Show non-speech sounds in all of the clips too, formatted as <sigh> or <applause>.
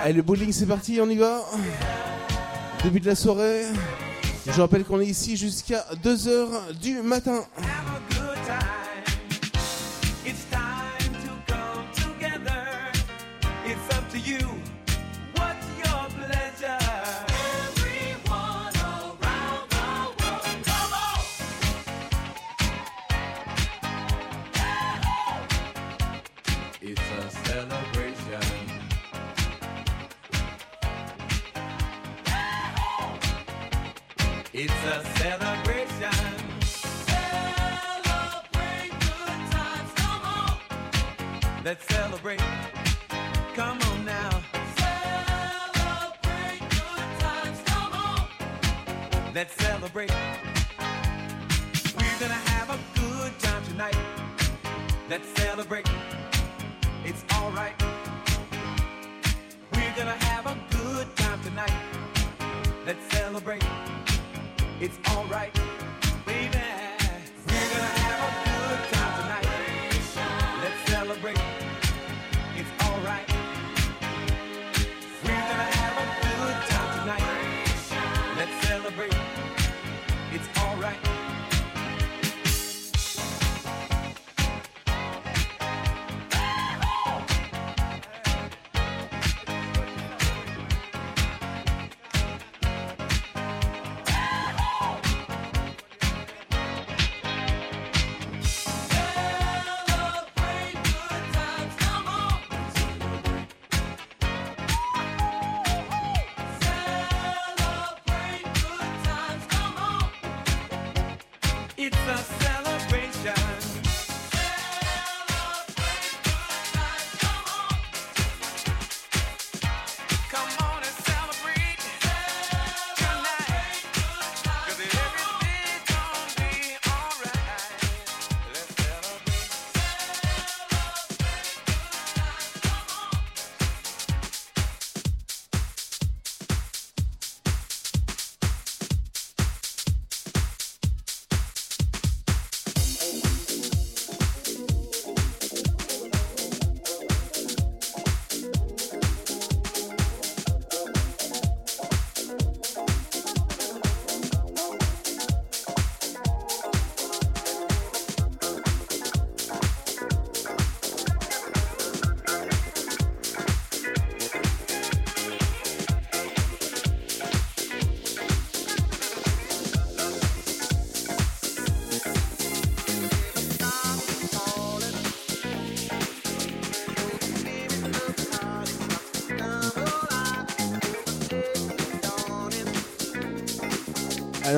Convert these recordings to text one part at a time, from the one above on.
Allez, le bowling, c'est parti, on y va. Début de la soirée. Je rappelle qu'on est ici jusqu'à 2h du matin.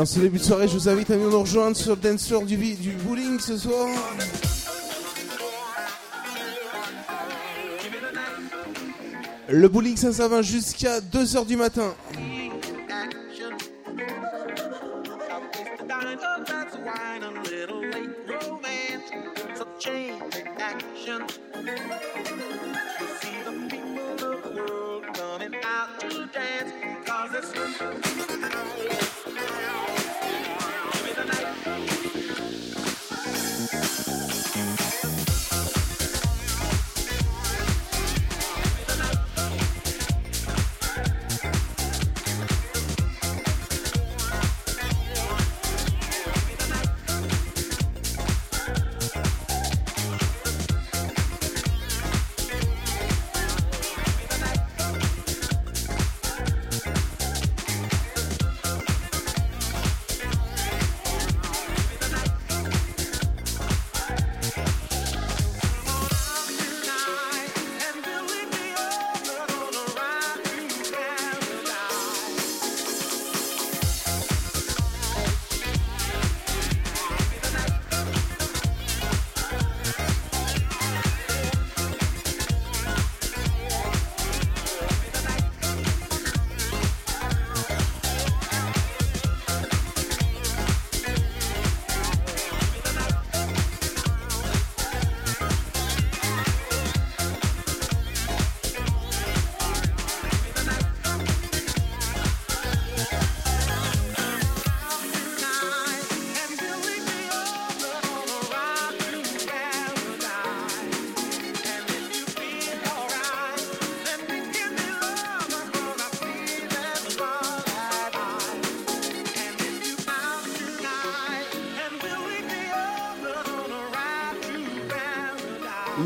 en ce début de soirée, je vous invite à venir nous rejoindre sur le dance floor du, du bowling ce soir. Le bowling, ça, ça va jusqu'à 2h du matin.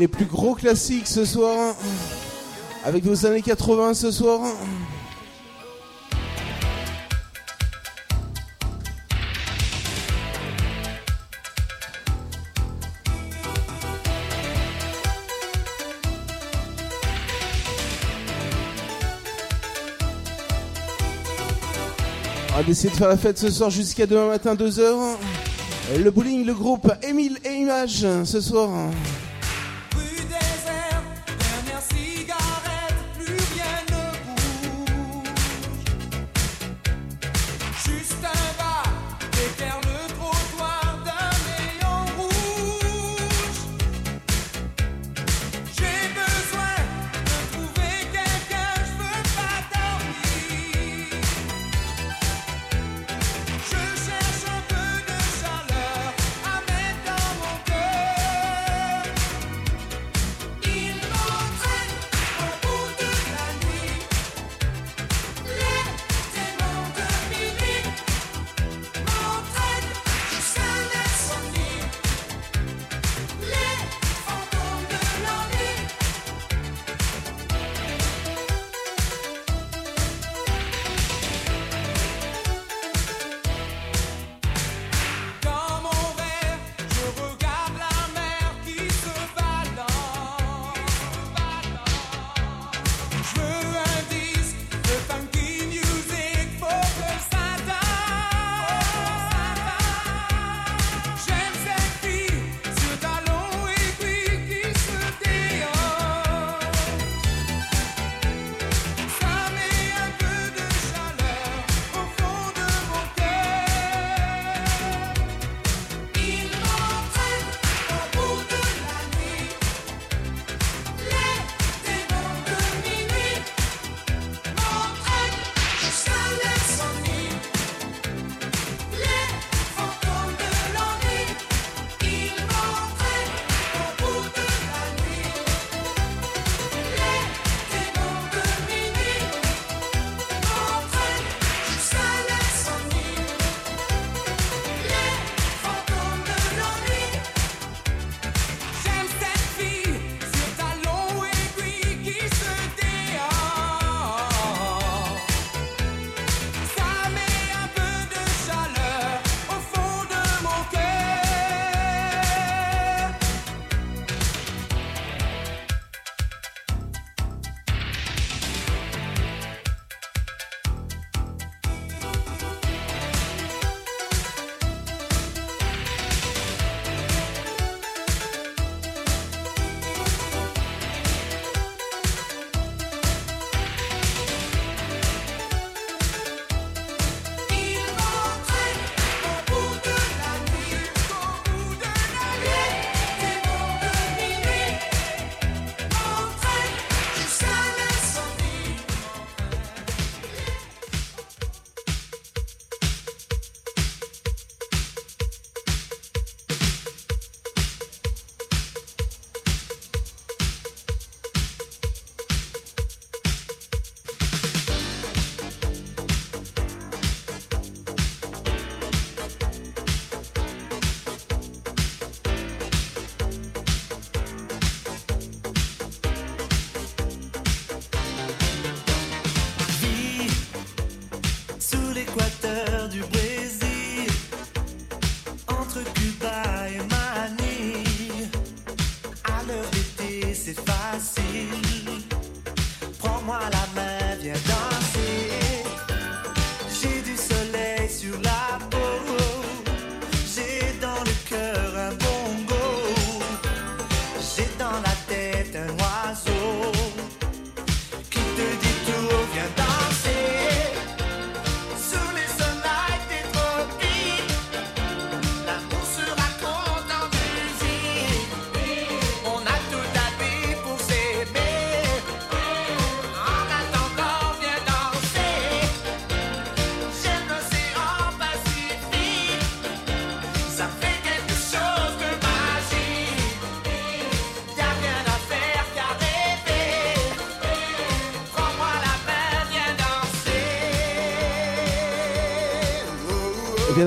Les plus gros classiques ce soir. Avec vos années 80 ce soir. On va essayer de faire la fête ce soir jusqu'à demain matin 2h. Le bowling, le groupe Émile et Images ce soir.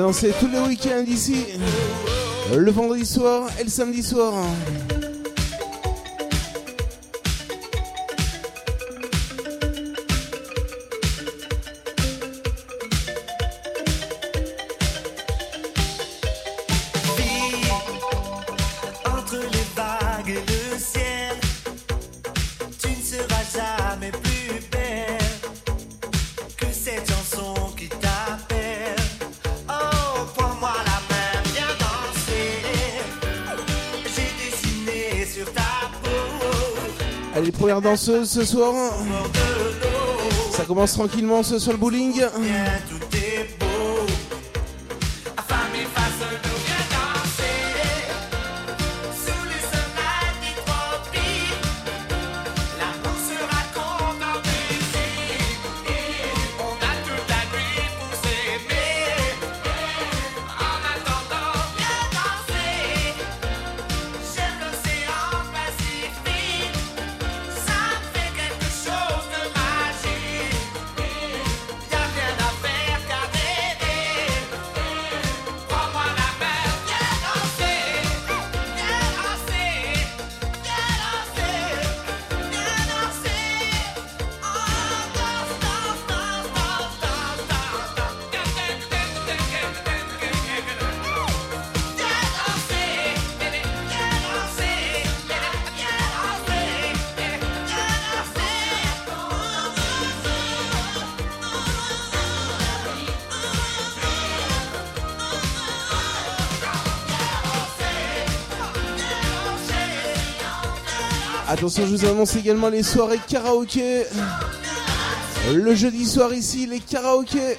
Danser tous les week-ends ici. Le vendredi soir et le samedi soir. Première danseuse ce soir. Ça commence tranquillement ce soir le bowling. Je vous annonce également les soirées karaoké. Le jeudi soir ici, les karaokés.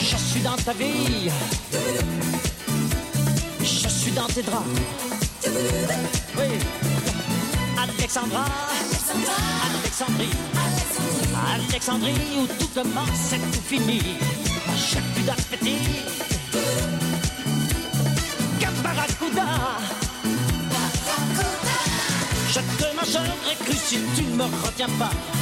Je suis dans ta vie. Je suis dans tes draps. Oui. Alexandra, Alexandrie, Alexandrie où tout commence et tout finit. J'ai plus d'appétit. Caparacuda. Je te mangerai cru si tu ne me retiens pas.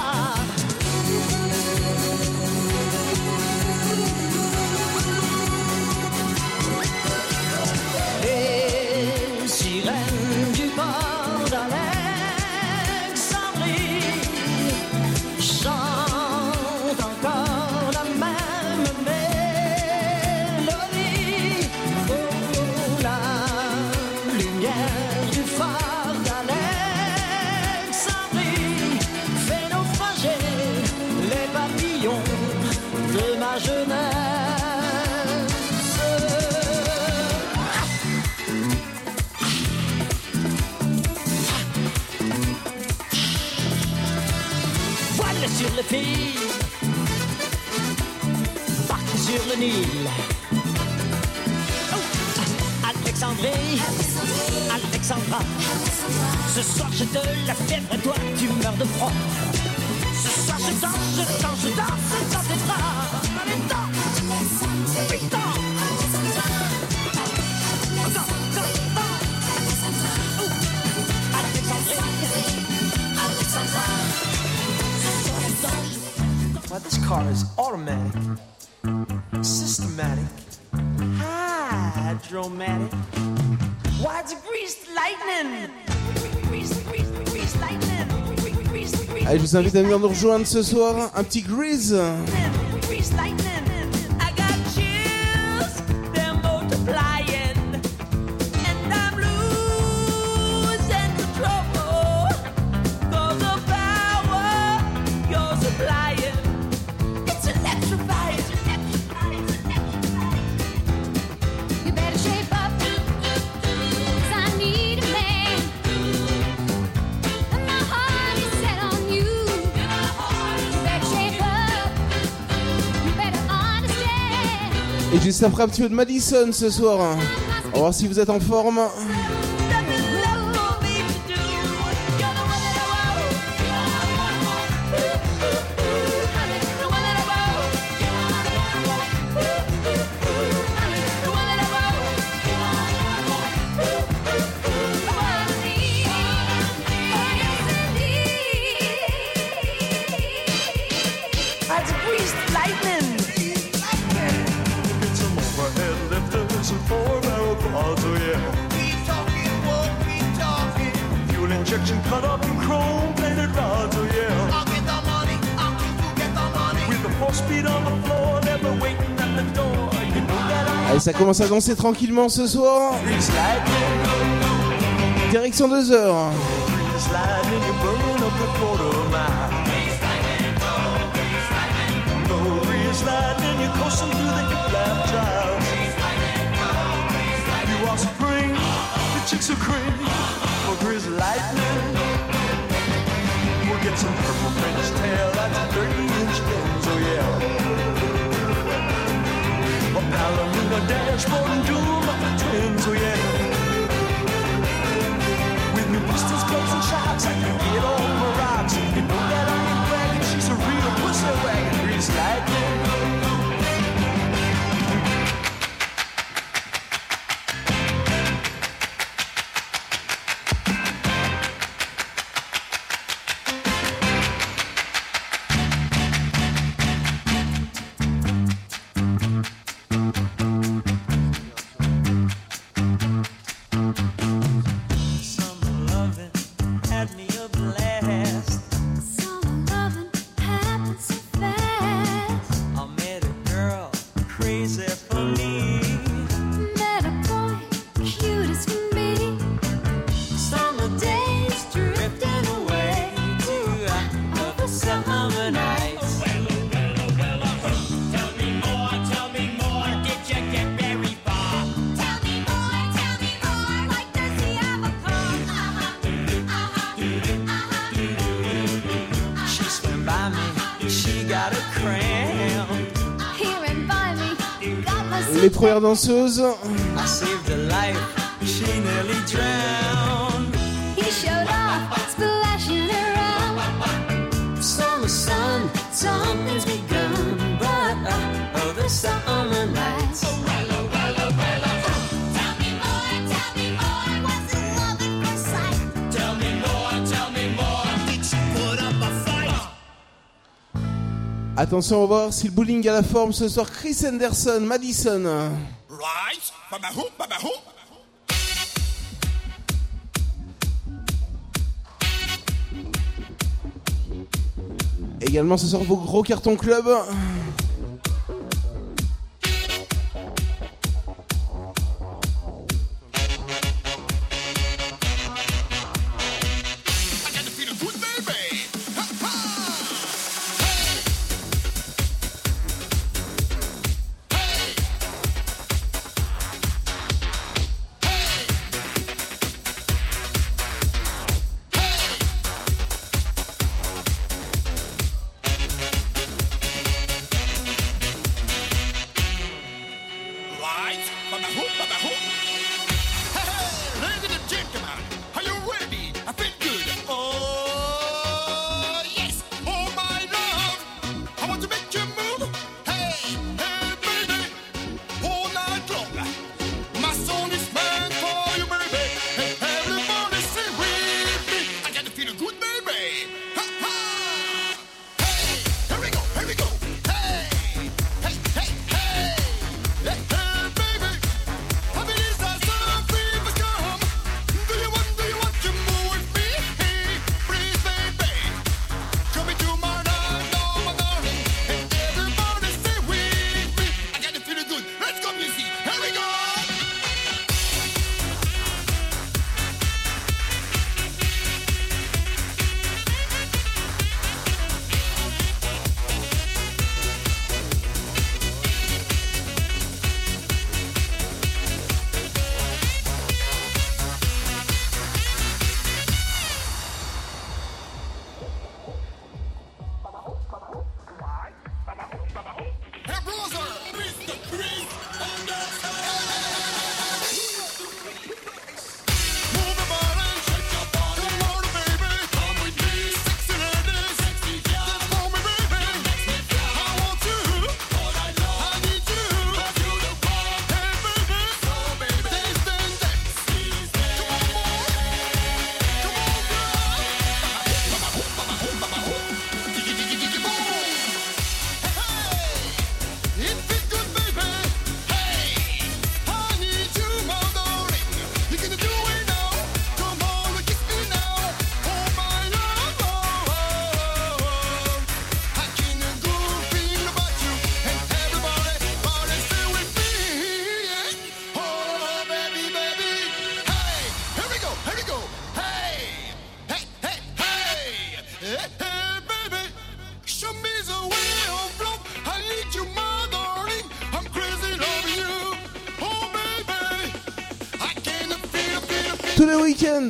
fille sur le Nil. Oh. Alexandrie, Alexandra, ce soir je te la fèvre, toi tu meurs de froid. Ce soir je danse, je danse, je danse. car is automatic, systematic, hydromatic. Why degrees lightning? Allez, je vous invite à venir nous rejoindre ce soir. Un petit Grease. ça fera un petit de Madison ce soir. On va voir si vous êtes en forme. à danser tranquillement ce soir. Direction 2 heures. 抱住。première danseuse. I life. Attention, on va voir si le bowling a la forme ce soir. Chris Henderson, Madison. Right. Également ce soir vos gros cartons club.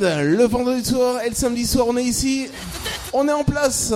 le vendredi soir et le samedi soir, on est ici. On est en place.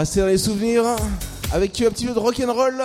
rester dans les souvenirs avec un petit peu de rock'n'roll.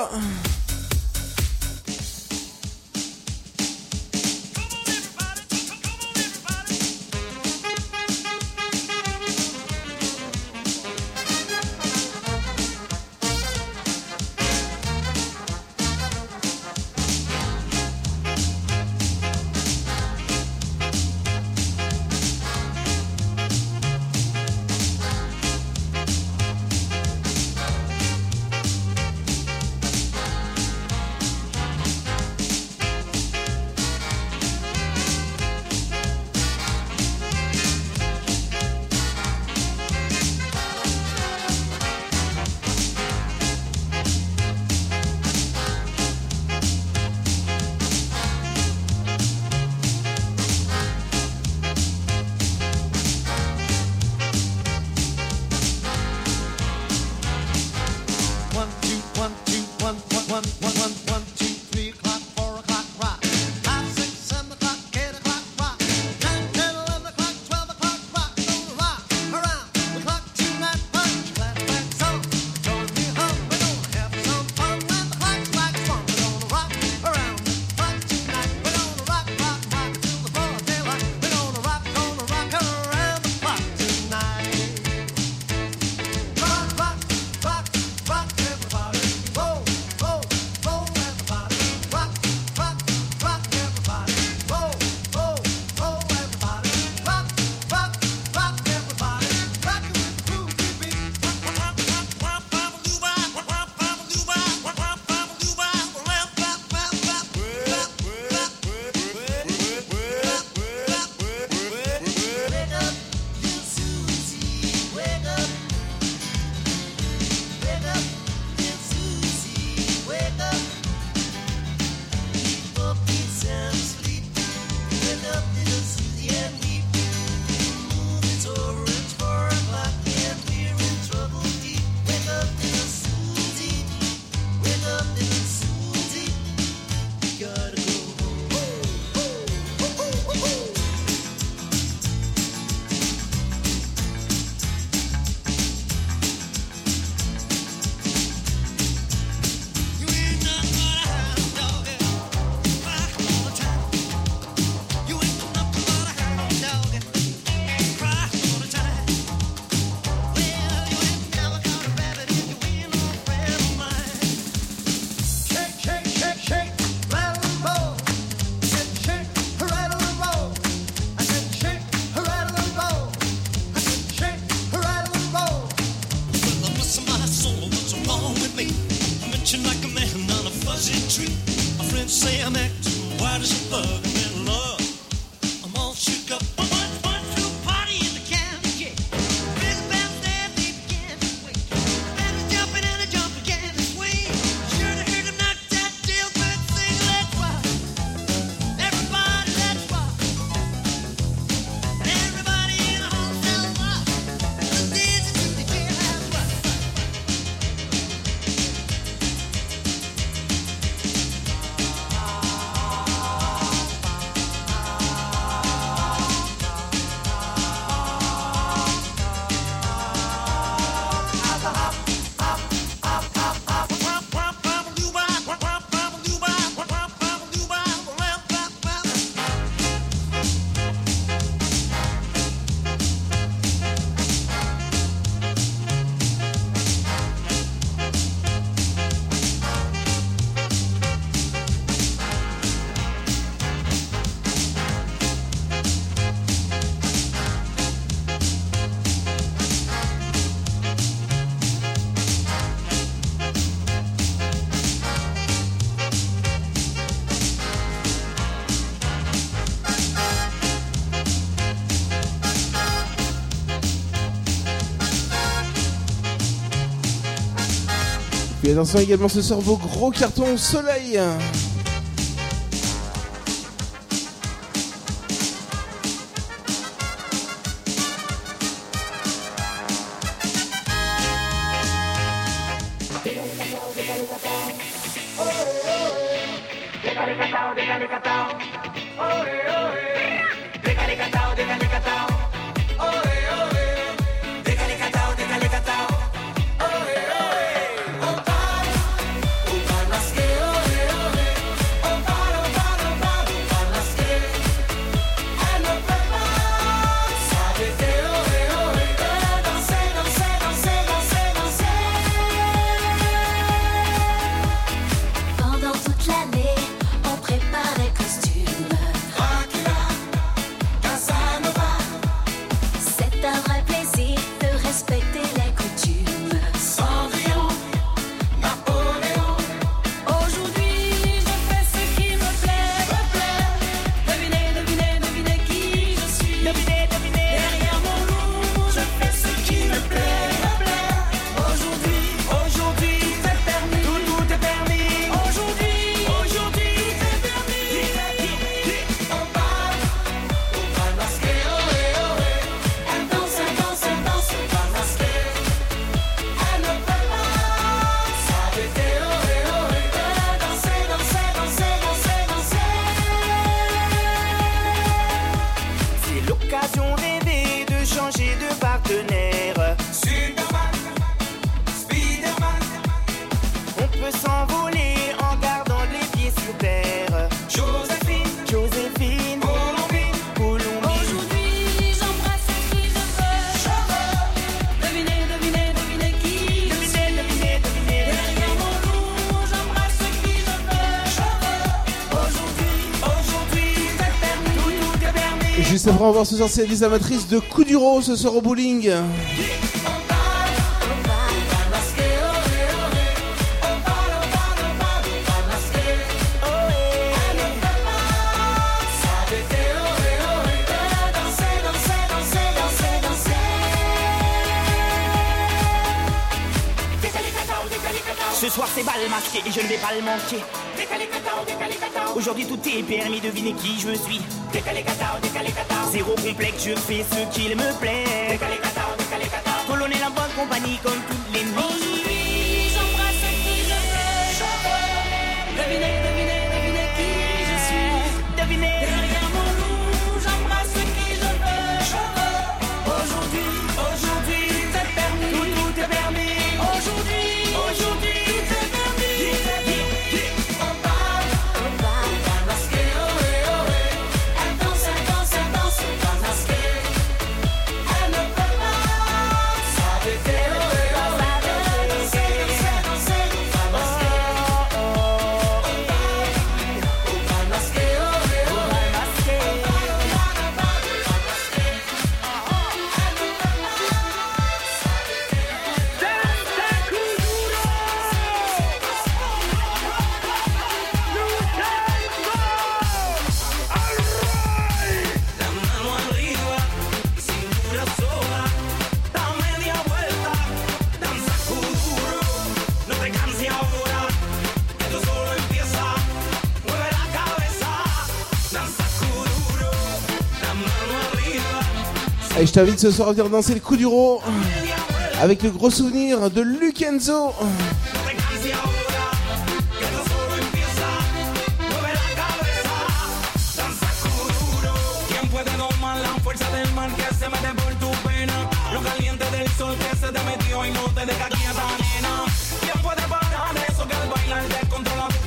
Puis attention également ce soir vos gros cartons soleil. On va voir ce soir, c'est les amatrices de Kuduro ce soir au bowling. Ce soir c'est bal masqué et je ne vais pas le manquer. Aujourd'hui tout est permis, devinez qui je suis. Décalé cata, décalé cata. Zéro complexe, je fais ce qu'il me plaît. Décalé cata, décalé cata. Colonel en bonne compagnie comme toutes les nuits. Et je t'invite ce soir à venir danser le coup du rond avec le gros souvenir de Lukenzo. y no te deja quieta, nena. ¿Quién puede parar eso que el bailar descontrola tu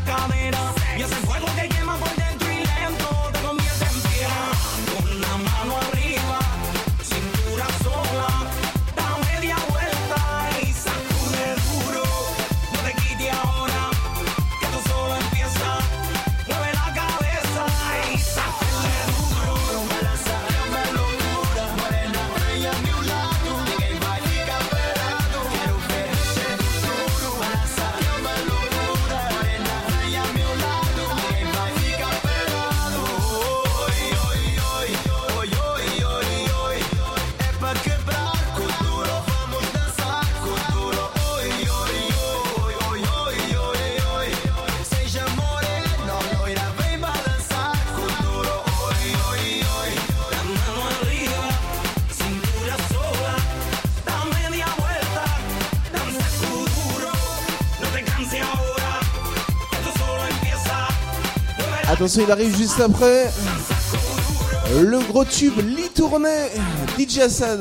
Attention, il arrive juste après. Le gros tube Litourné, DJ Assad.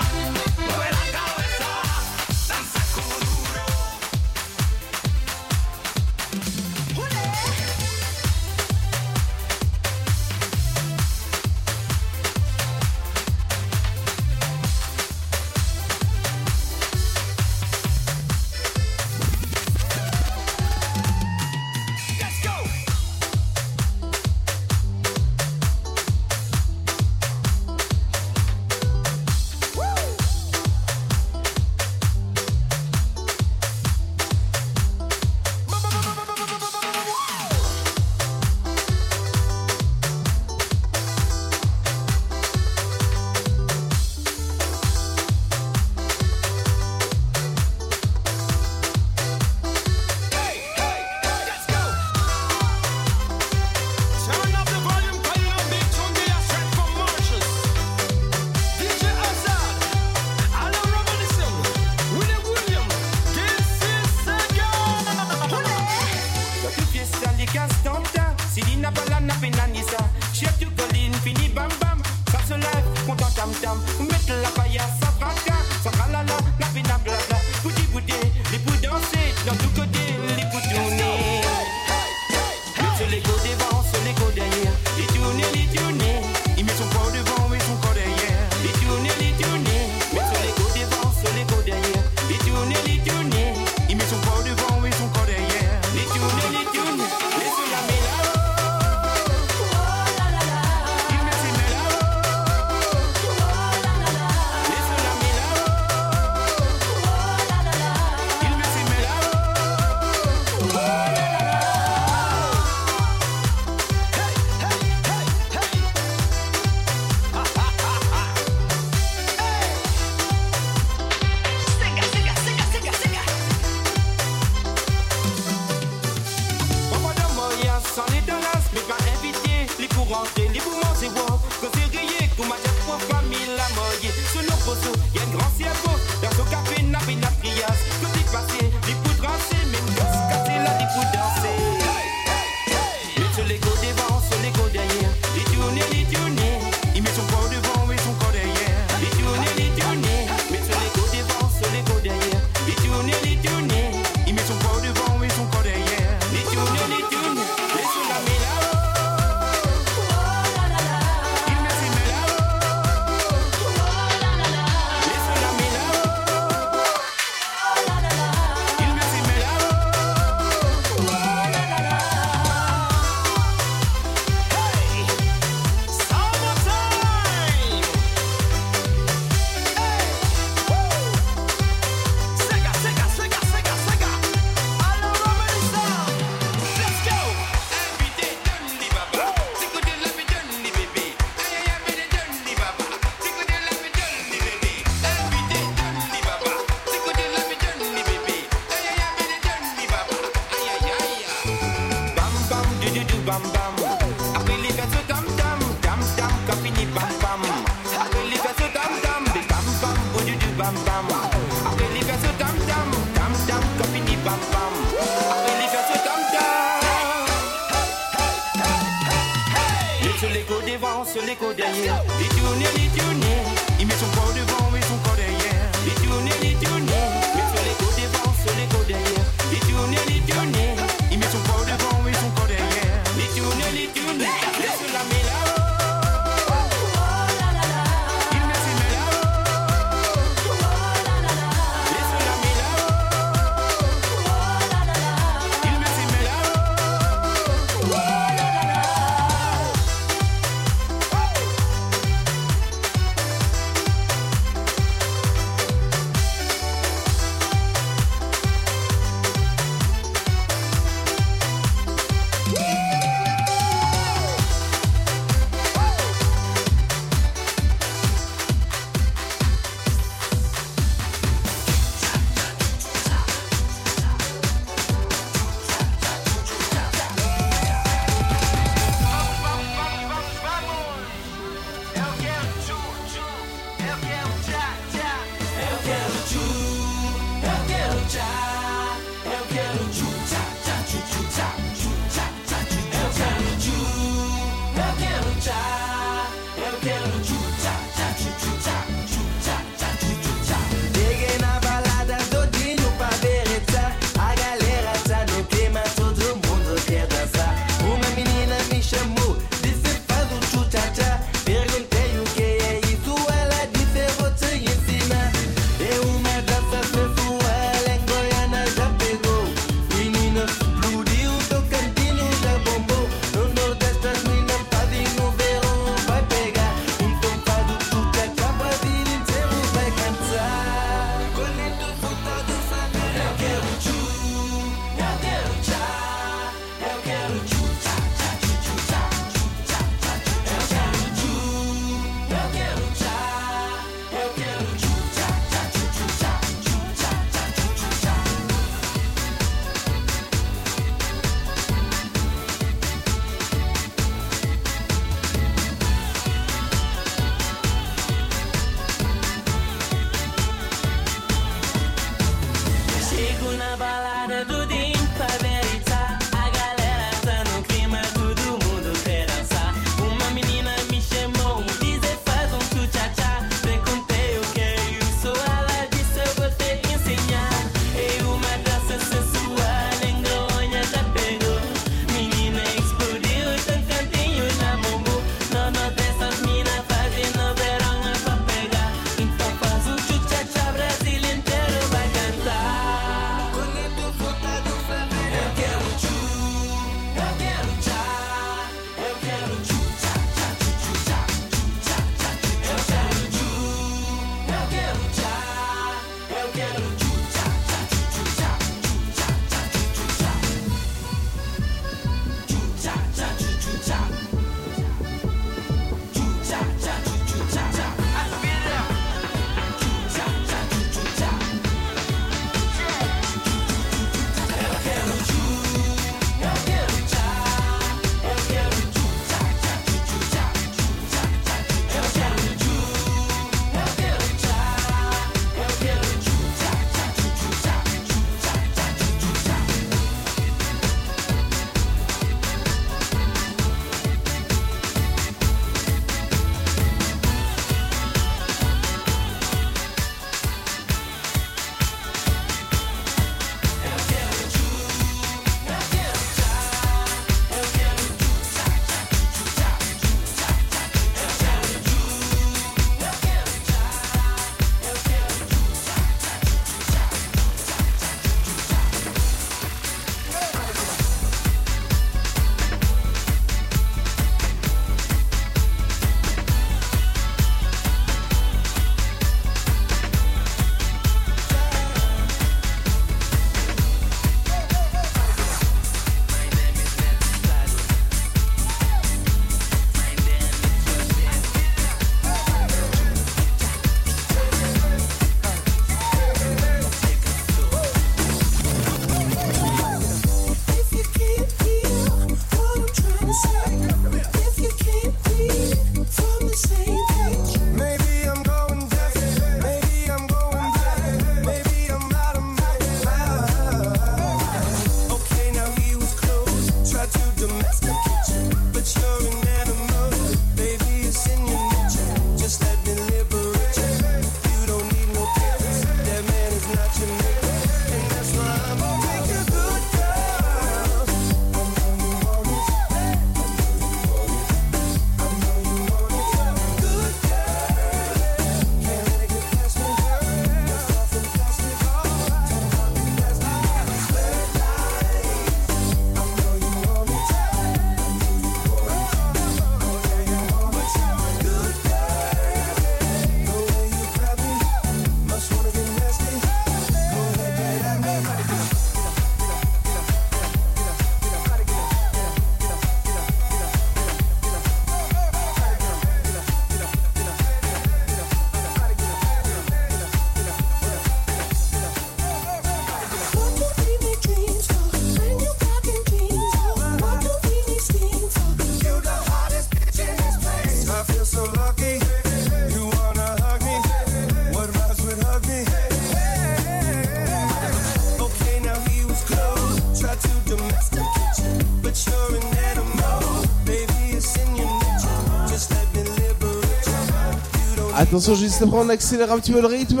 Attention, juste après, on accélère un petit peu le rythme.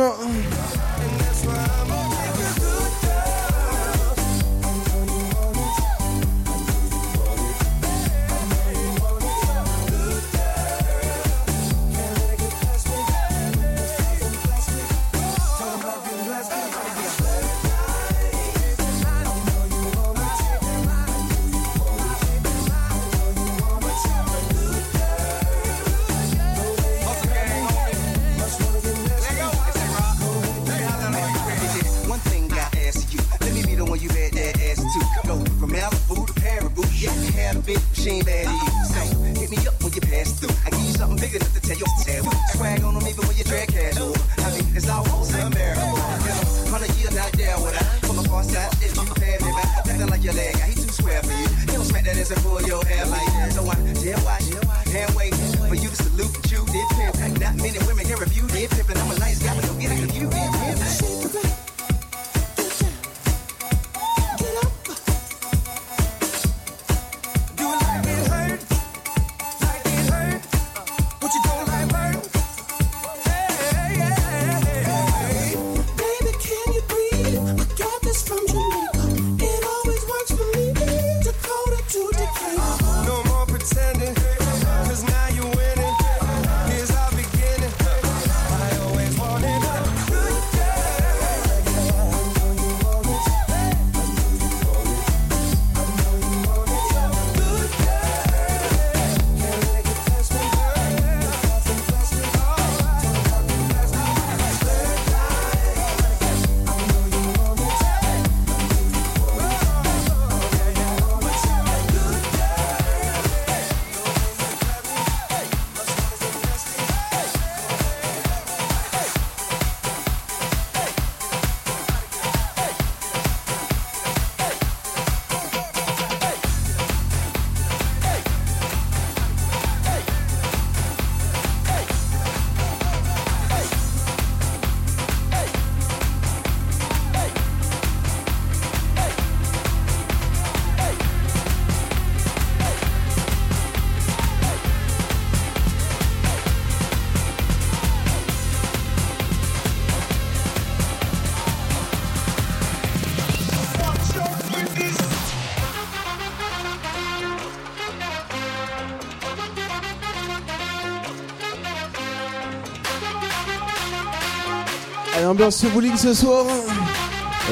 dans ce bowling ce soir.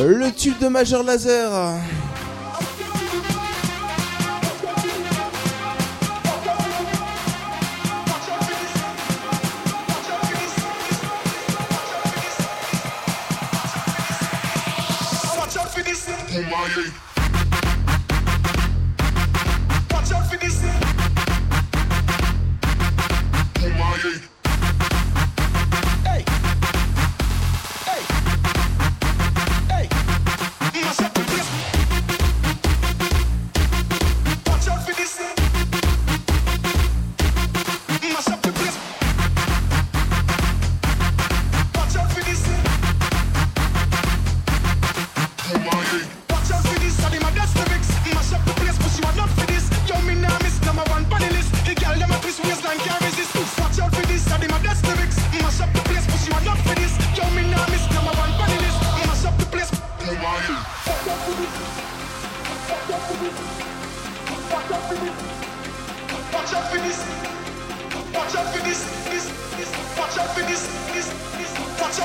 Le tube de Major Laser.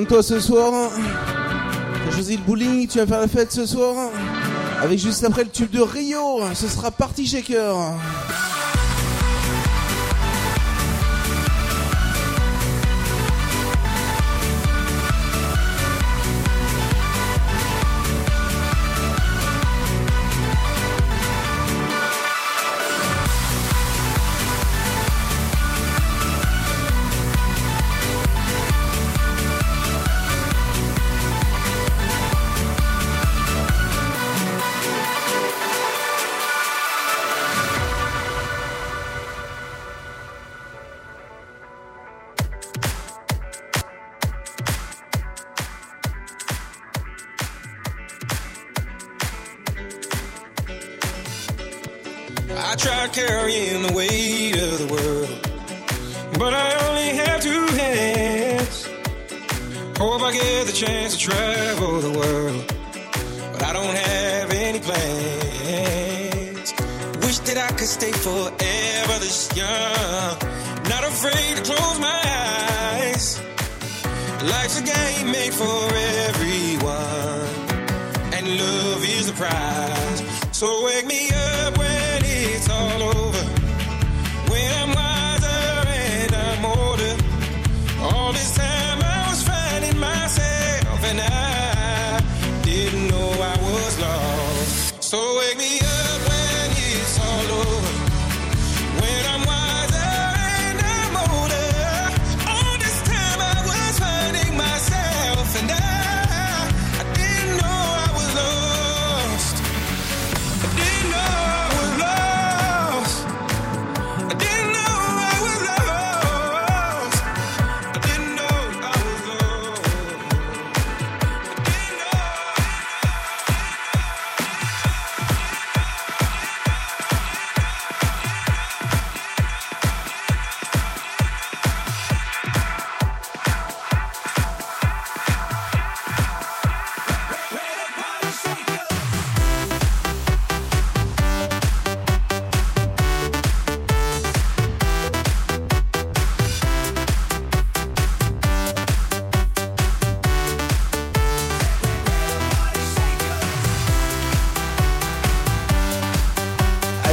de toi ce soir. T'as choisi le bowling, tu vas faire la fête ce soir. Avec juste après le tube de Rio, ce sera parti shaker.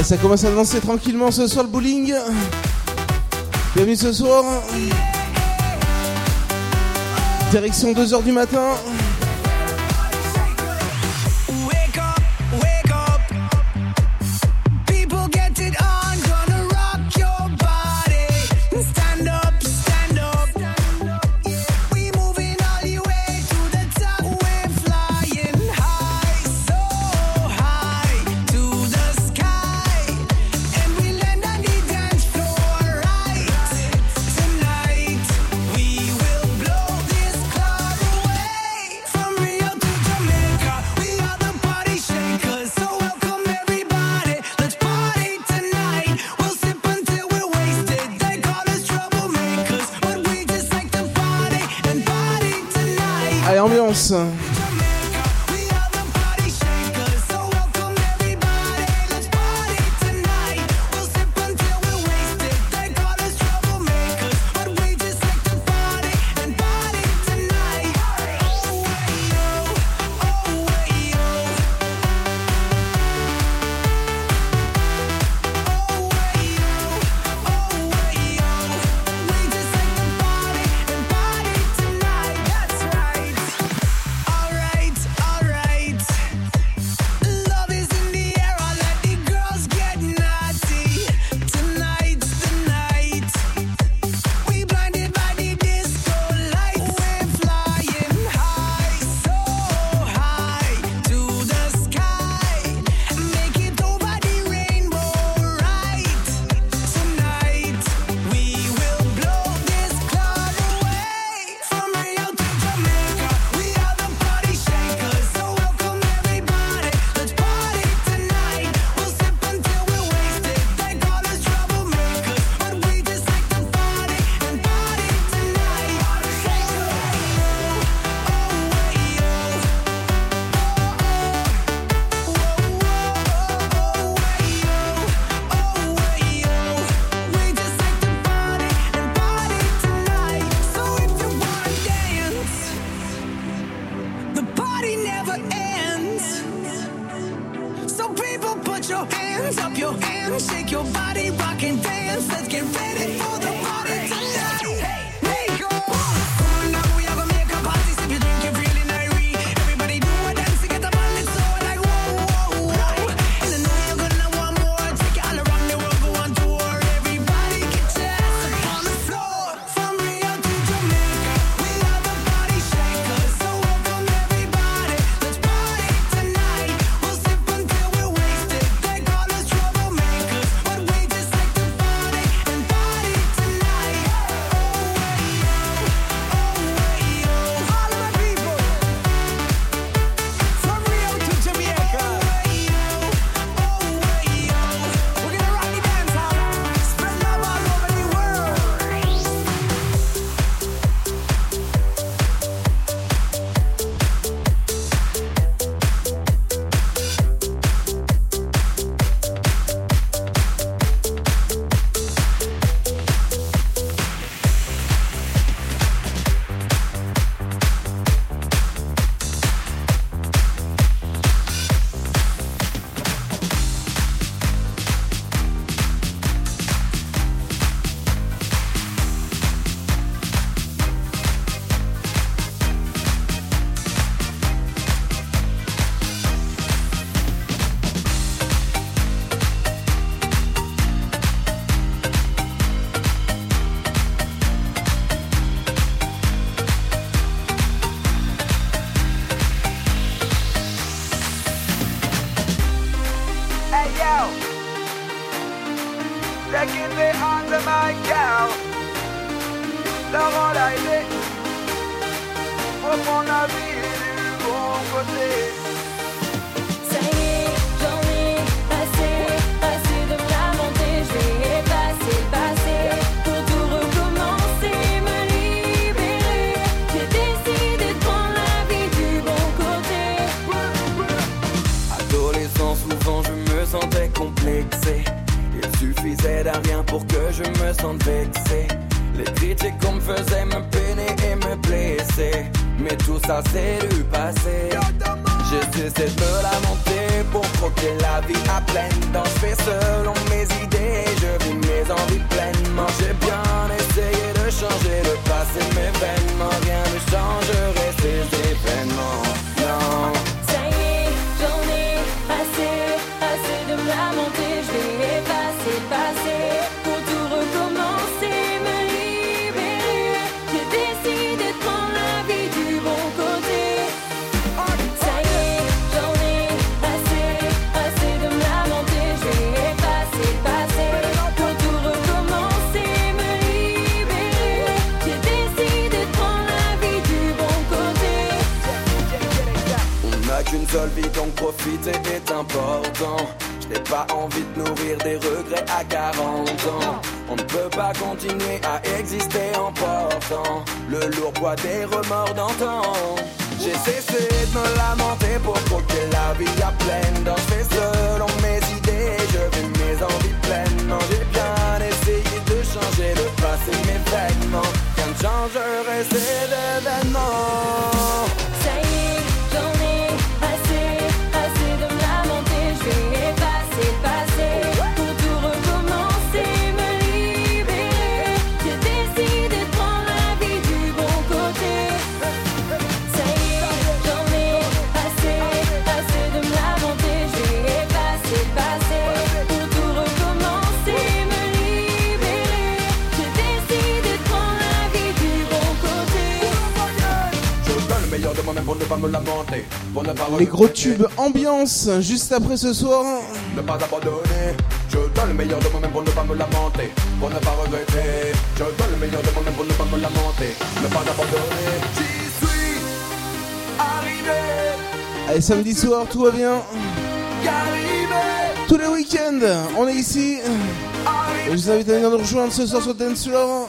ça commence à danser tranquillement ce soir le bowling. Bienvenue ce soir. Direction 2h du matin. Juste après ce soir. Ne pas abandonner. Je donne le meilleur de moi-même pour ne pas me lamenter. Pour ne pas regretter. Je donne le meilleur de moi-même pour ne pas me lamenter. Ne pas abandonner. J'y suis arrivé. Allez, samedi soir, tout va bien. Tous les week-ends, on est ici. Et je vous invite à venir nous rejoindre ce soir sur Dance Floor.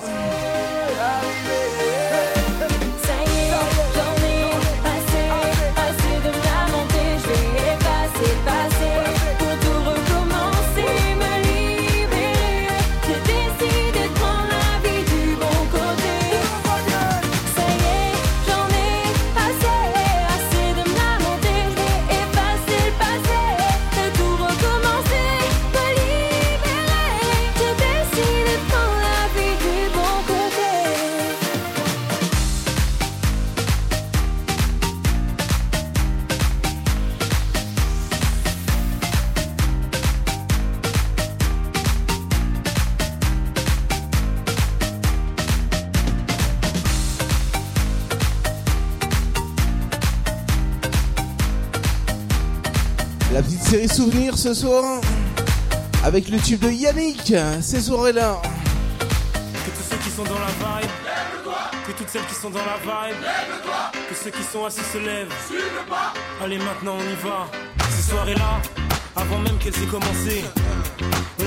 Ce soir. Avec le tube de Yannick, ces soirées-là. Que tous ceux qui sont dans la vibe, que toutes celles qui sont dans la vibe, que ceux qui sont assis se lèvent. Allez, maintenant on y va. Ces soirées-là, avant même qu'elles aient commencé,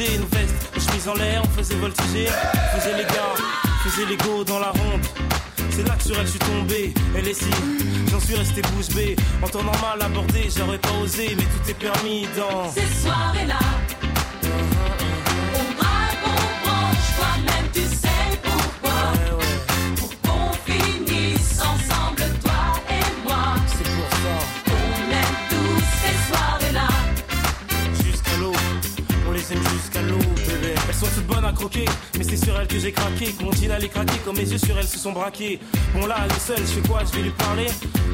obligée. Nos vestes, nos chemises en l'air, on faisait voltiger. On faisait les gars, on faisait les go dans la ronde. C'est là que sur elle je suis tombé, elle est si, j'en suis resté bouche bée. En temps normal abordé, j'aurais pas osé, mais tout est permis dans. Ces soirées-là, allait craquer, comme mes yeux sur elles se sont braqués. Bon là, elle est seule, je fais quoi? Je vais lui parler?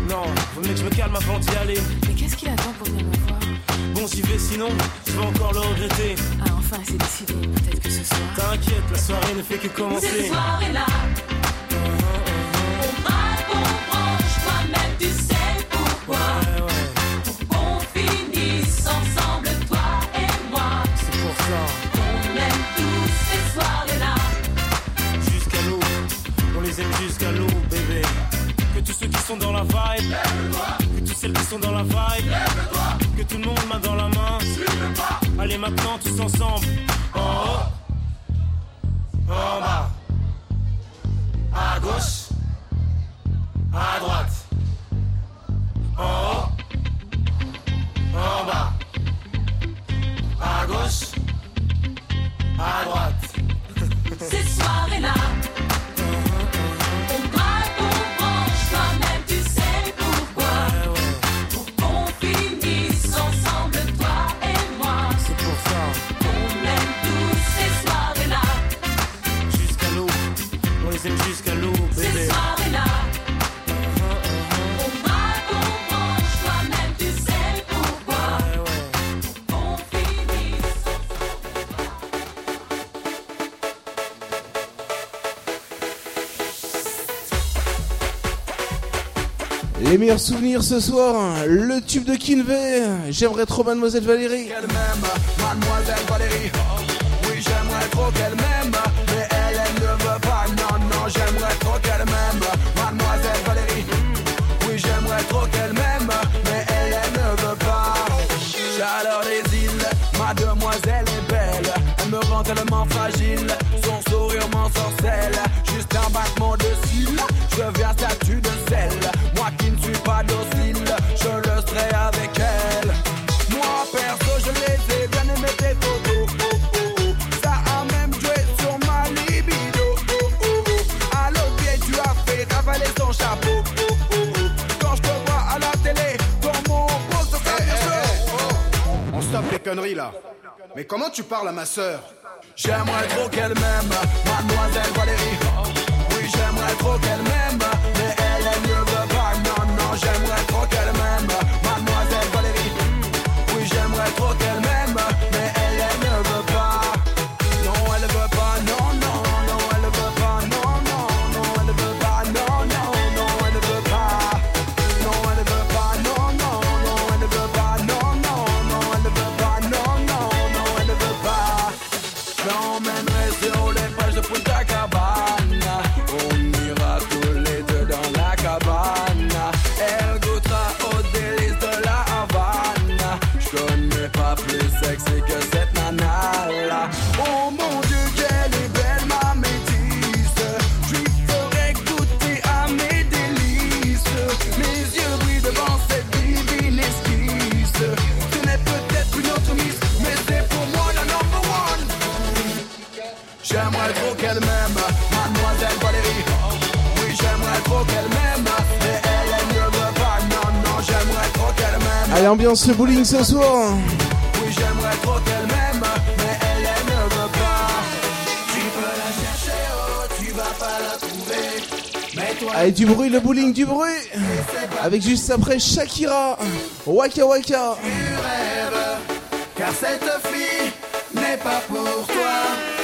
Non, vaut mieux que je me calme avant d'y aller. Mais qu'est-ce qu'il attend pour venir me voir? Bon, j'y vais sinon, je vais encore le regretter. Ah, enfin, c'est décidé. Peut-être que ce soir. T'inquiète, la soirée ne fait que commencer. Ces soirées-là, on sont dans la vibe. Que toutes celles qui sont dans la vibe. Que tout le monde main dans la main. Allez maintenant tous ensemble. En haut. En bas. À gauche. À droite. En haut. En bas. À gauche. À droite. Ces soirées-là, on meilleurs souvenirs ce soir, le tube de Kinvey. J'aimerais trop Mademoiselle Valérie. qu'elle m'aime, mademoiselle Valérie. Oui, j'aimerais trop qu'elle m'aime, mais elle, elle ne veut pas. Non, non, j'aimerais conneries là. Mais comment tu parles à ma sœur J'aimerais trop qu'elle m'aime, mademoiselle Valérie. Oui, j'aimerais trop qu'elle m'aime, mais elle, elle ne veut pas. Non, non, j'aimerais trop qu'elle m'aime, Allez, ambiance bowling ce soir. Oui, j'aimerais trop qu'elle m'aime, mais elle, elle ne veut pas. Tu peux la chercher, oh, tu vas pas la trouver. Allez, du bruit, le bowling, du bruit. Avec juste après Shakira. Waka Waka. tu rêves, car cette fille n'est pas pour toi.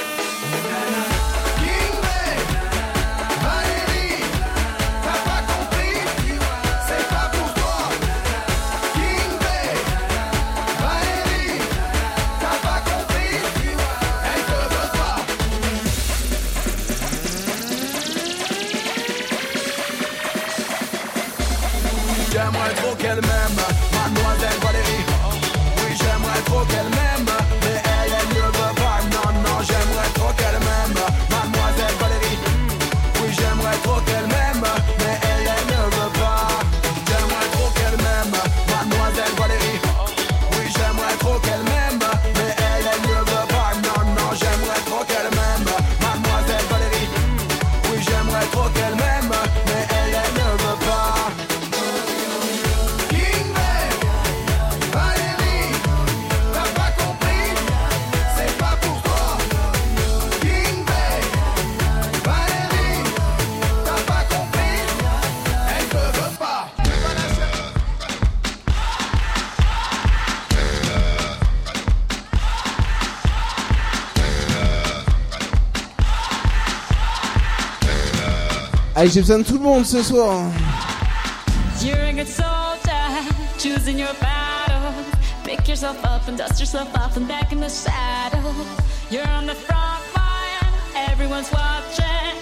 J'ai besoin de tout le monde ce soir.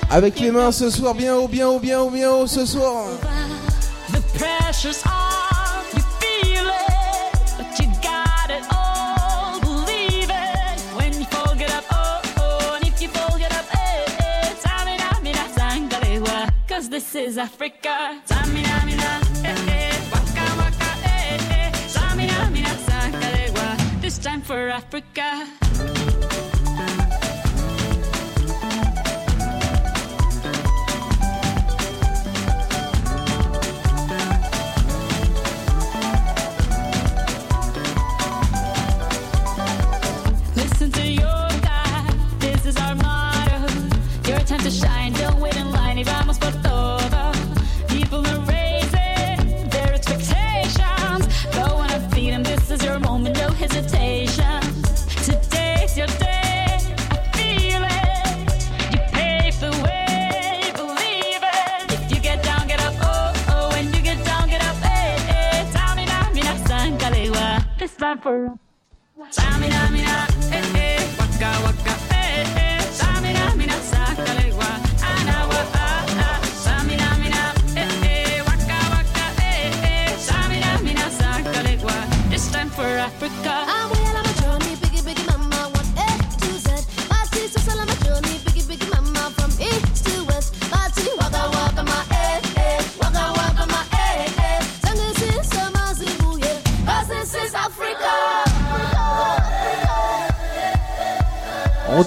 Avec les mains ce soir, bien haut, bien haut, bien haut, bien haut ce soir. is Africa.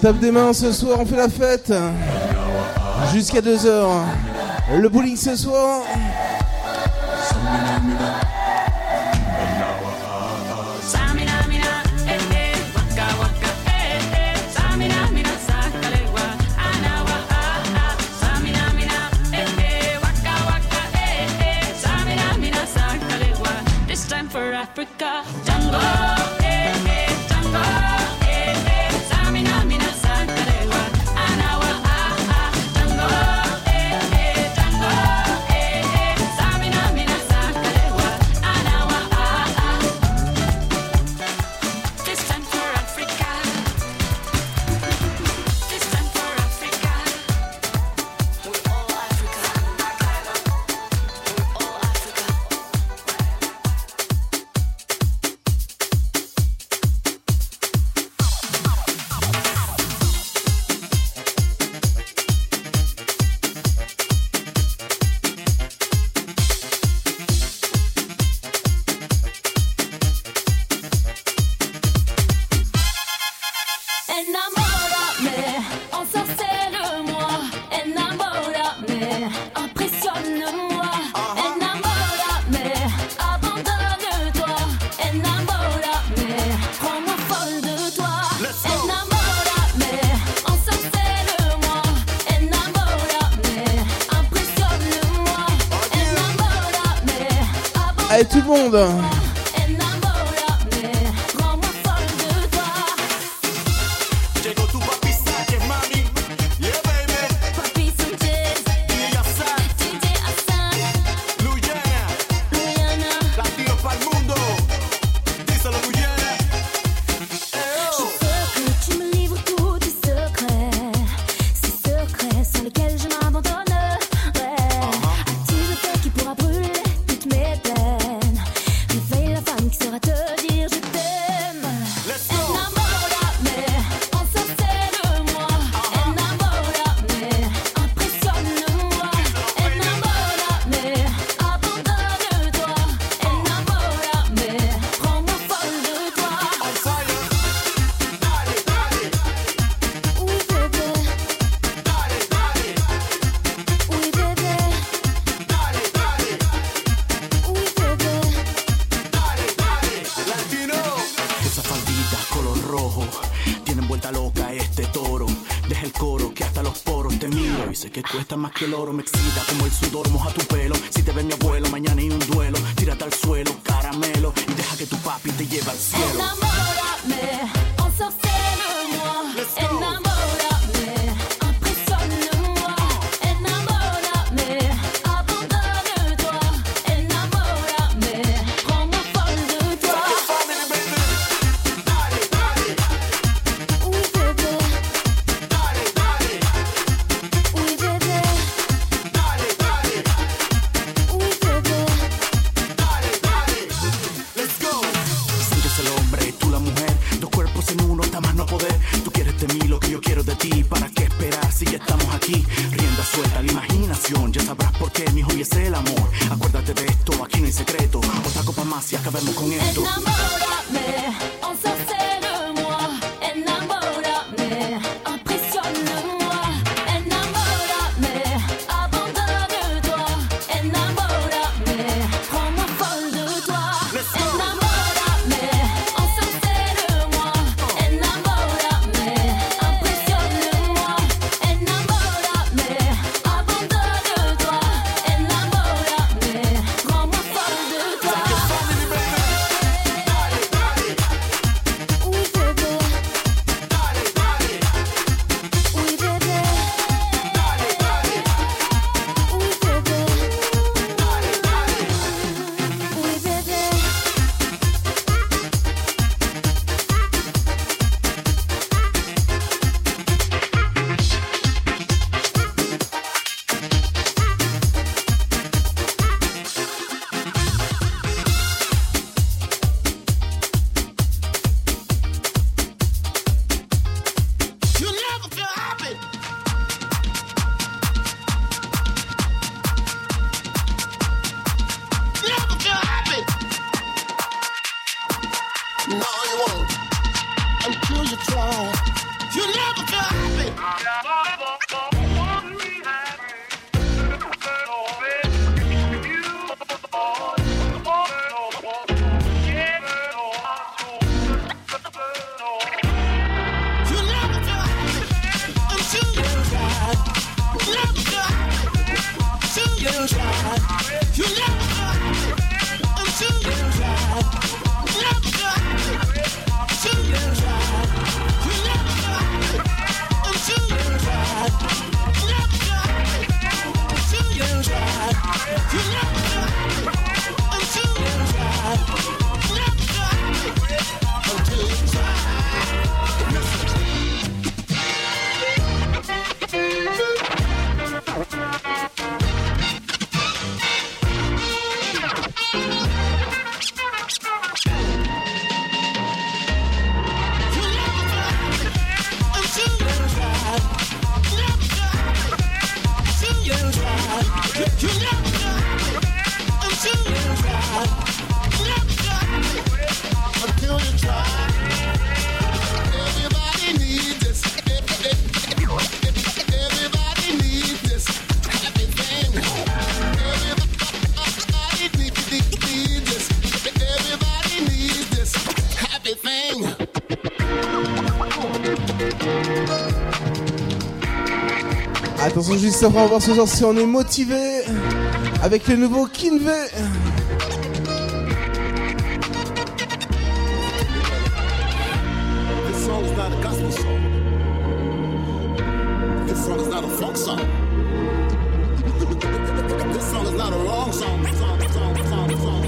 tape des mains ce soir, on fait la fête. Jusqu'à 2h. Le bowling ce soir. Allez tout le monde. el oro me excita como el sudor juste après on voir ce soir si on est motivé avec le nouveau Kinve.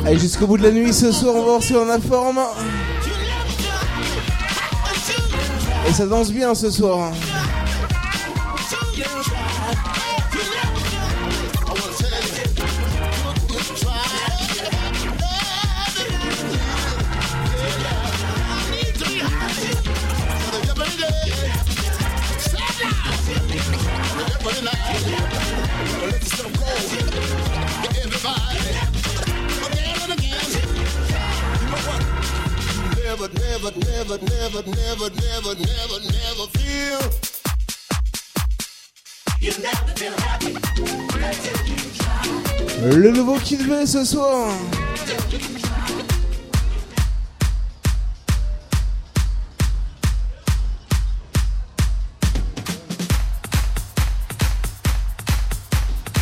Allez jusqu'au bout de la nuit ce soir on va voir si on a forme. Et ça danse bien ce soir. Hein. ce soir.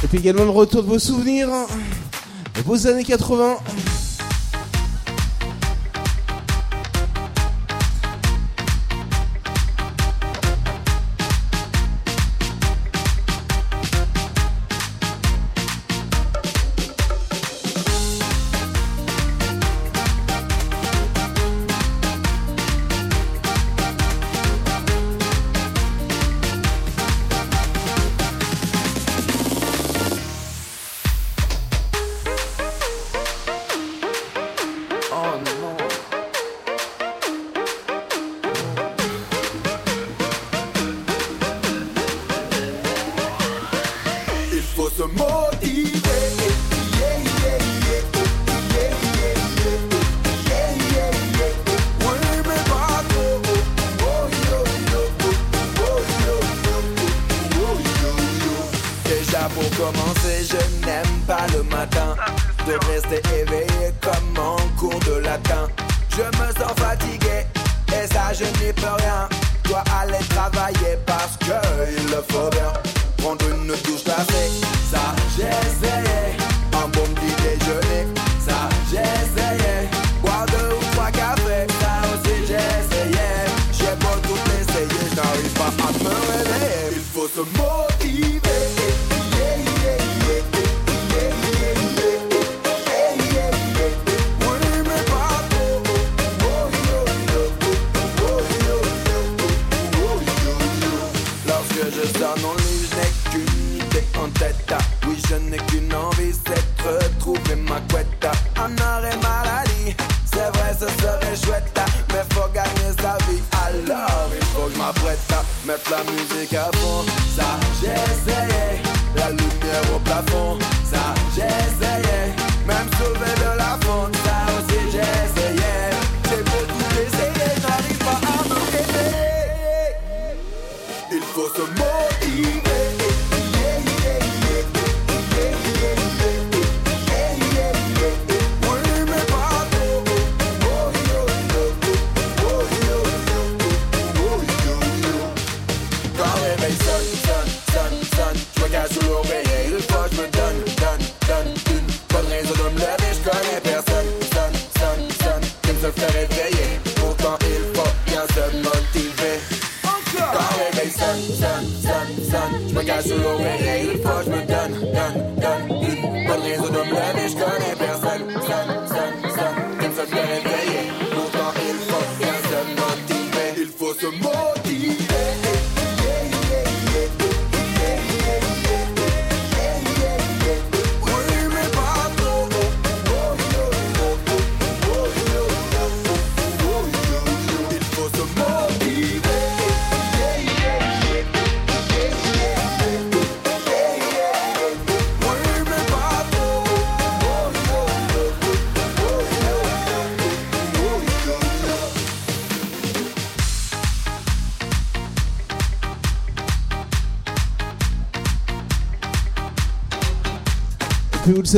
Et puis également le retour de vos souvenirs, hein, vos années 80.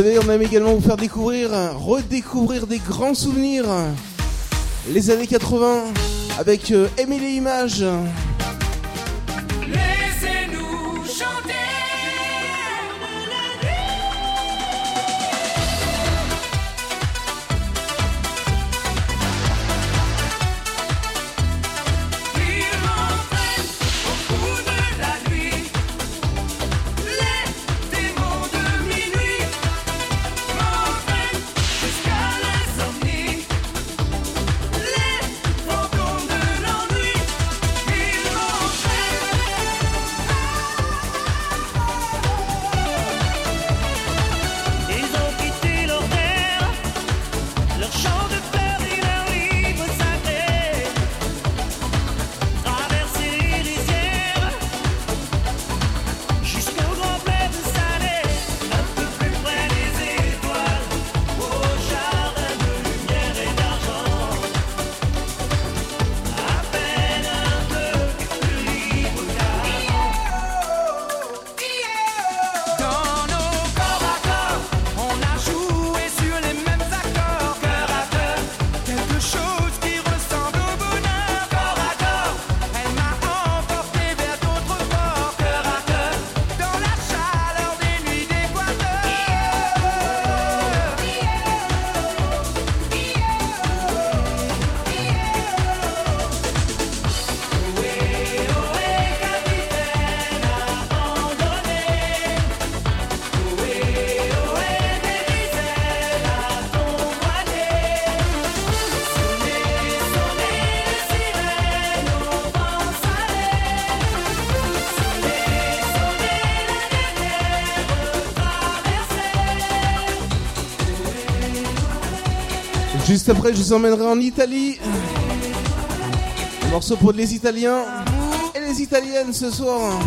savez, on aime également vous faire découvrir, redécouvrir des grands souvenirs. Les années 80 avec euh, Aimé les images. Après, je vous emmènerai en Italie. Un morceau pour les Italiens et les Italiennes ce soir.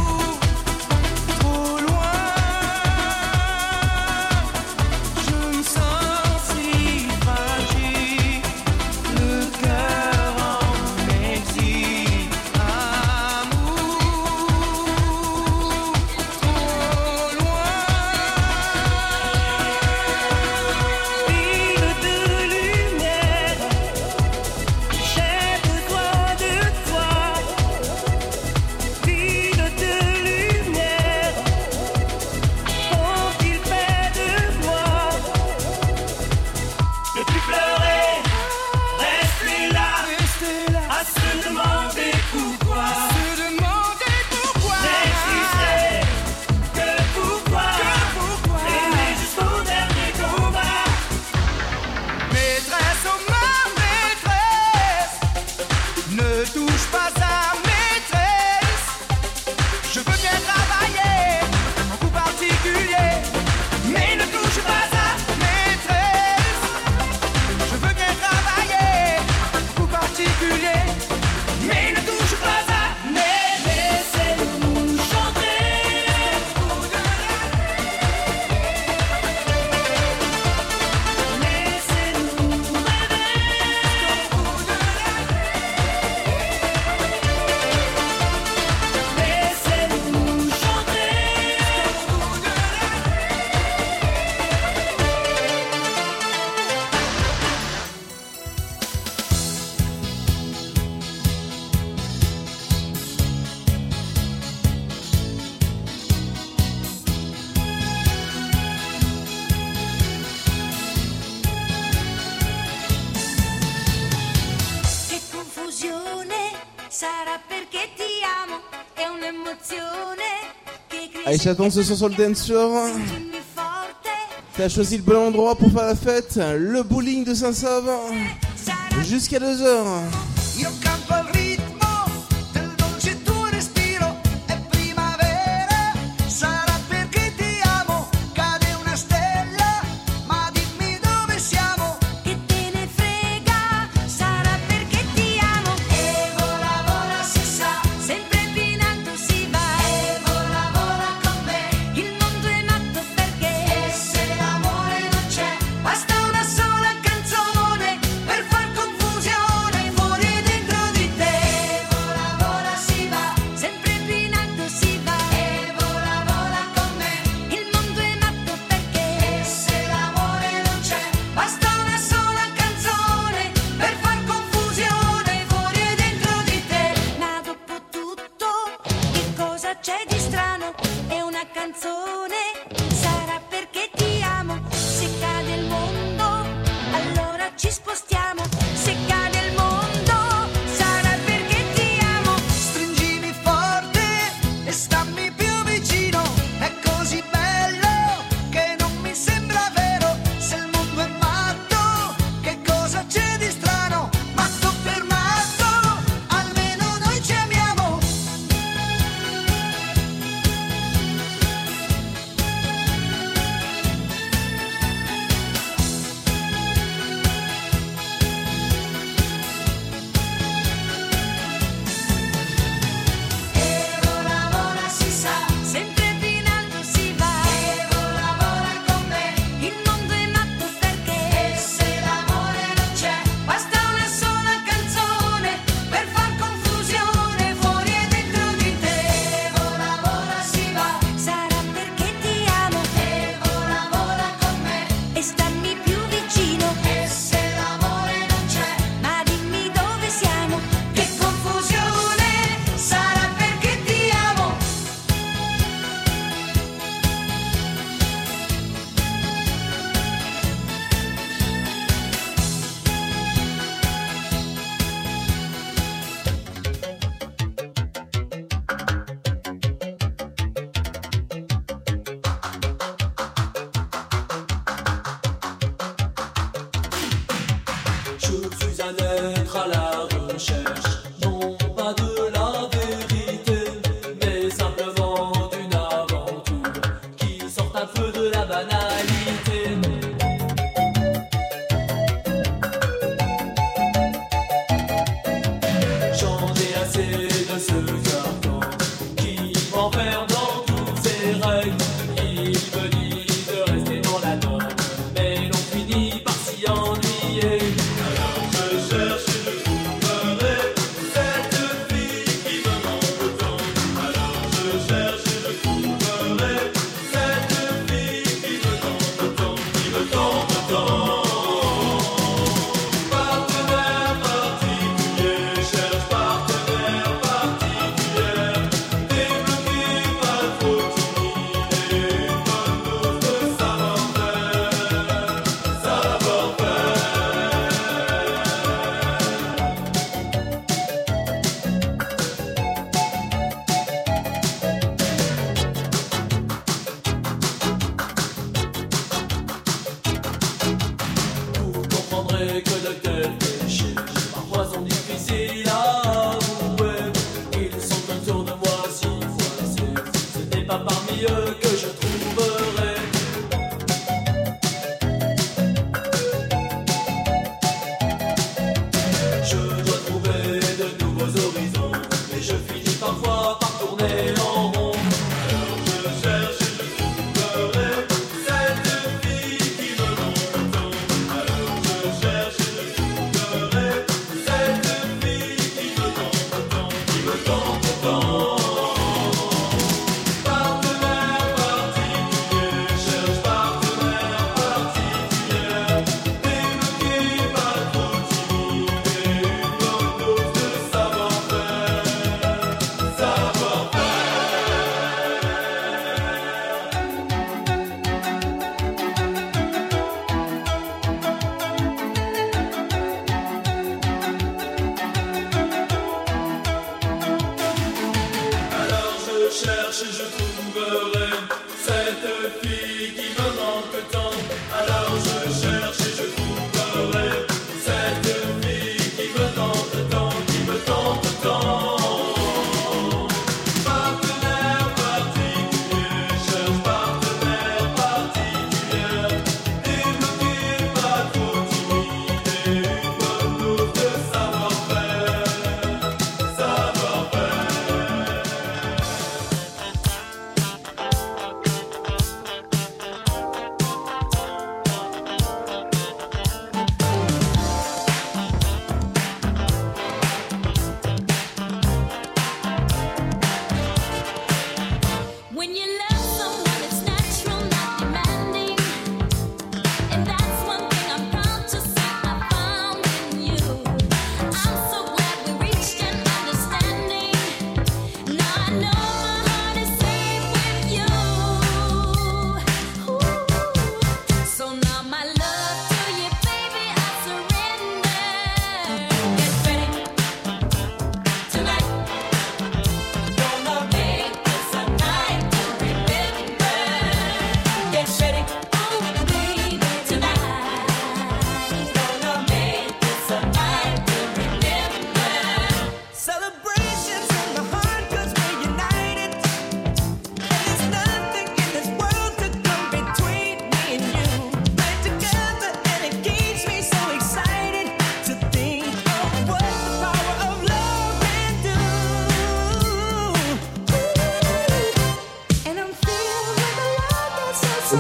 Échappons ce son sur le dance floor. T'as choisi le bon endroit pour faire la fête, le bowling de Saint-Sav, jusqu'à 2h.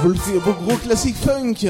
Vos, vos gros classiques funk.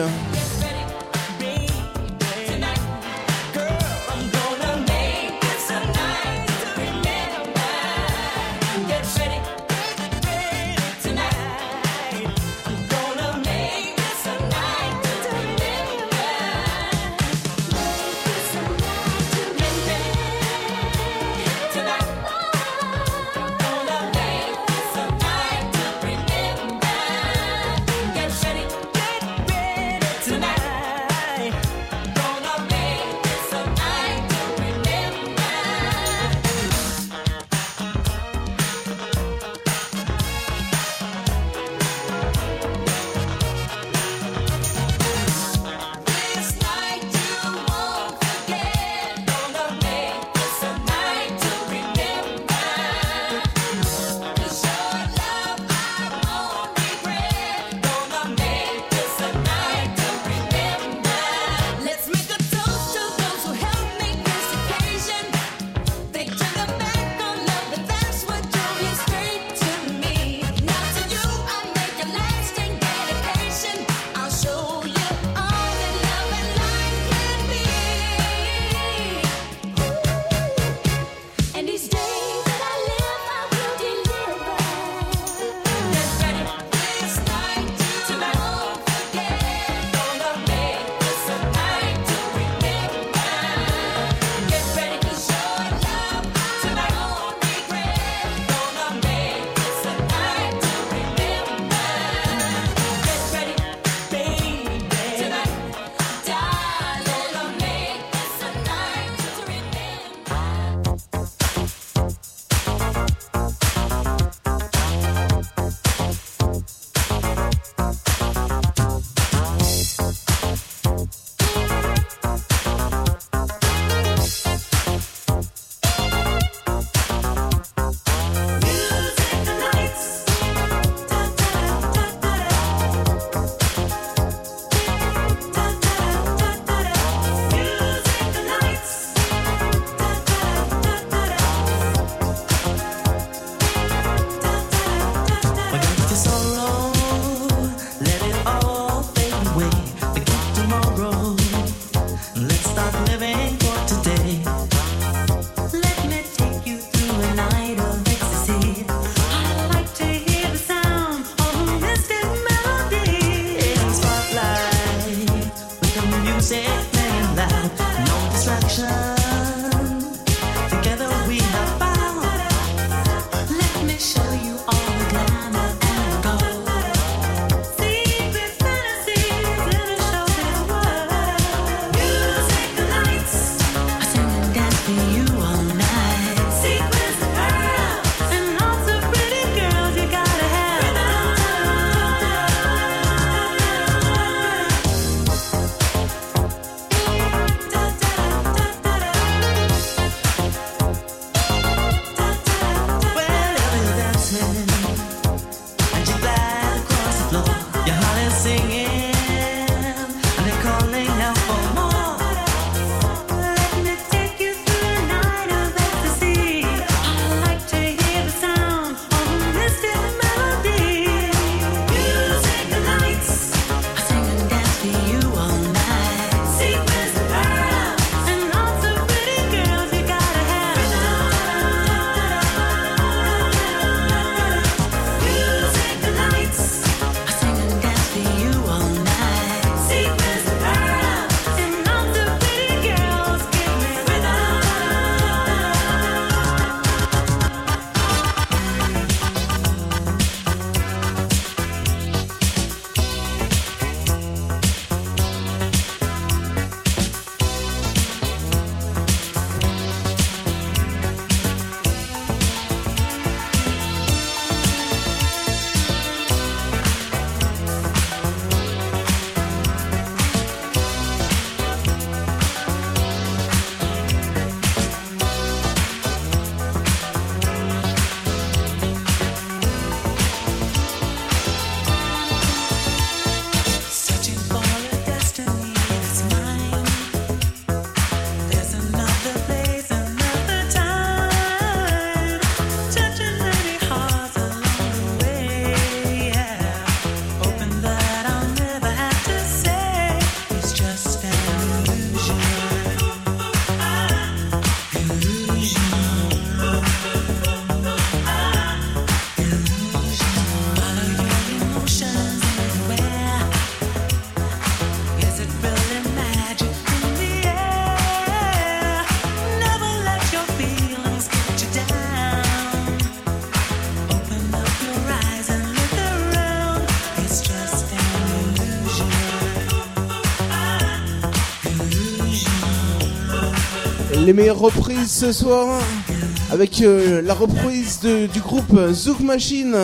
les meilleures reprises ce soir hein, avec euh, la reprise de, du groupe Zouk Machine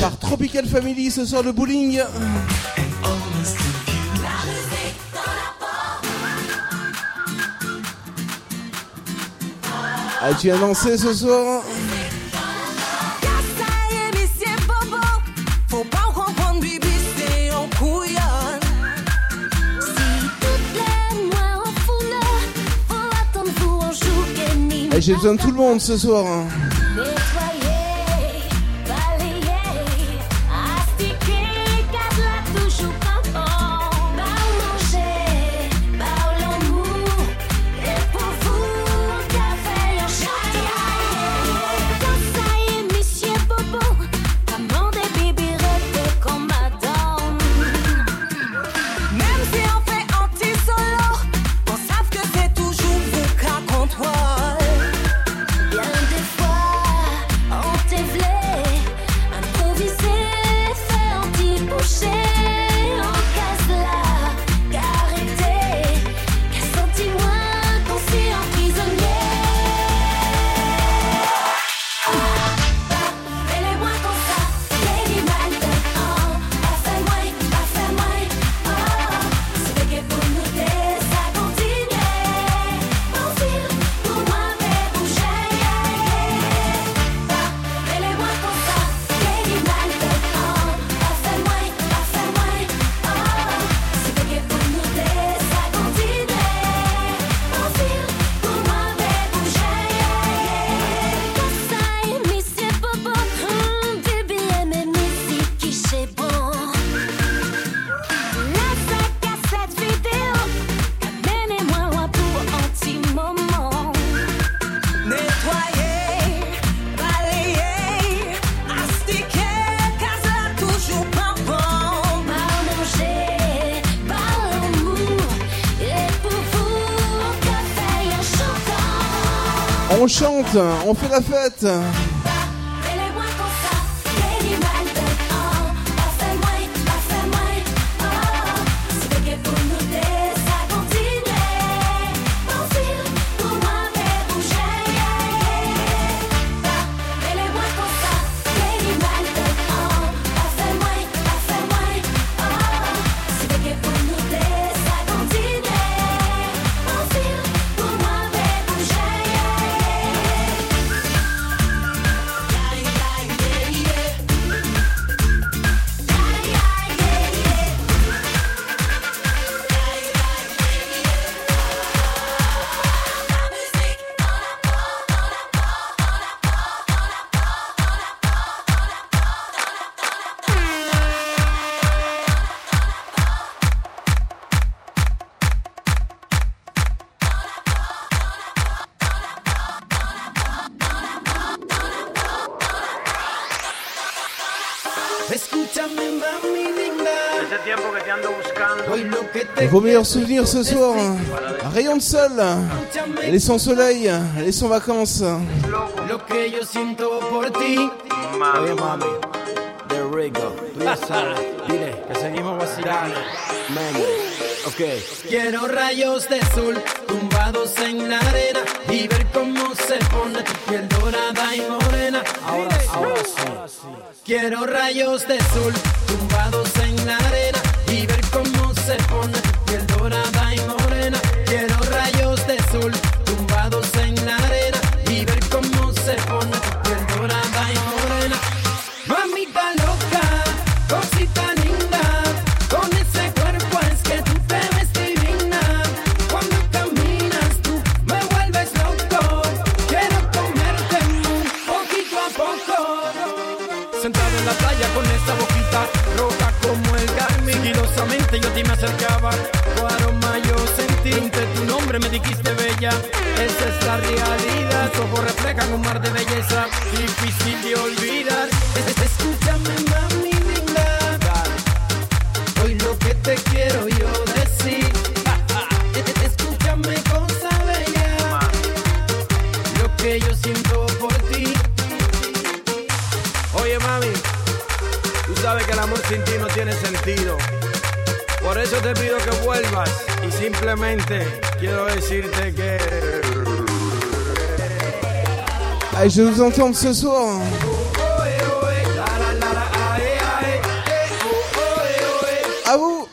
par Tropical Family ce soir le bowling. As-tu as ce soir hein j'ai besoin de tout le monde ce soir. Hein. on chante, on fait la fête. Vos meilleurs souvenirs ce soir Rayon de sol, les sans soleil, les sans vacances. Lo que yo siento por ti, mami, mami, de Rigo, tú ya sabes, dile que seguimos vacilando. Mami, ok. Quiero rayos de sol tumbados en la arena y ver cómo se pone tu piel dorada y morena. Ahora, ahora sí. Quiero rayos de sol tombe ce soir. À vous.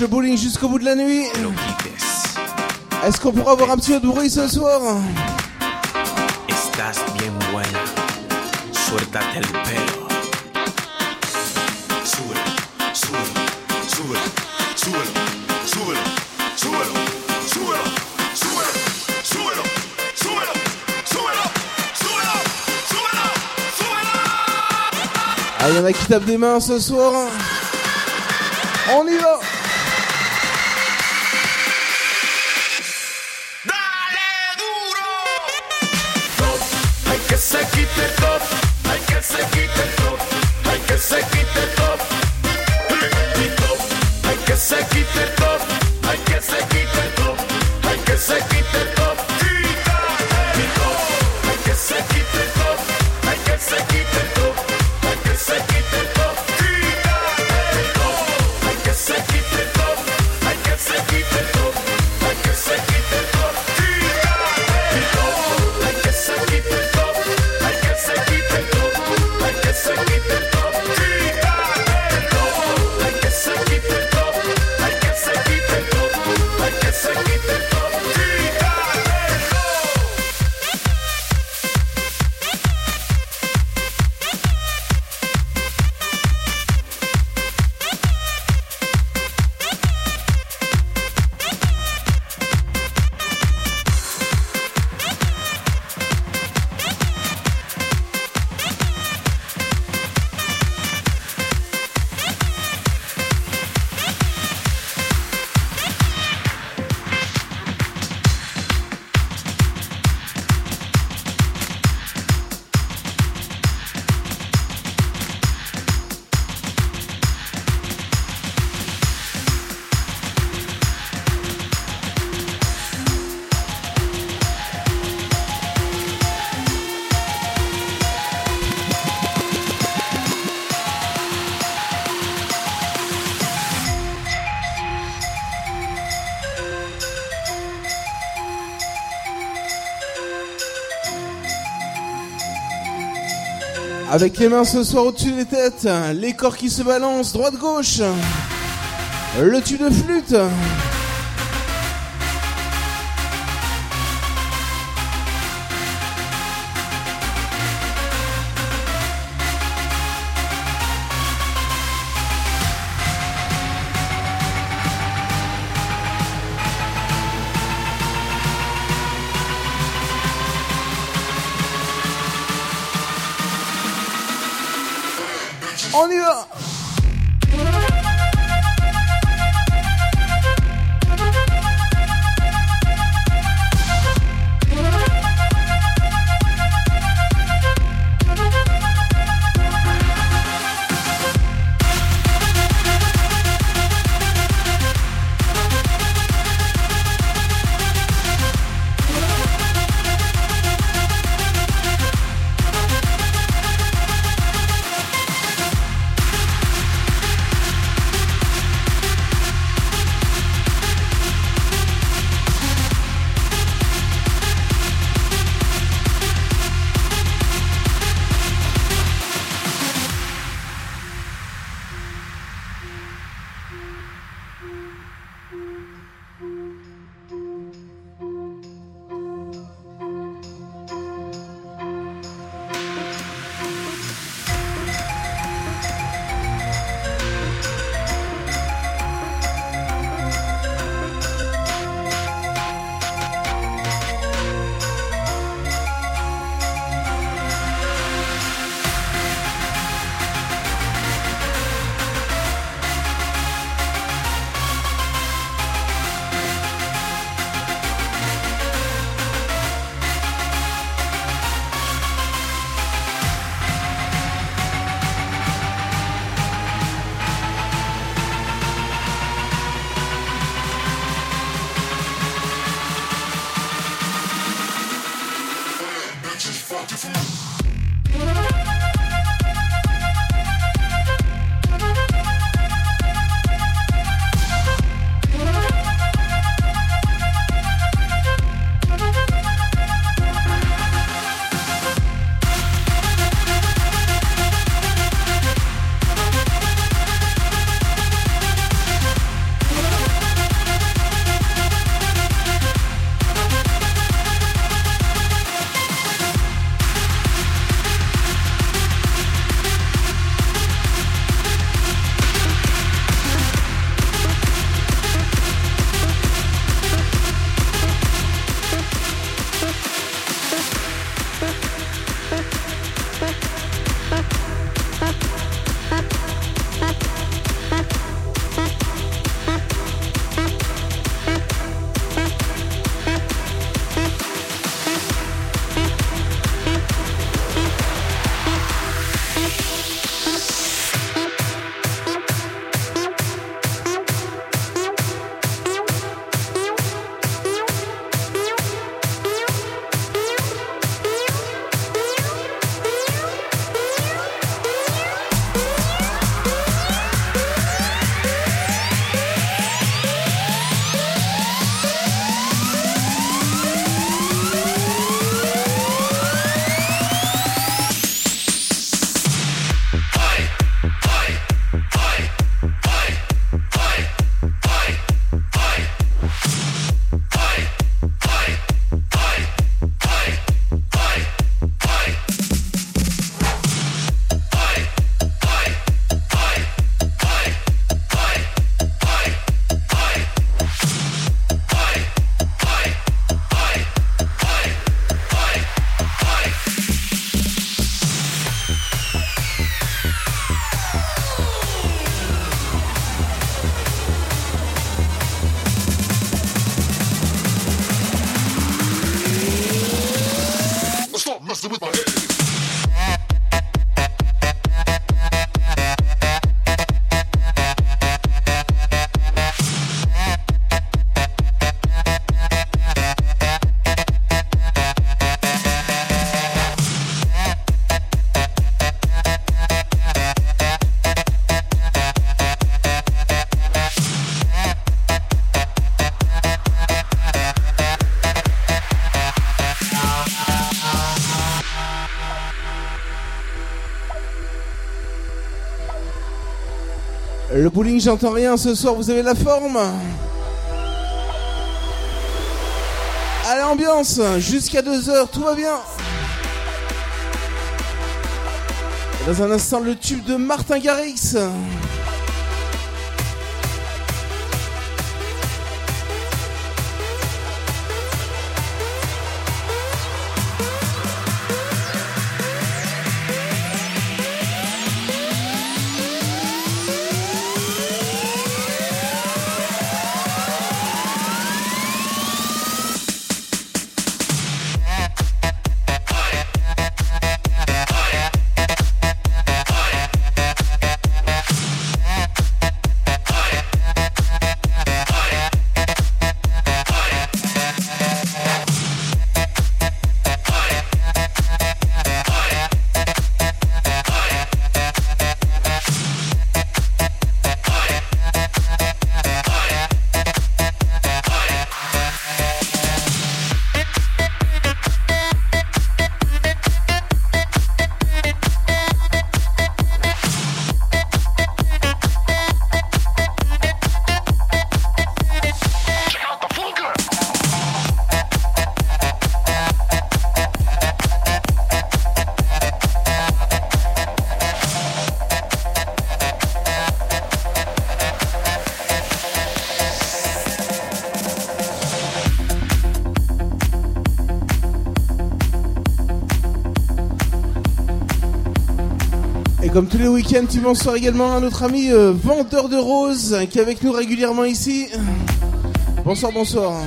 le bowling jusqu'au bout de la nuit. Est-ce qu'on pourra avoir un petit peu de bruit ce soir Estás bien buena. Suéltate el pelo. Súbelo, súbelo, súbelo, súbelo, súbelo, súbelo, súbelo, súbelo, súbelo, súbelo, súbelo, súbelo, súbelo, súbelo. Ah, y'en a qui tapent des mains ce soir. On y va Avec les mains ce soir au-dessus des têtes, les corps qui se balancent droite-gauche, le tube de flûte. J'entends rien ce soir, vous avez la forme Allez, ambiance, jusqu'à 2h, tout va bien. Dans un instant, le tube de Martin Garrix. Tous les week-ends, tu bonsoir également à notre ami euh, vendeur de roses qui est avec nous régulièrement ici. Bonsoir, bonsoir.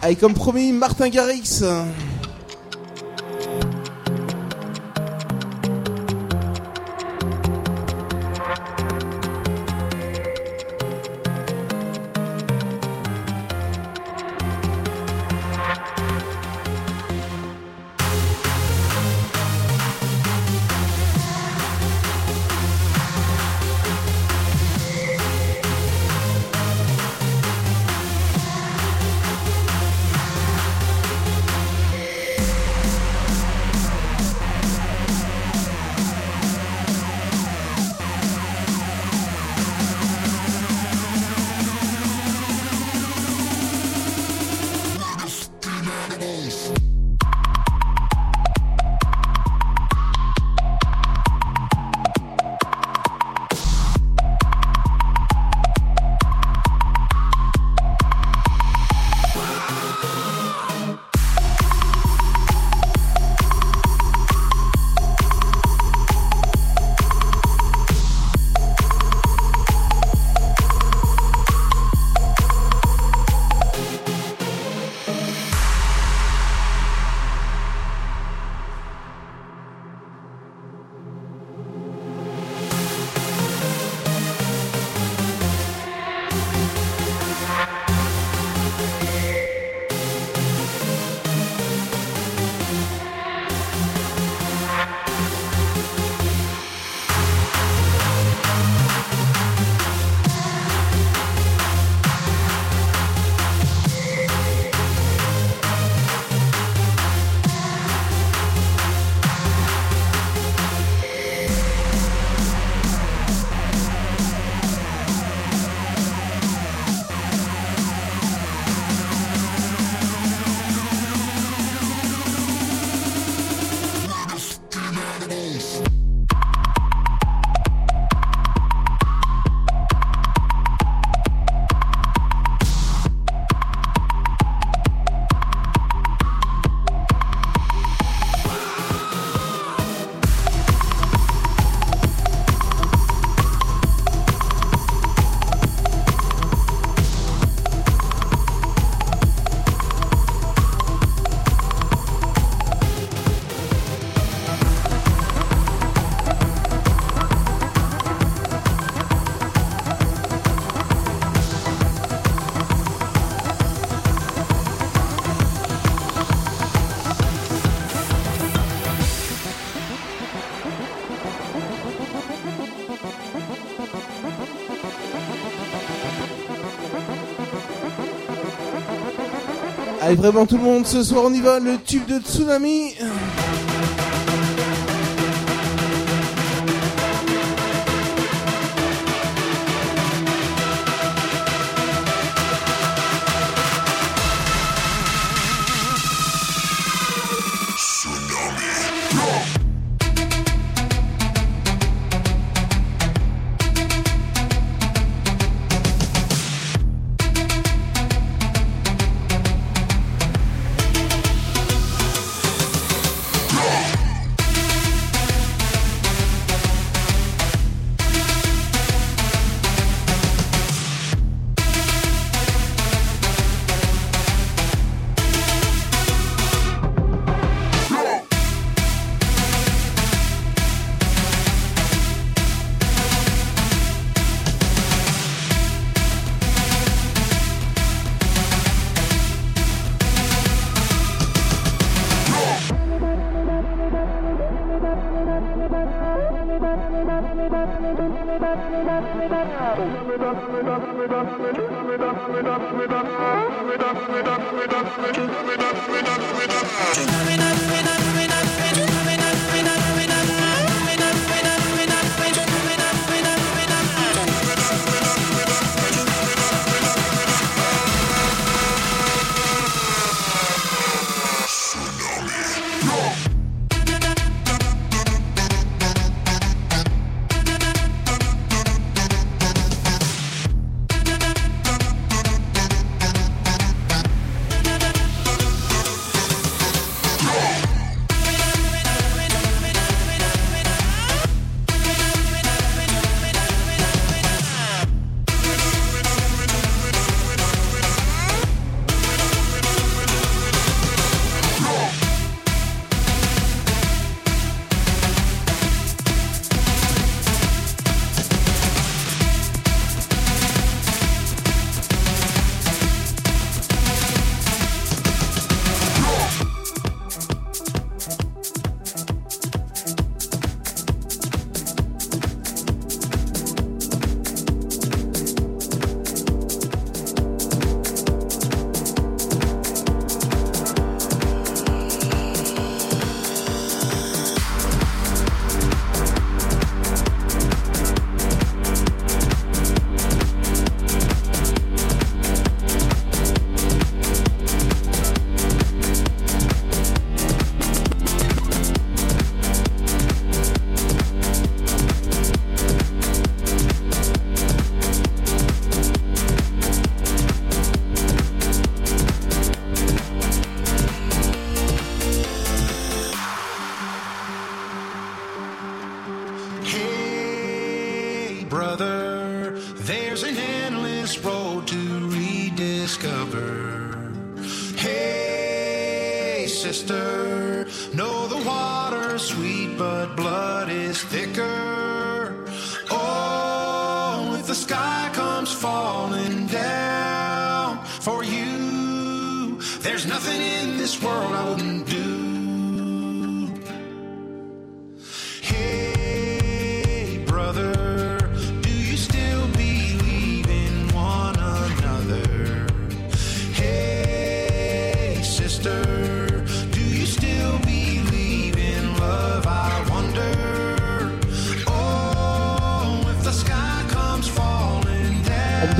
Allez, comme promis, Martin Garrix. Et vraiment tout le monde, ce soir on y va, le tube de tsunami.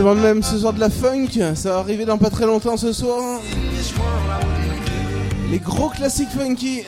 exactement le même ce soir de la funk. Ça va arriver dans pas très longtemps ce soir. Les gros classiques funky.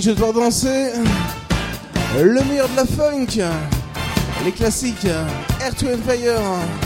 Je dois danser. Le meilleur de la funk. Les classiques. Air to Empire.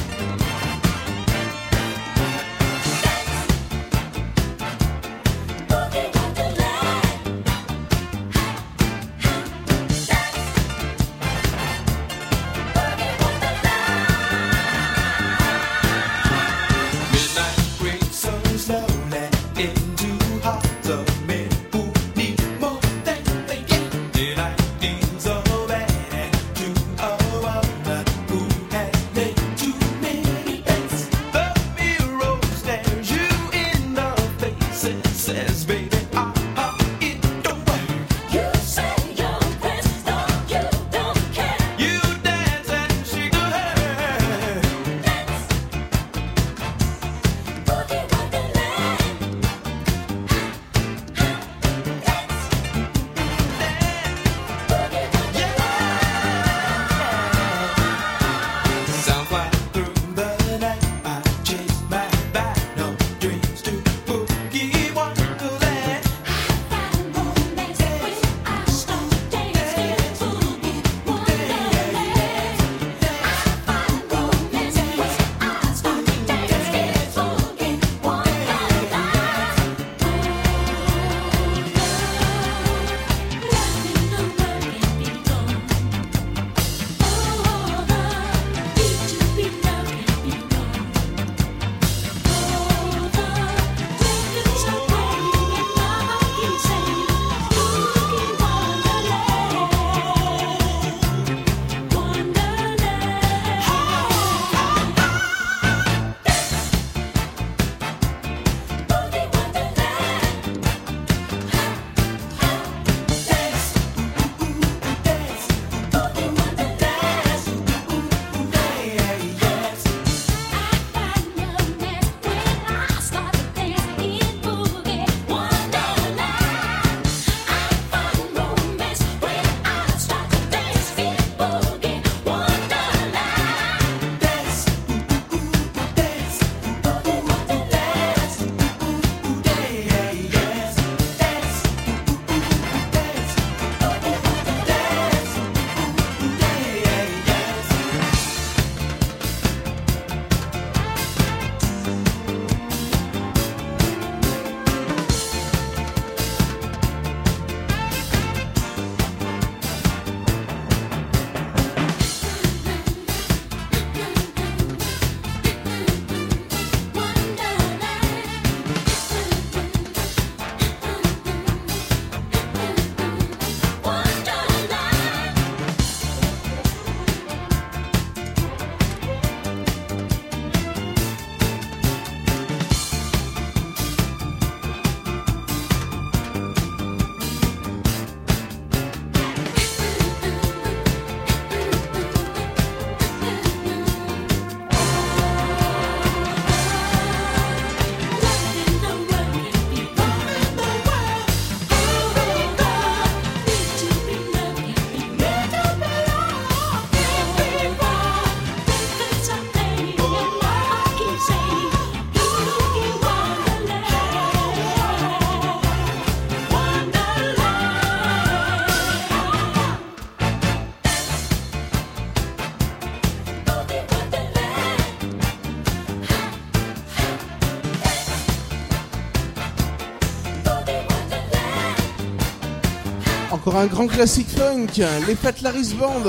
un grand classique funk, les Fat Laris Band.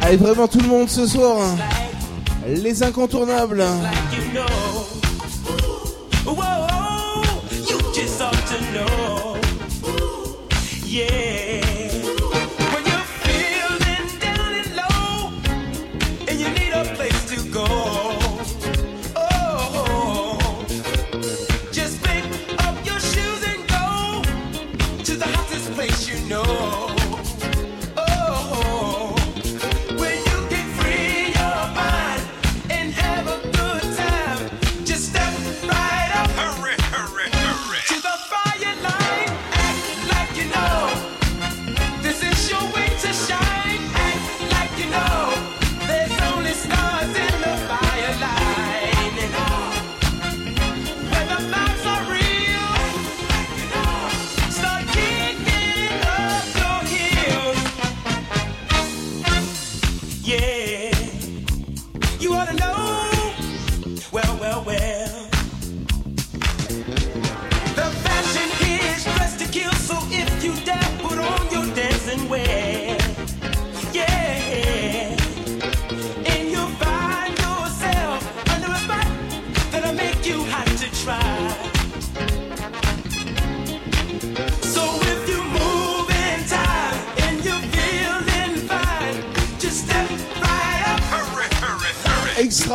Allez, vraiment tout le monde ce soir, les incontournables.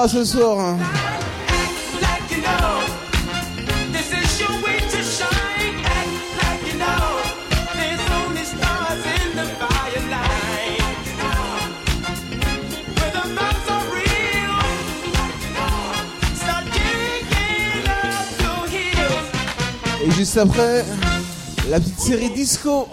ce soir. Hein. Et juste après, la petite série disco.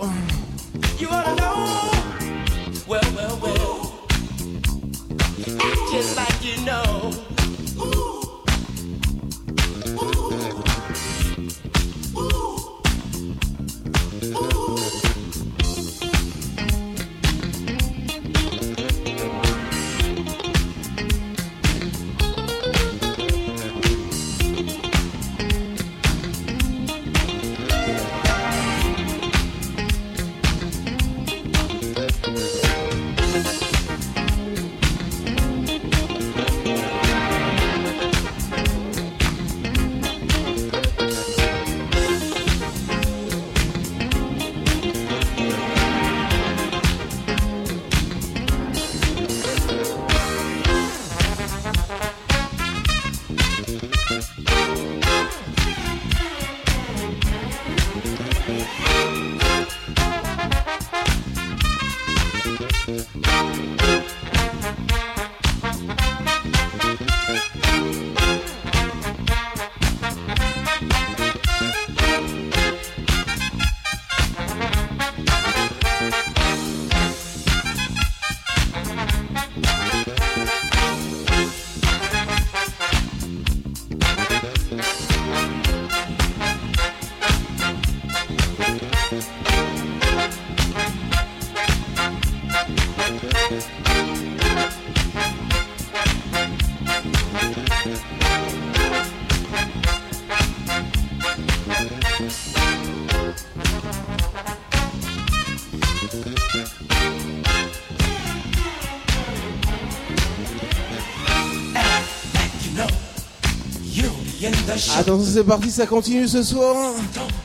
Attention, c'est parti, ça continue ce soir hein.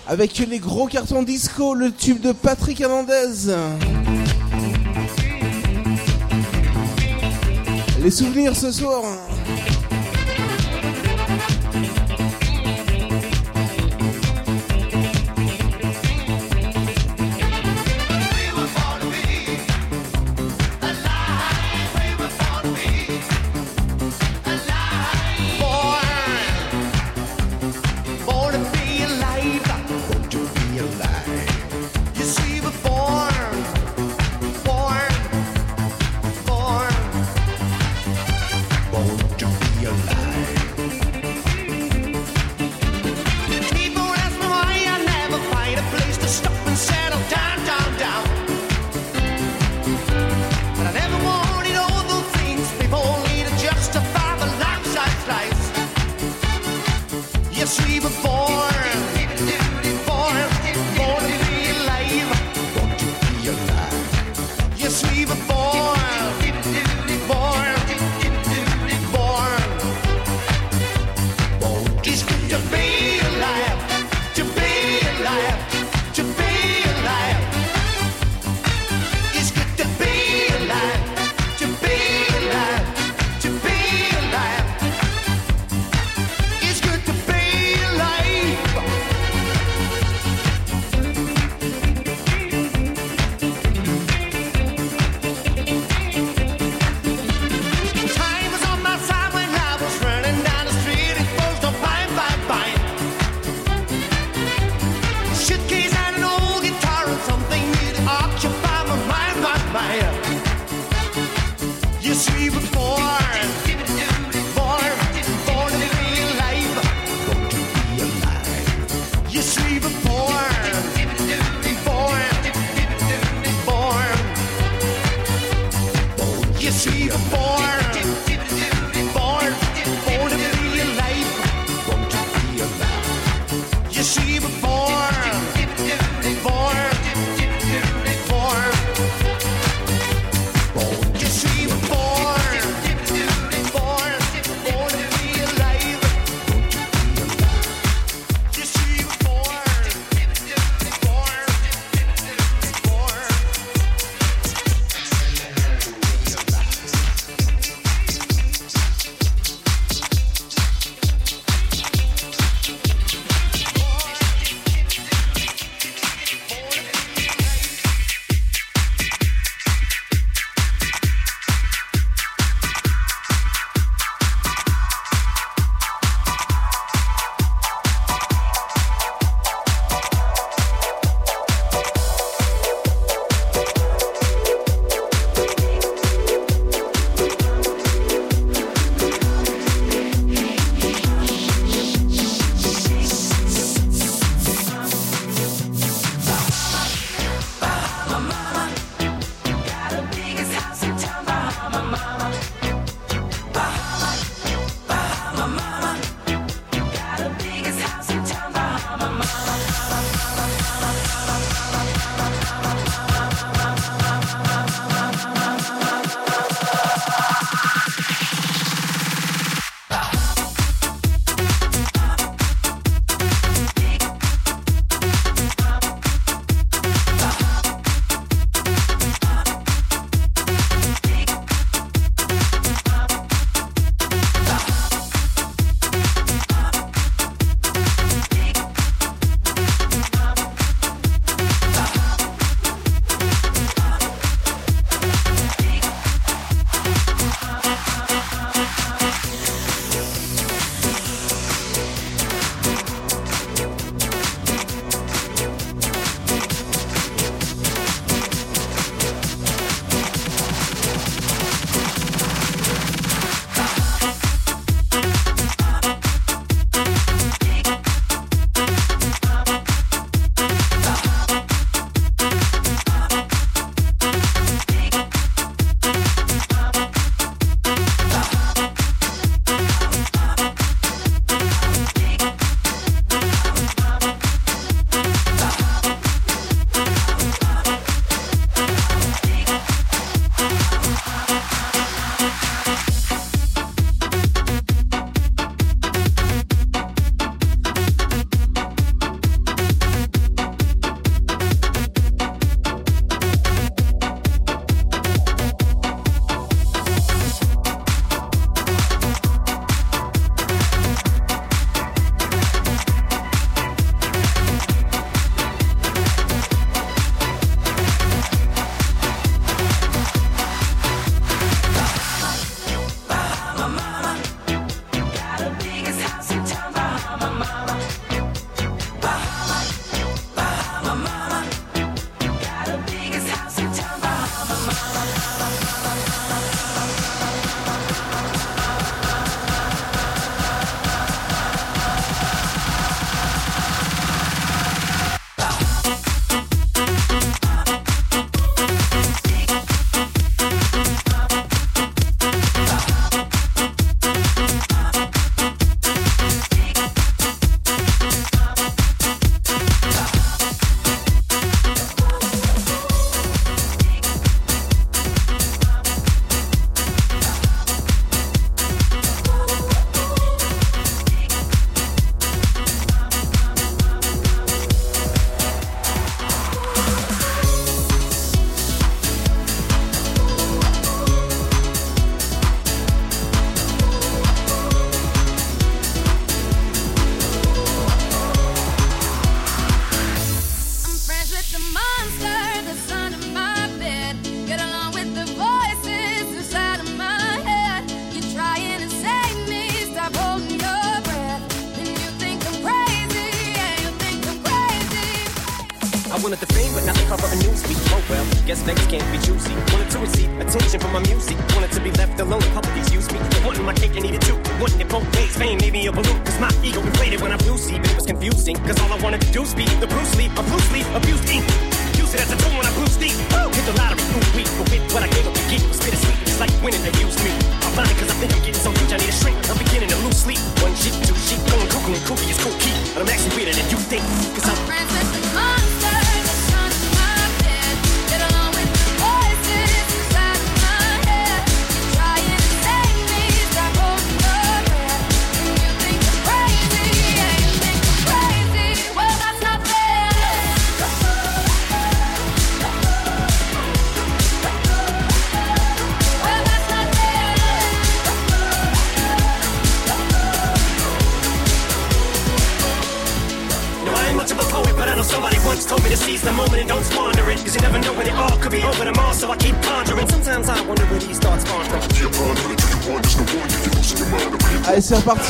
avec les gros cartons disco, le tube de Patrick Hernandez. Les souvenirs ce soir. Hein.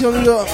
叫那个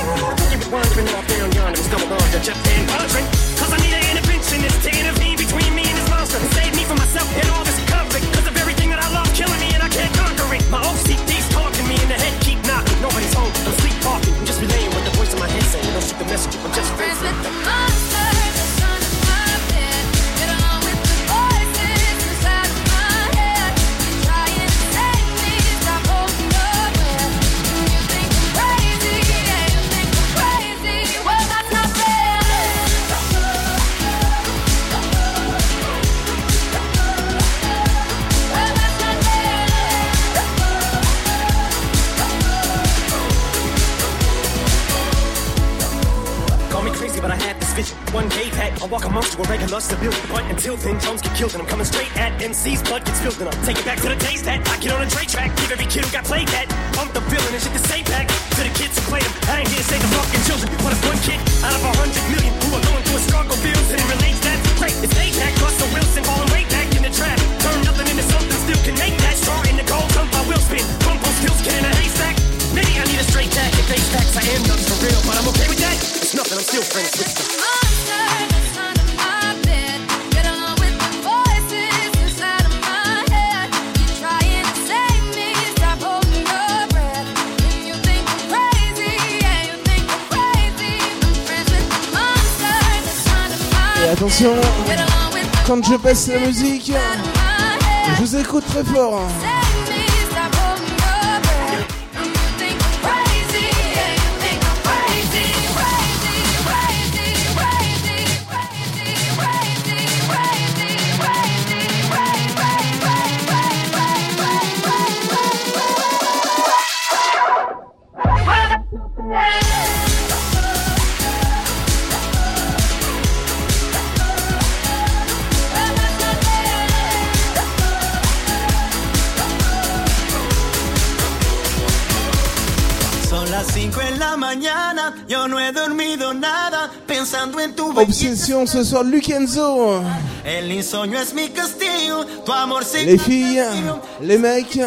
Solusi Obsession ce soir, Luke Les filles, les mecs.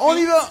On y va.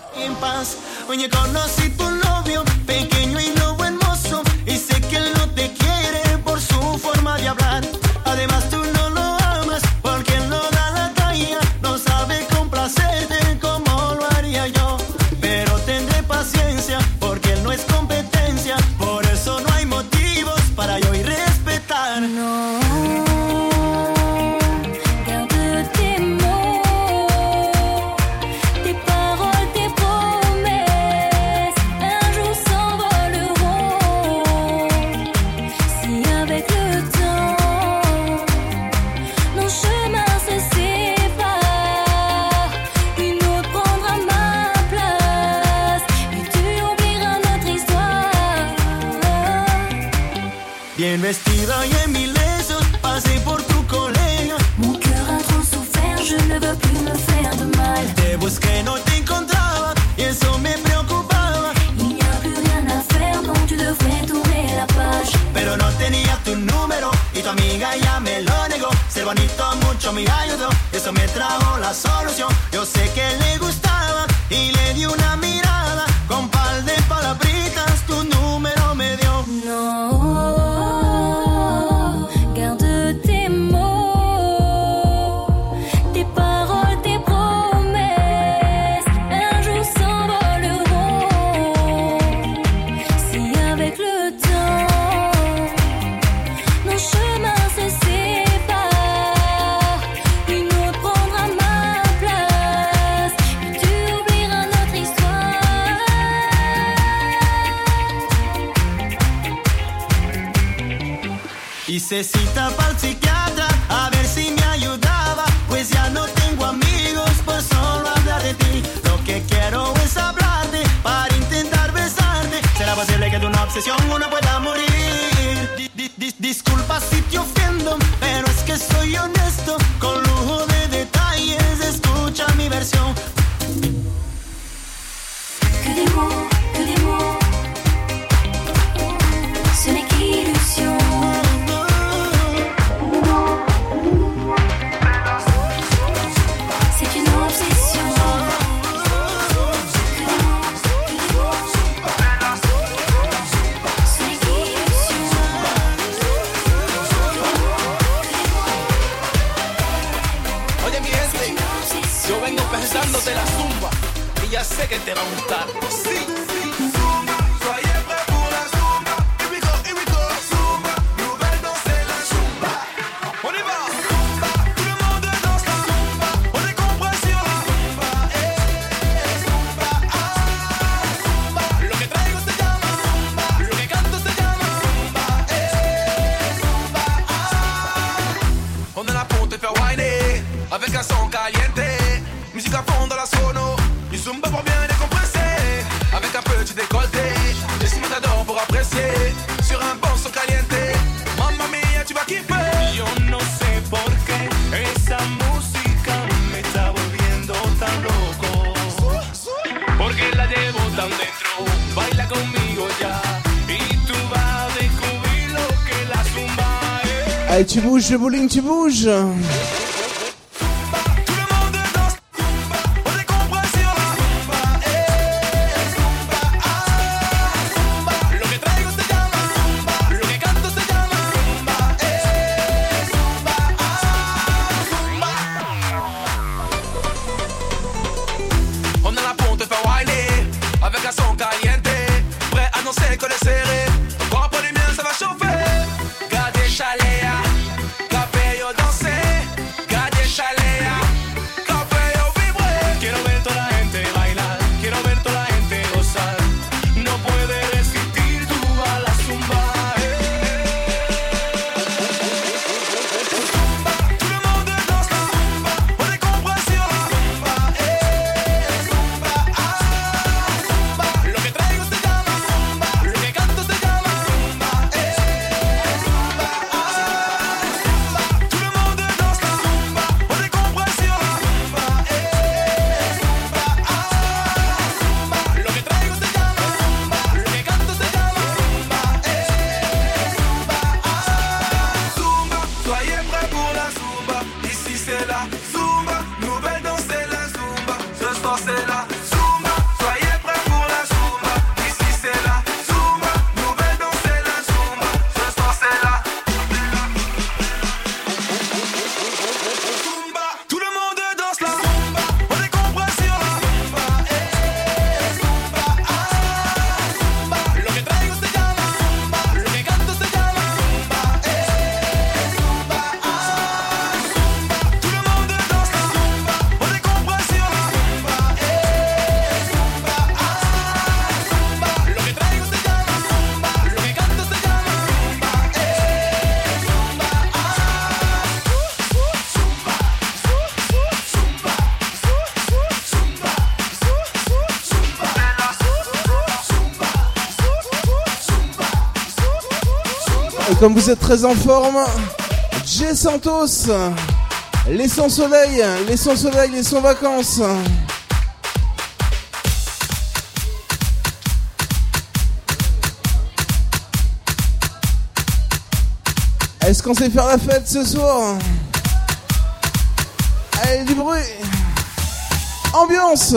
solución. bouge, bowling, tu bouges. Euh, comme vous êtes très en forme, Jay Santos, les sans soleil, les sans soleil, les sans vacances. Est-ce qu'on sait faire la fête ce soir? Allez, du bruit. Ambiance.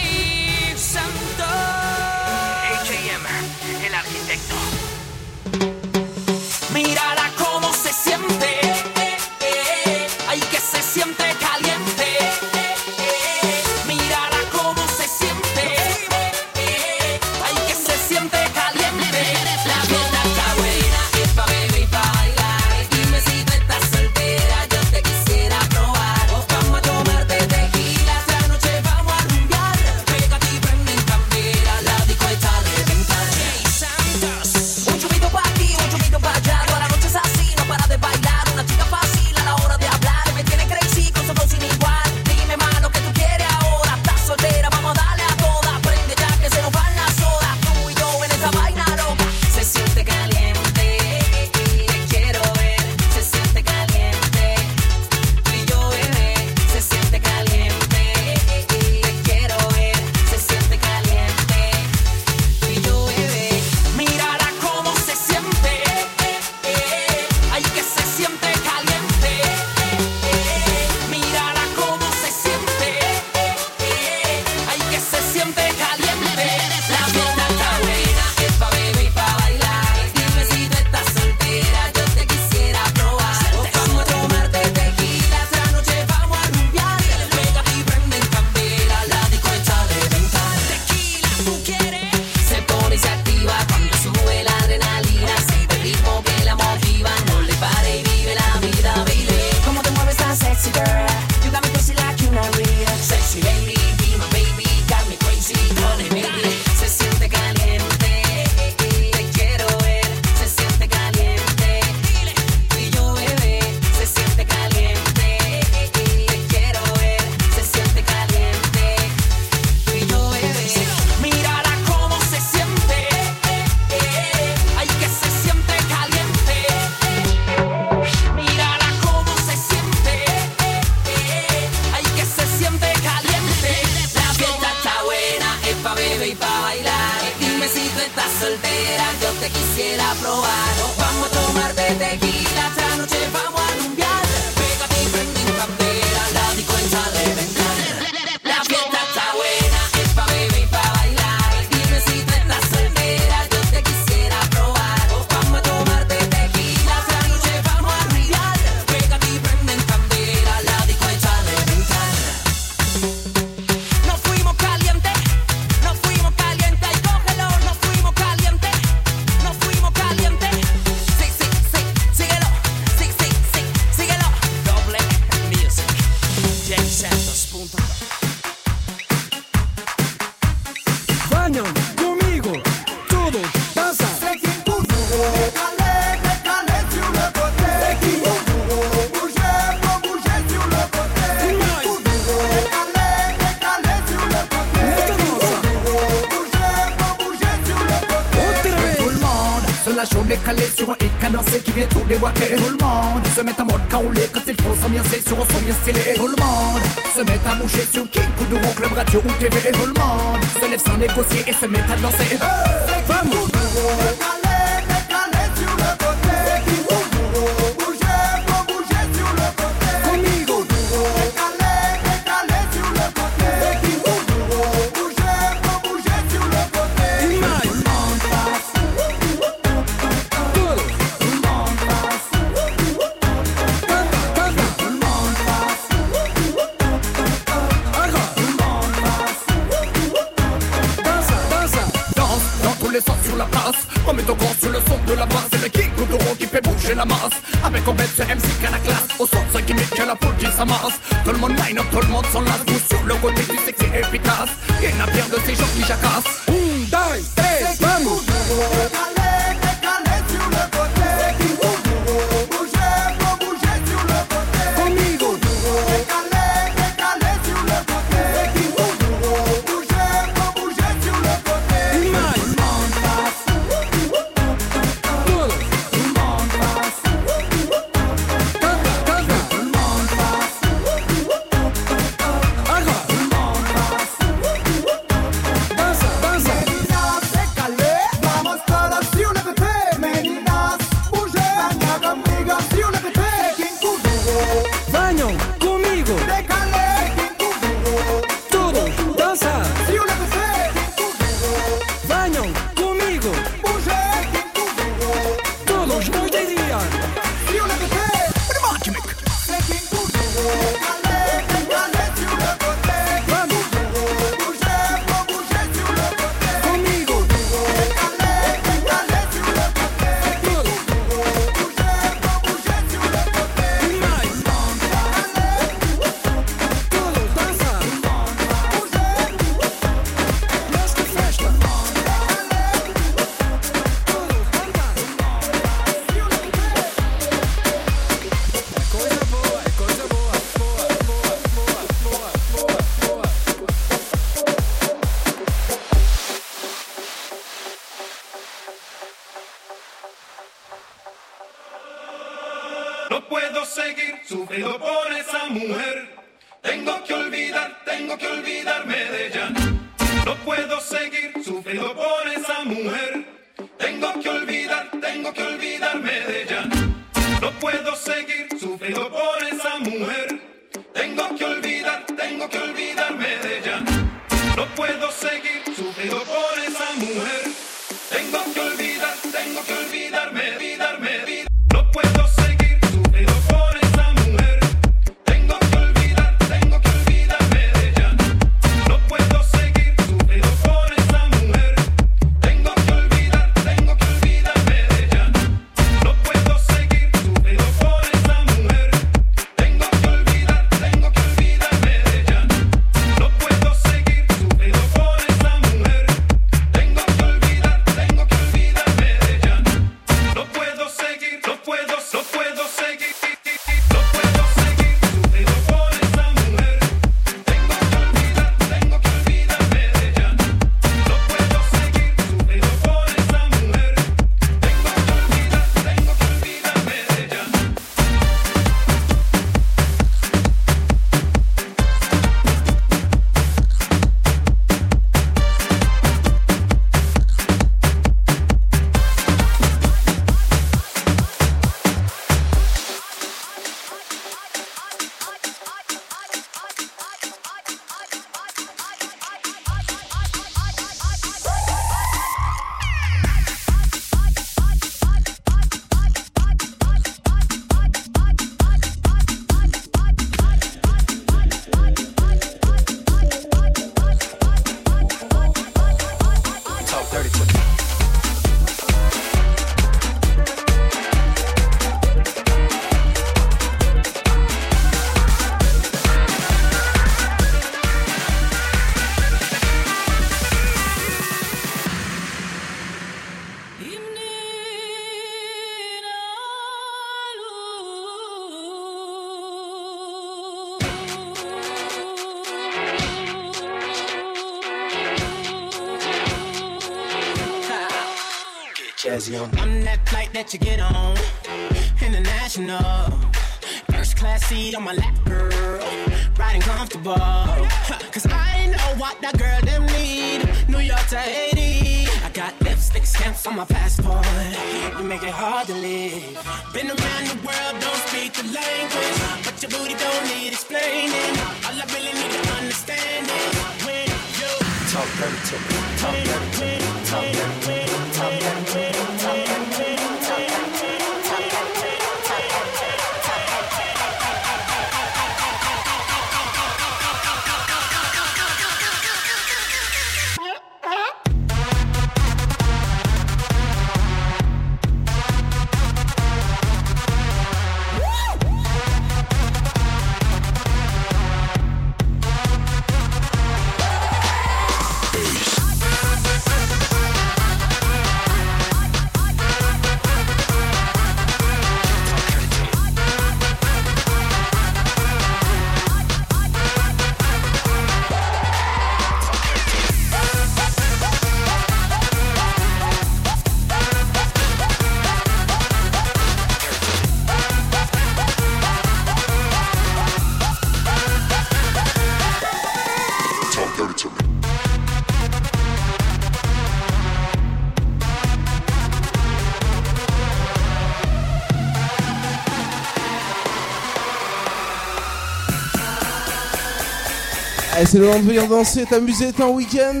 c'est le moment de venir danser, t'amuser, t'es en week-end.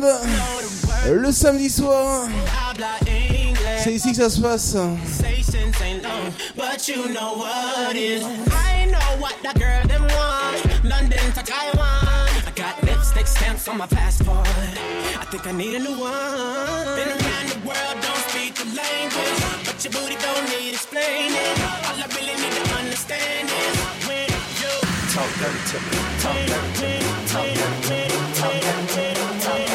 Le samedi soir. C'est ici que ça se passe. stamps on my passport. I think I need a new one. Been Talk dirty to me. Talk dirty to me. Talk dirty to me. Talk dirty to me.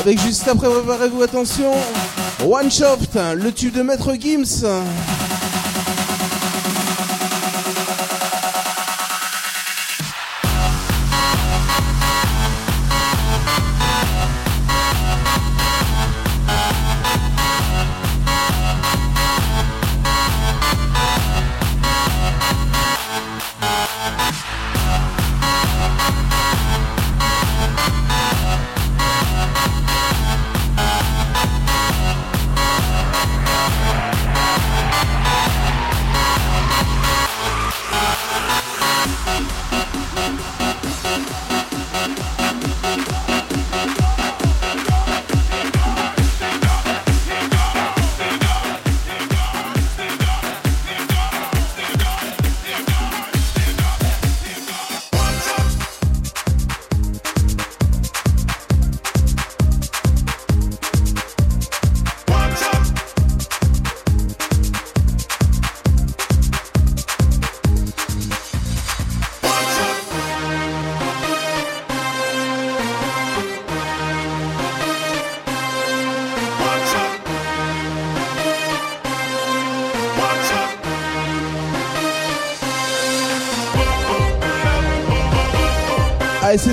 Avec juste après, préparez-vous attention, One Shot, le tube de Maître Gims.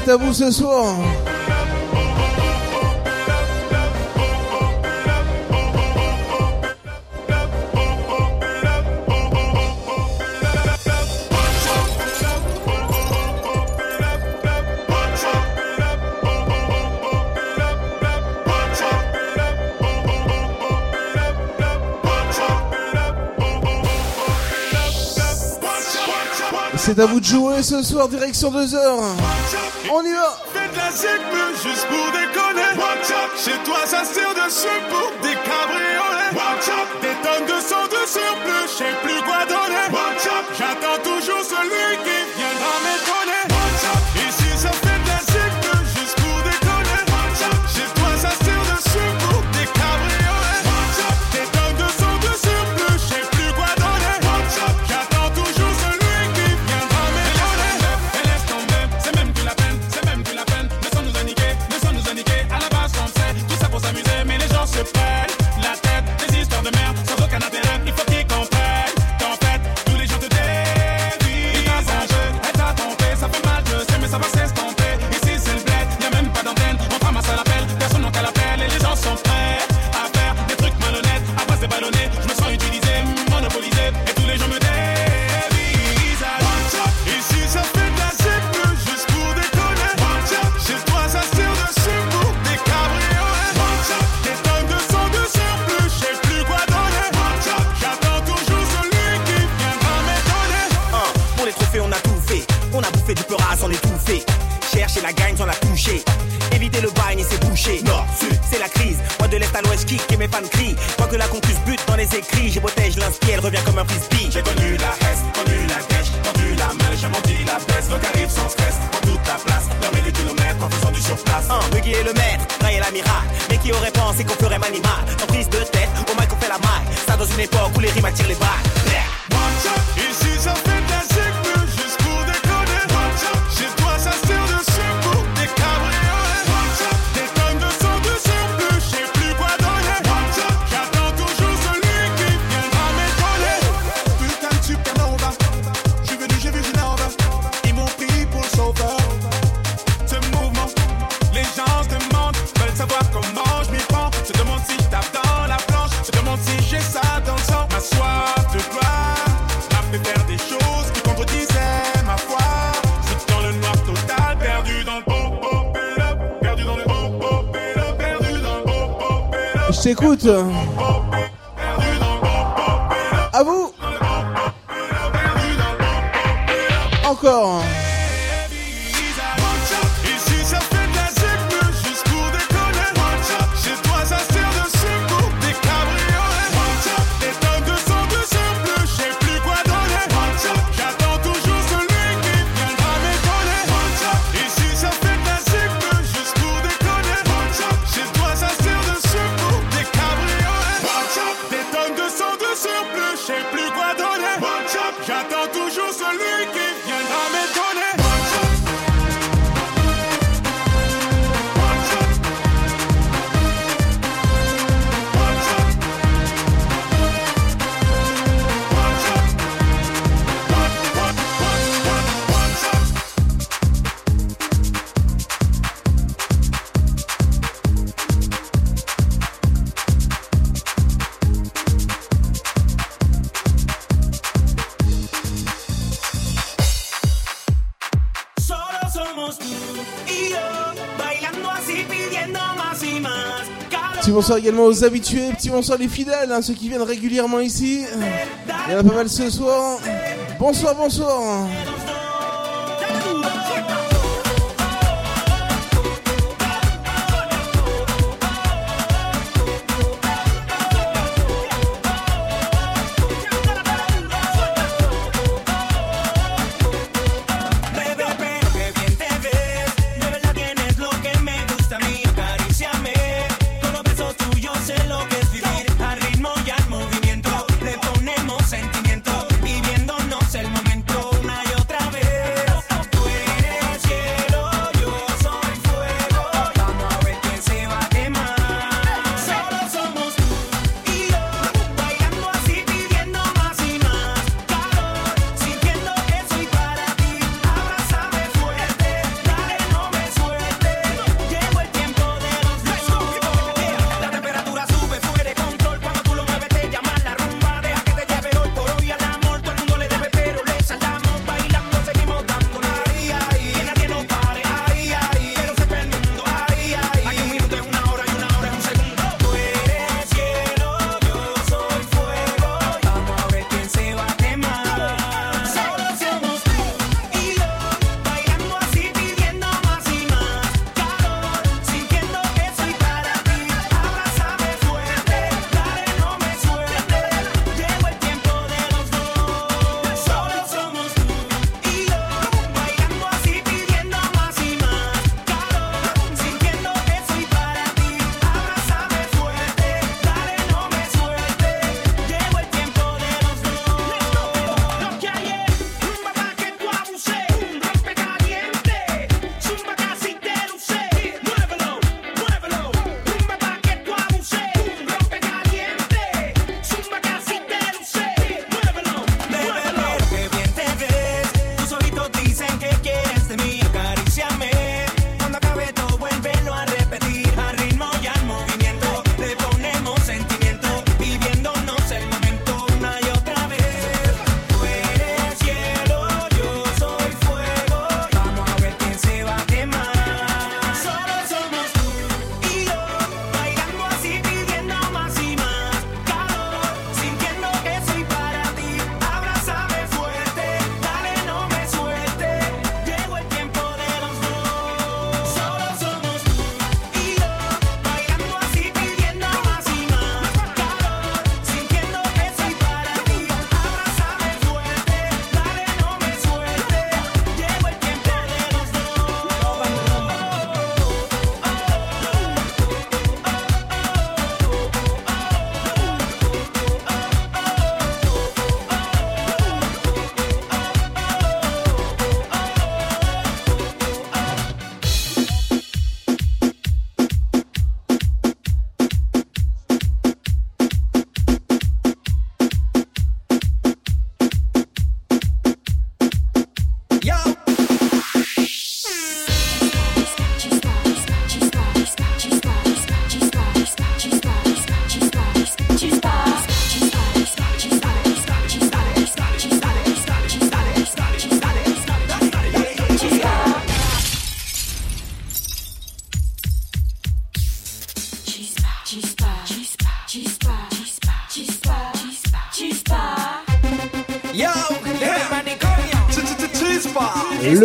est à vous ce soir. C'est à vous de jouer ce soir, direction 2 heures. On y va. Fais de la zigme juste pour déconner. Watch. Chez toi, ça sert de pour des cabriolets. Watch up. Des tonnes de sang de surplus. Je sais plus quoi donner. Watch. J'attends toujours celui qui 1, Muggy est le maître, Ray est l'amiral. Mais qui aurait pensé qu'on ferait manimal En prise de tête, au mal qu'on fait la maille. Ça dans une époque où les rimes attirent les balles. s'écoute. bonsoir également aux habitués, petit bonsoir les fidèles, hein, ceux qui viennent régulièrement ici. Il y en a pas mal ce soir. Bonsoir, bonsoir.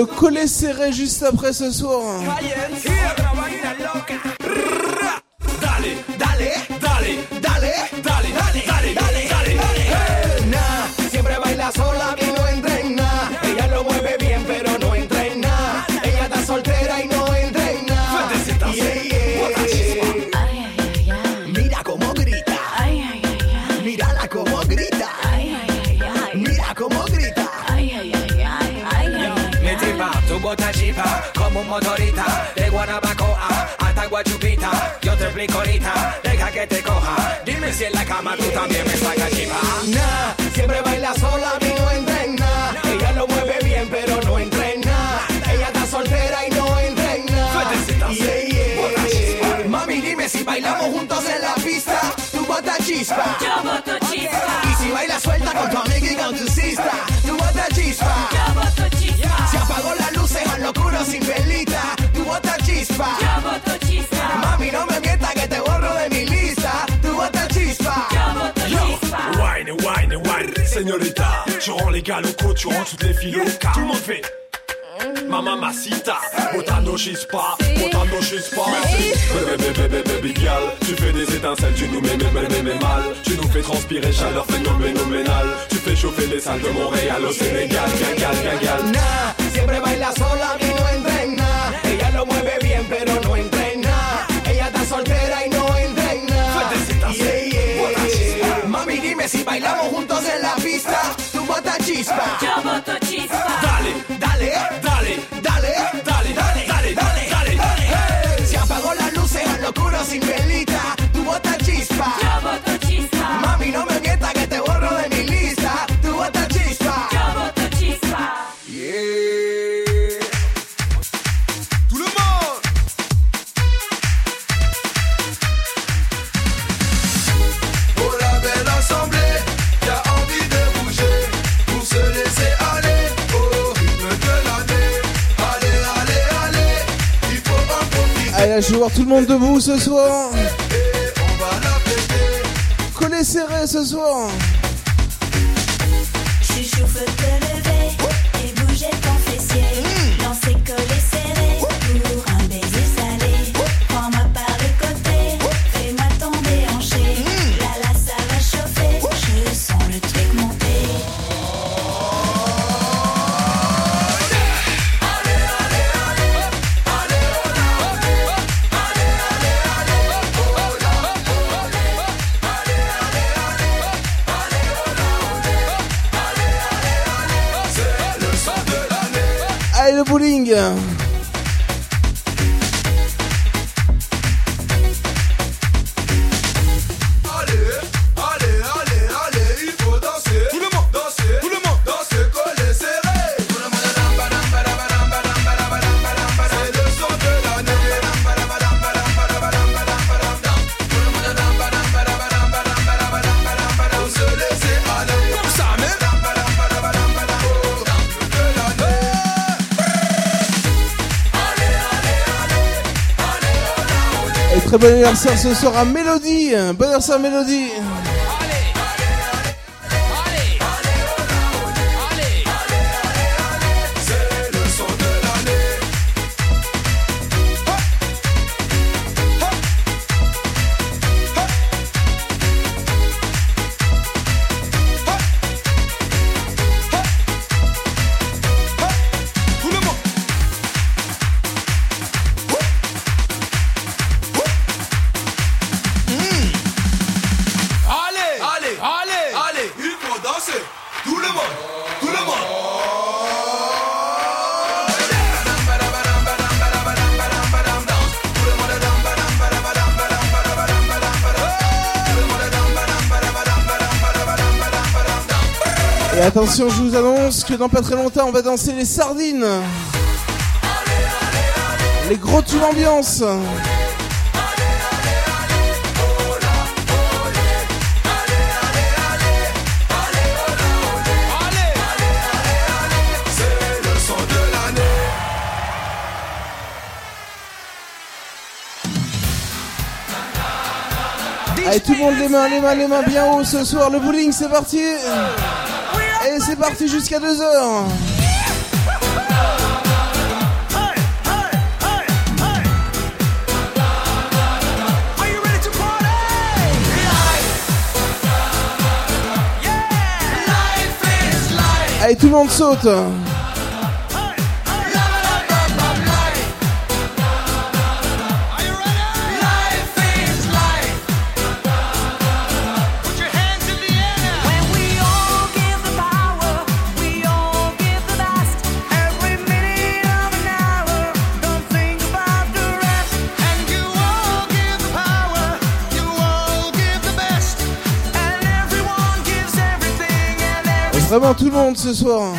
Le serré juste après ce soir. Chispa. Yo boto chispa. Y si bailas suelta con tu amiga y con tu sista. Tu bota chispa. Yo boto chispa. Se apagó la luz en locura sin velita. Tu bota chispa. Yo boto chispa. Mami, no me mientas que te borro de mi lista. Tu bota chispa. Yo boto chispa. Wine, wine, wine, señorita. Tu rends les gars locaux, tu rends toutes les filles. Tout le monde fait. Mama Masita, Botando chispa, Botando chispa. Baby, baby, baby, baby, girl, tu fais des étincelles, tu nous mets, mets, mets, mets, mal. Tu nous fais transpirer chaleur phénoménale. Tu fais chauffer les salles de Montréal au Sénégal, gagal, gagal. Nah, siempre baila sola y no entra en nada. Ella lo mueve bien, pero no entra en nada. Ella está soltera y no entra en nada. Yeah, yeah. Mami, dime si bailamos juntos en la pista. Tu bota chispa. Yo boto Allez, je vais voir tout le monde debout ce soir. Collet serré ce soir. Chouchou, faut te lever et bouger ton fessier. Danser collé serré Yeah. Très bon anniversaire ce soir à Mélodie. Bon anniversaire Mélodie. Attention, je vous annonce que dans pas très longtemps, on va danser les sardines. Les gros de l'année. Allez, tout le monde les mains, les mains, les mains bien haut ce soir. Le bowling, c'est parti c'est parti jusqu'à 2h. Allez, tout le monde saute. vraiment tout le monde ce soir.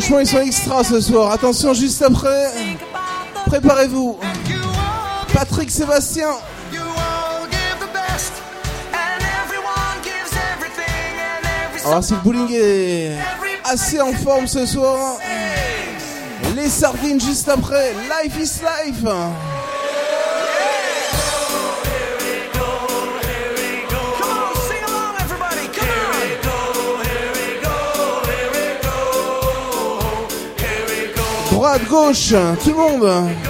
Franchement, ils sont extra ce soir. Attention, juste après, préparez-vous. Patrick Sébastien. Ah, Alors, si le bowling est assez en forme ce soir, les sardines juste après. Life is life. gauche, tout le monde.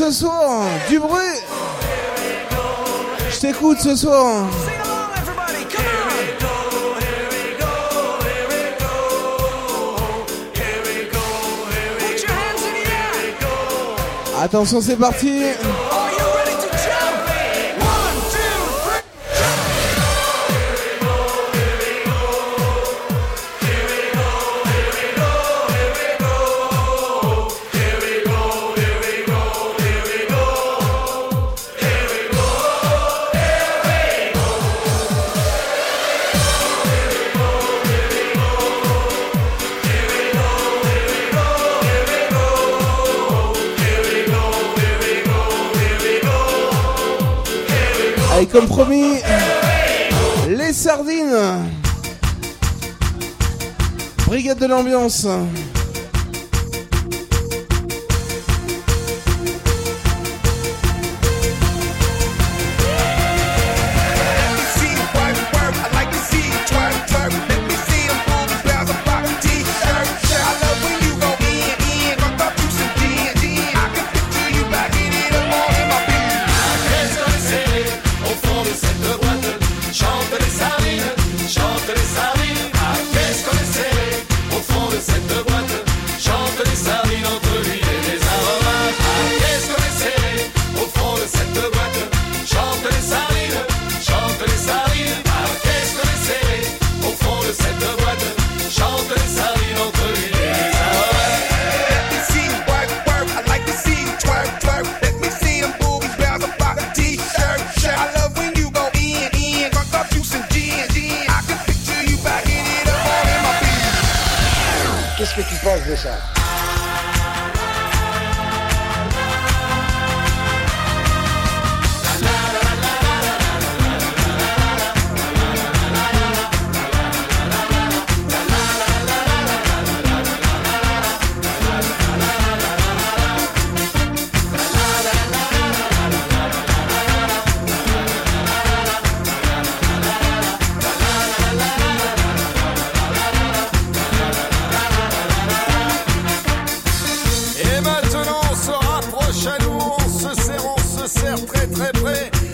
ce soir, du bruit. Je t'écoute ce soir. Attention, c'est parti. comme promis, les sardines. Brigade de l'ambiance.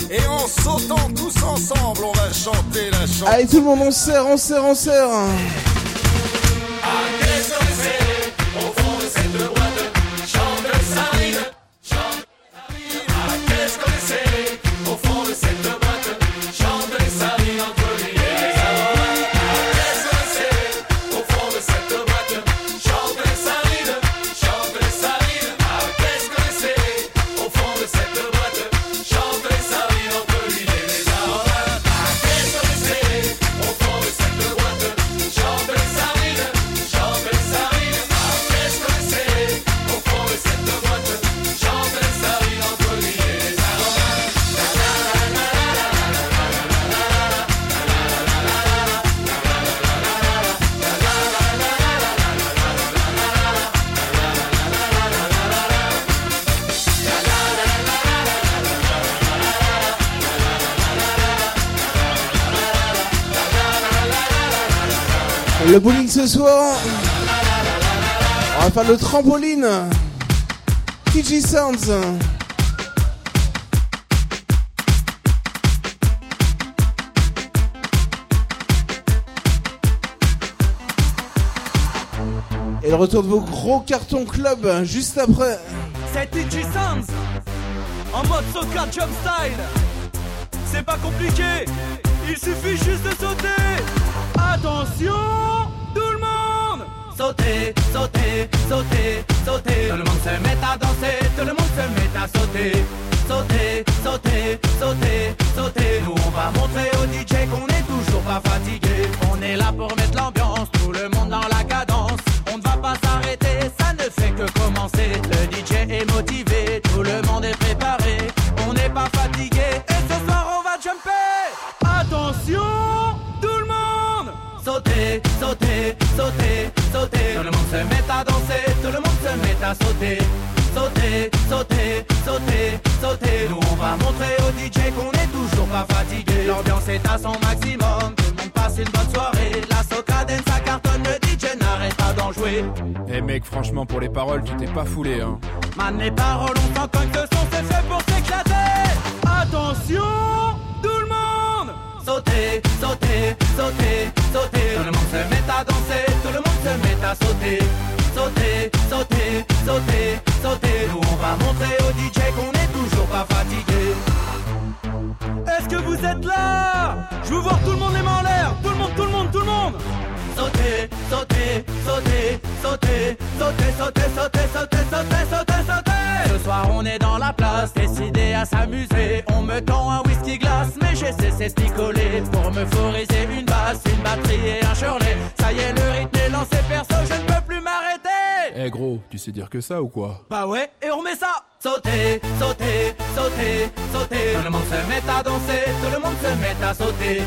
Et en sautant tous ensemble, on va chanter la chanson. Allez, tout le monde, on serre, on serre, on serre. Soir. On va faire le trampoline. TG Sounds. Et le retour de vos gros cartons club juste après. C'est TG Sounds En mode soca jump style C'est pas compliqué Il suffit juste de sauter Attention Sauter, sauter, sauter, sauter. Tout le monde se met à danser Tout le monde se met à sauter. Sauter, sauter, sauter, sauter. Nous on va montrer au DJ qu'on est toujours pas fatigué. On est là pour mettre l'ambiance Tout le monde dans la cadence. On ne va pas s'arrêter Ça ne fait que commencer. Le DJ est motivé Tout le monde est préparé. On n'est pas fatigué Et ce soir on va jumper. Attention Tout le monde. Sauter, sauter, sauter, se met à danser Tout le monde se met à sauter. Sauter, sauter, sauter, sauter. Nous on va montrer au DJ qu'on est toujours pas fatigué. L'ambiance est à son maximum Tout le monde passe une bonne soirée. La soca dance ça cartonne Le DJ n'arrête pas d'en jouer. Eh mec, franchement, pour les paroles, tu t'es pas foulé, hein. Man, les paroles on s'entend que ce son c'est fait pour s'éclater. Attention Tout le monde. Sauter, sauter, sauter, sauter. Tout le monde se met à danser Tout le monde sauter Sauter, sauter, sauter, sauter Nous on va montrer au DJ qu'on est toujours pas fatigué Est-ce que vous êtes là Je veux voir tout le monde les mains en l'air Tout le monde, tout le monde, tout le monde Sauter, sauter, sauter, sauter, sauter, sauter, sauter, sauter, sauter, sauter, sauter. Ce soir on est dans la place, décidé à s'amuser. On me tend un whisky glace, mais j'ai cessé de picoler pour me foriser une basse, une batterie et un Shirley. Ça y est, le rythme est lancé, perso, je ne peux plus m'arrêter. Eh gros, tu sais dire que ça ou quoi? Bah ouais, et on remet ça. Sauter, sauter, sauter, sauter. Tout le monde se met à danser, tout le monde se met à sauter.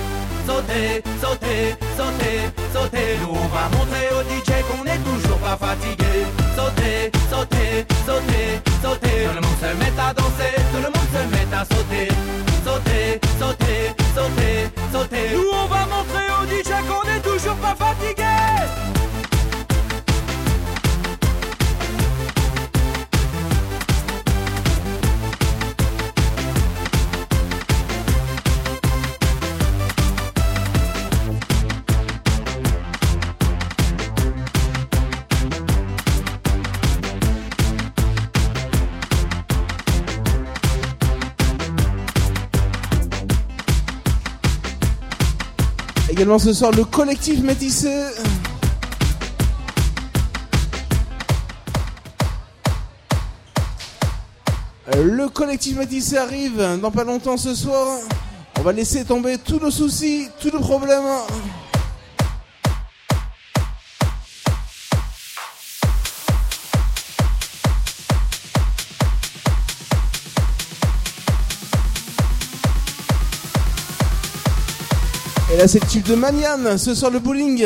Sauter, sauter, sauter, sauter. Nous on va montrer au DJ qu'on est toujours pas fatigué. Sauter, sauter, sauter, sauter. Tout le monde se met à danser, tout le monde se met à sauter. Sauter, sauter, sauter, sauter. Nous on va montrer au DJ qu'on est toujours pas fatigué Ce soir le collectif métissé. Le collectif métissé arrive dans pas longtemps ce soir. On va laisser tomber tous nos soucis, tous nos problèmes. Là c'est le type de Manian, ce soir le bowling.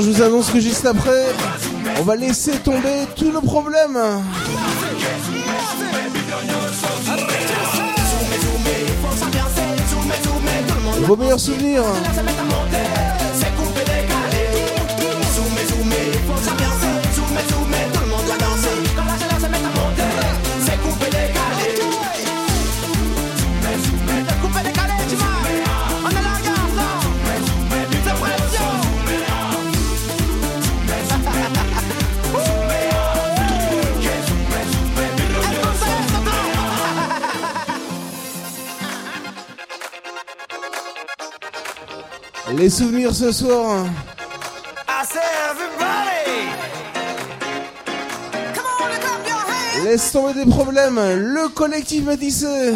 je vous annonce que juste après, on va laisser tomber tous nos problèmes. Vos meilleurs souvenirs. Les souvenirs ce soir. Laisse tomber des problèmes, le collectif métissé.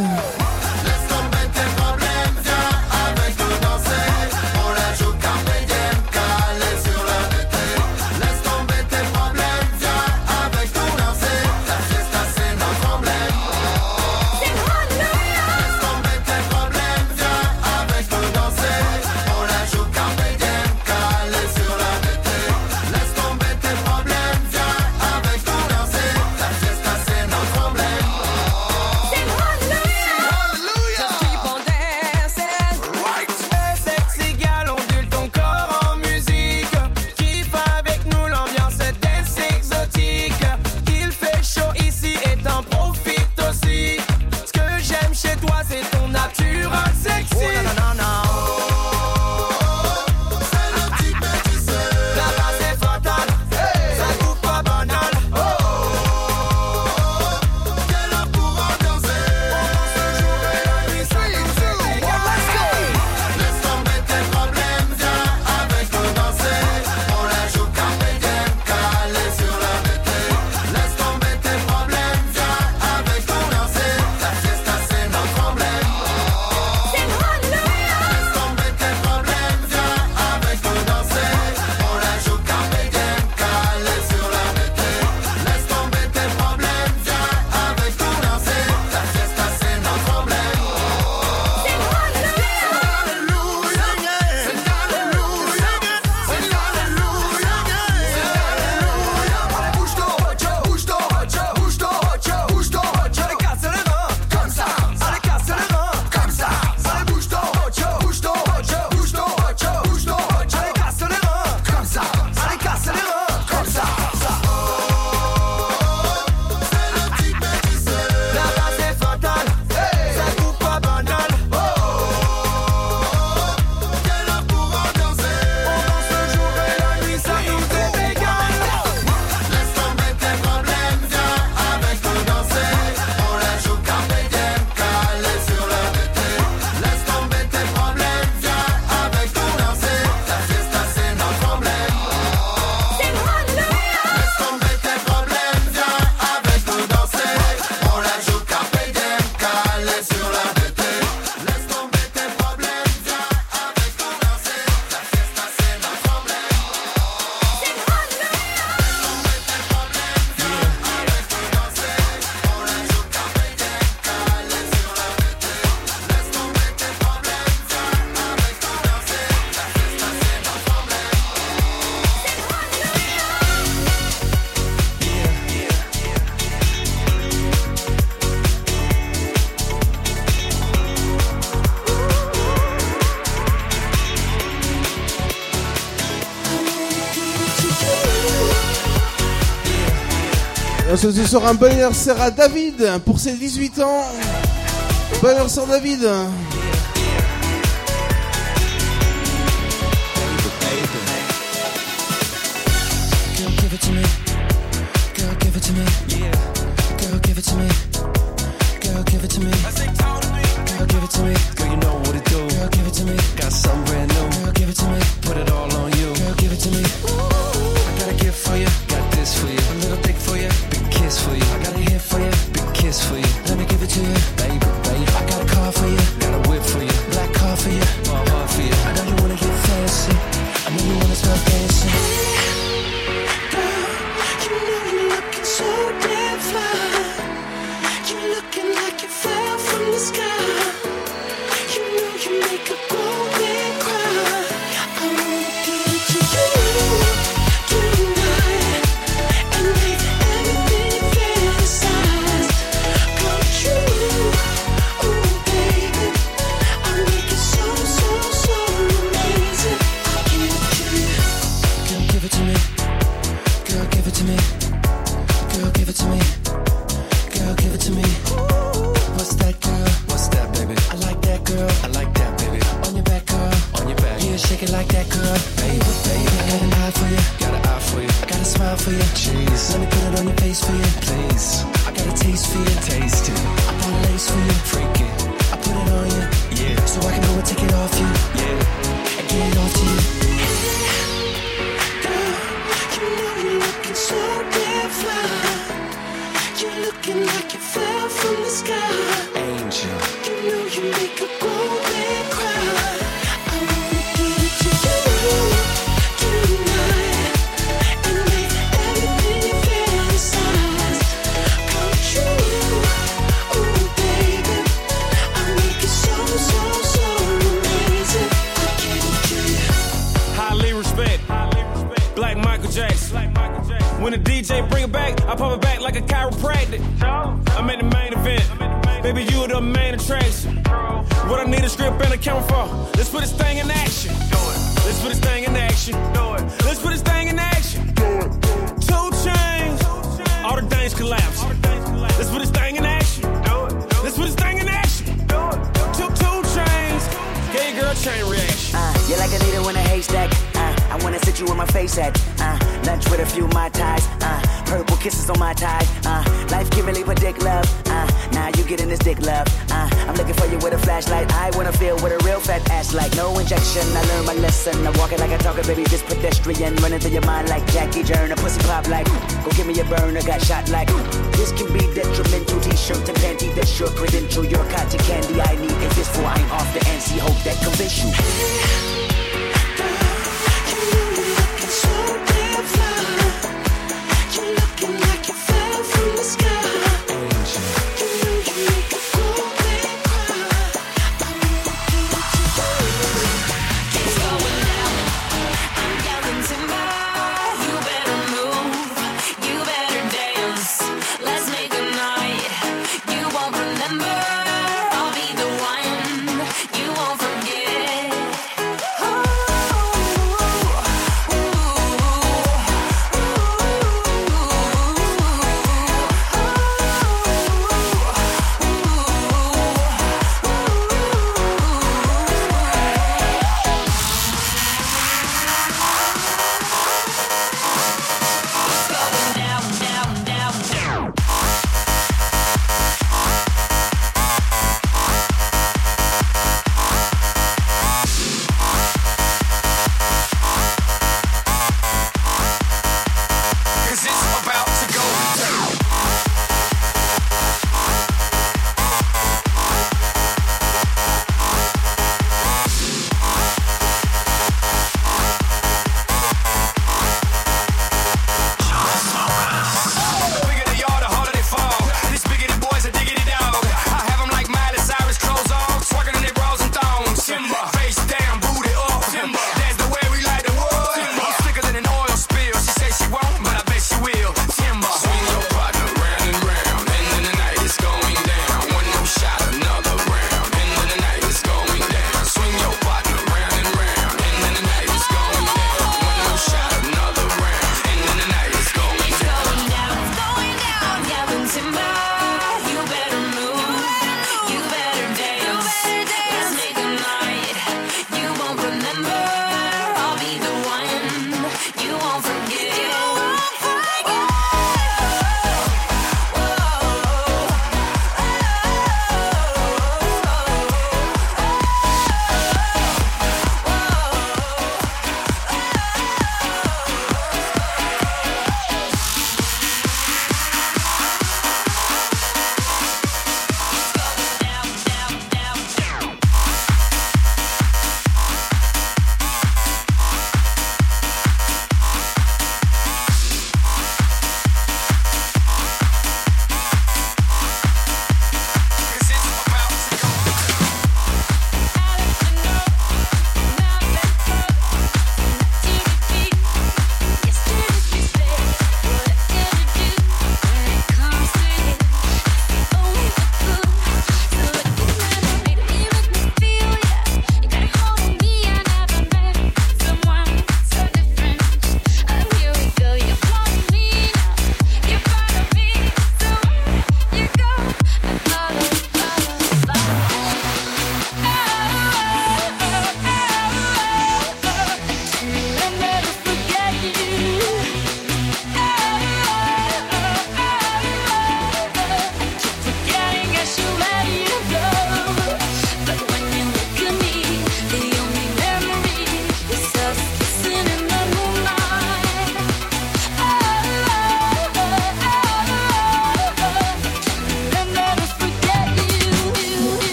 Ce soir, un bonheur sert à David pour ses 18 ans. Bonheur sert David. Got this for you. A little dick for you, big kiss for you. I got a hit for you, big kiss for you. Let me give it to you, baby, baby. I got a car for you, got a whip for you, black car for you, my heart for you. I know you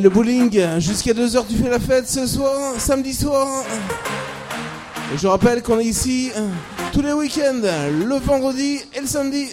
le bowling, jusqu'à 2h tu fais la fête ce soir, samedi soir. Je rappelle qu'on est ici euh, tous les week-ends, le vendredi et le samedi.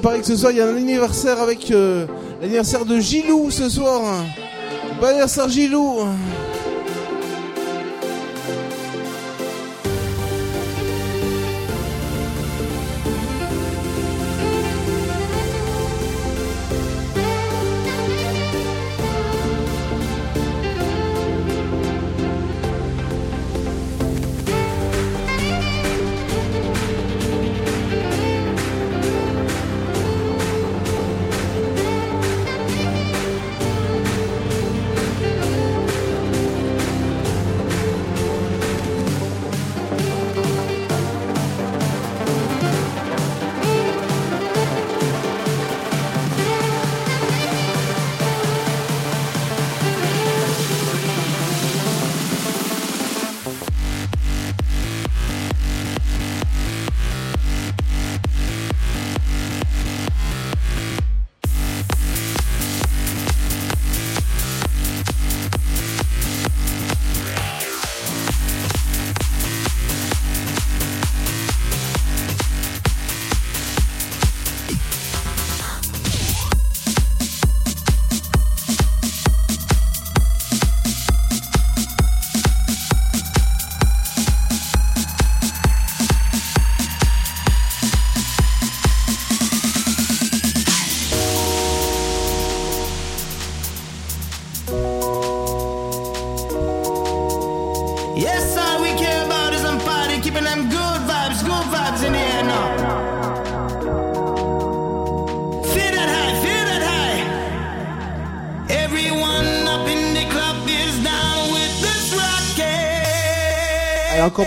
Il paraît que ce soir il y a un anniversaire avec euh, l'anniversaire de Gilou ce soir. Bon anniversaire Gilou.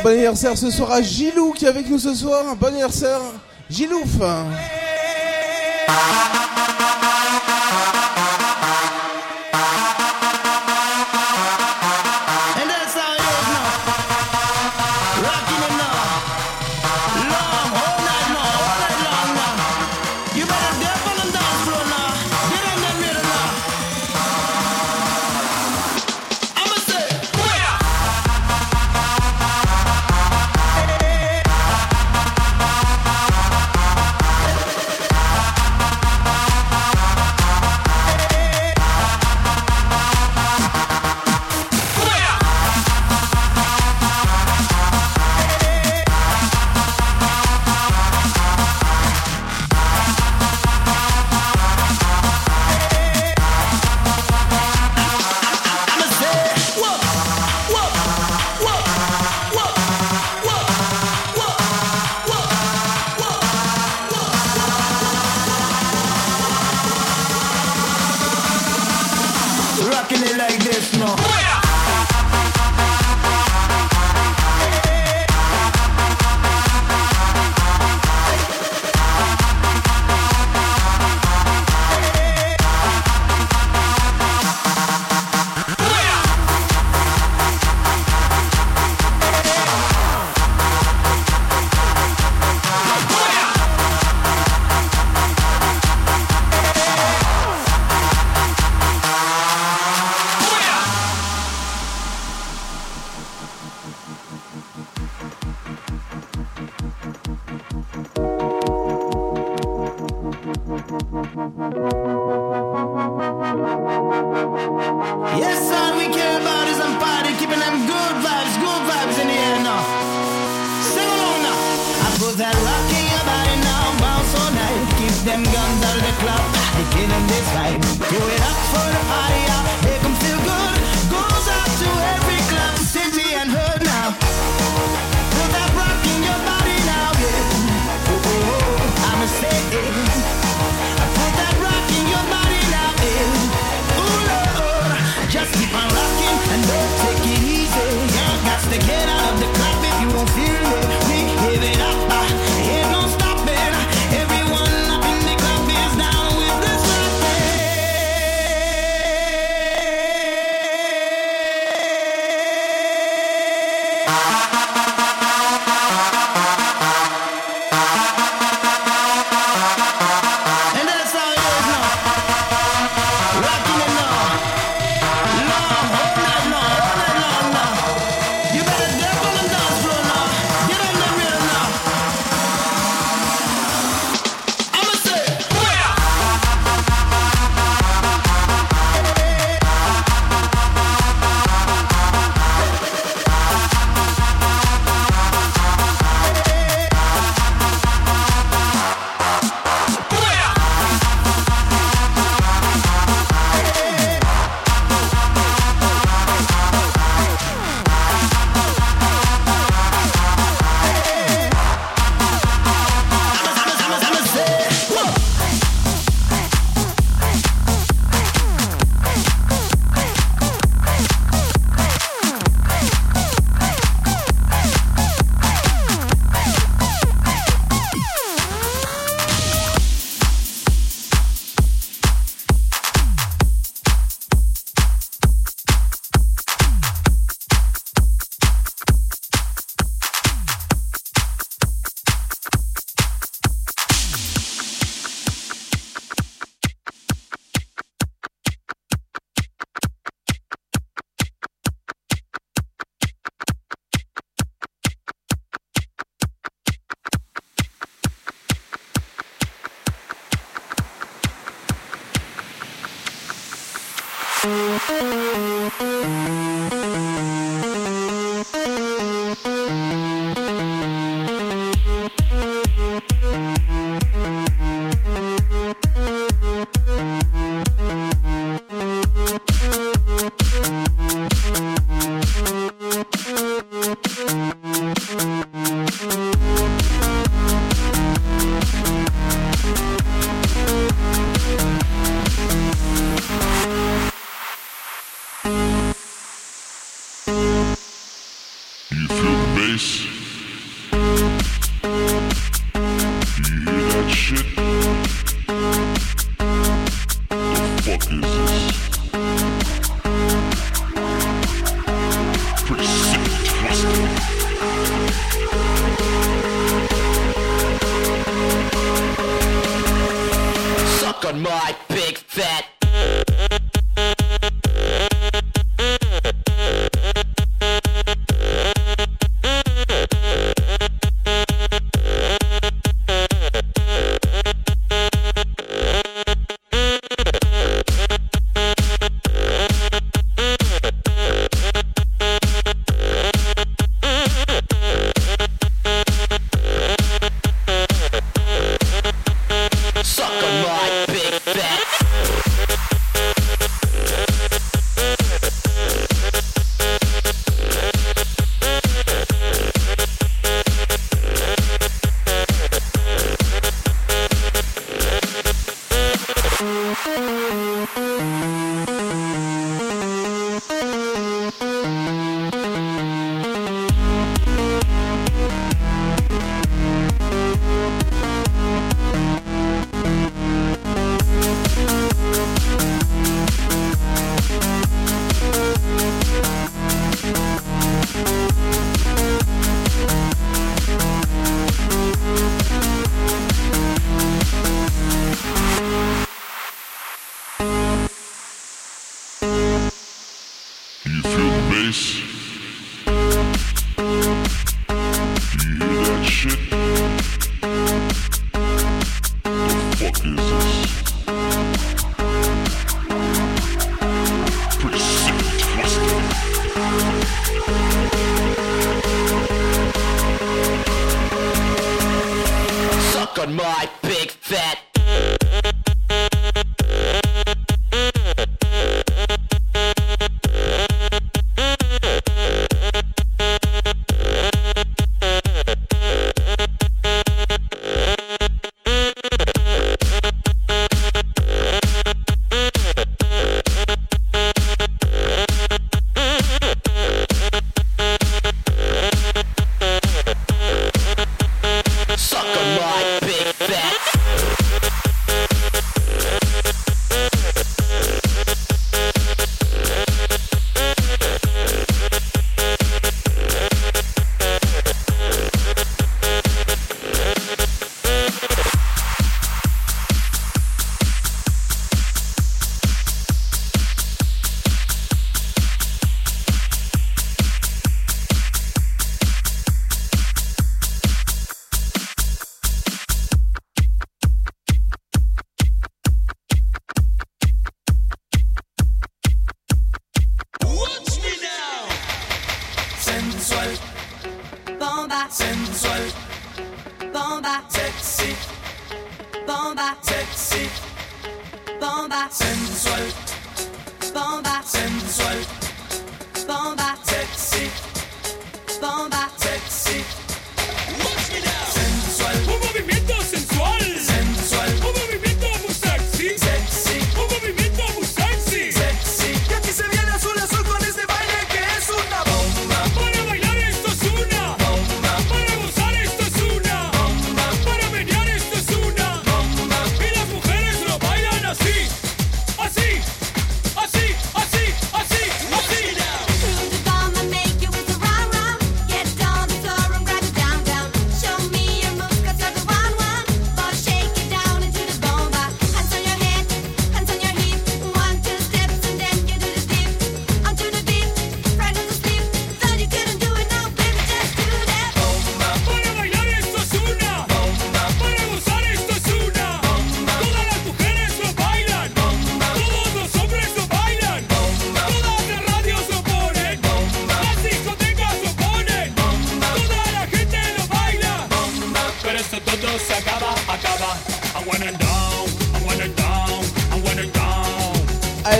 bon anniversaire ce soir à Gilou qui est avec nous ce soir. Bon anniversaire, Gilouf. rocking it like this, no.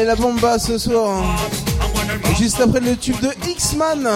la bomba ce soir. Juste après le tube de X-Man.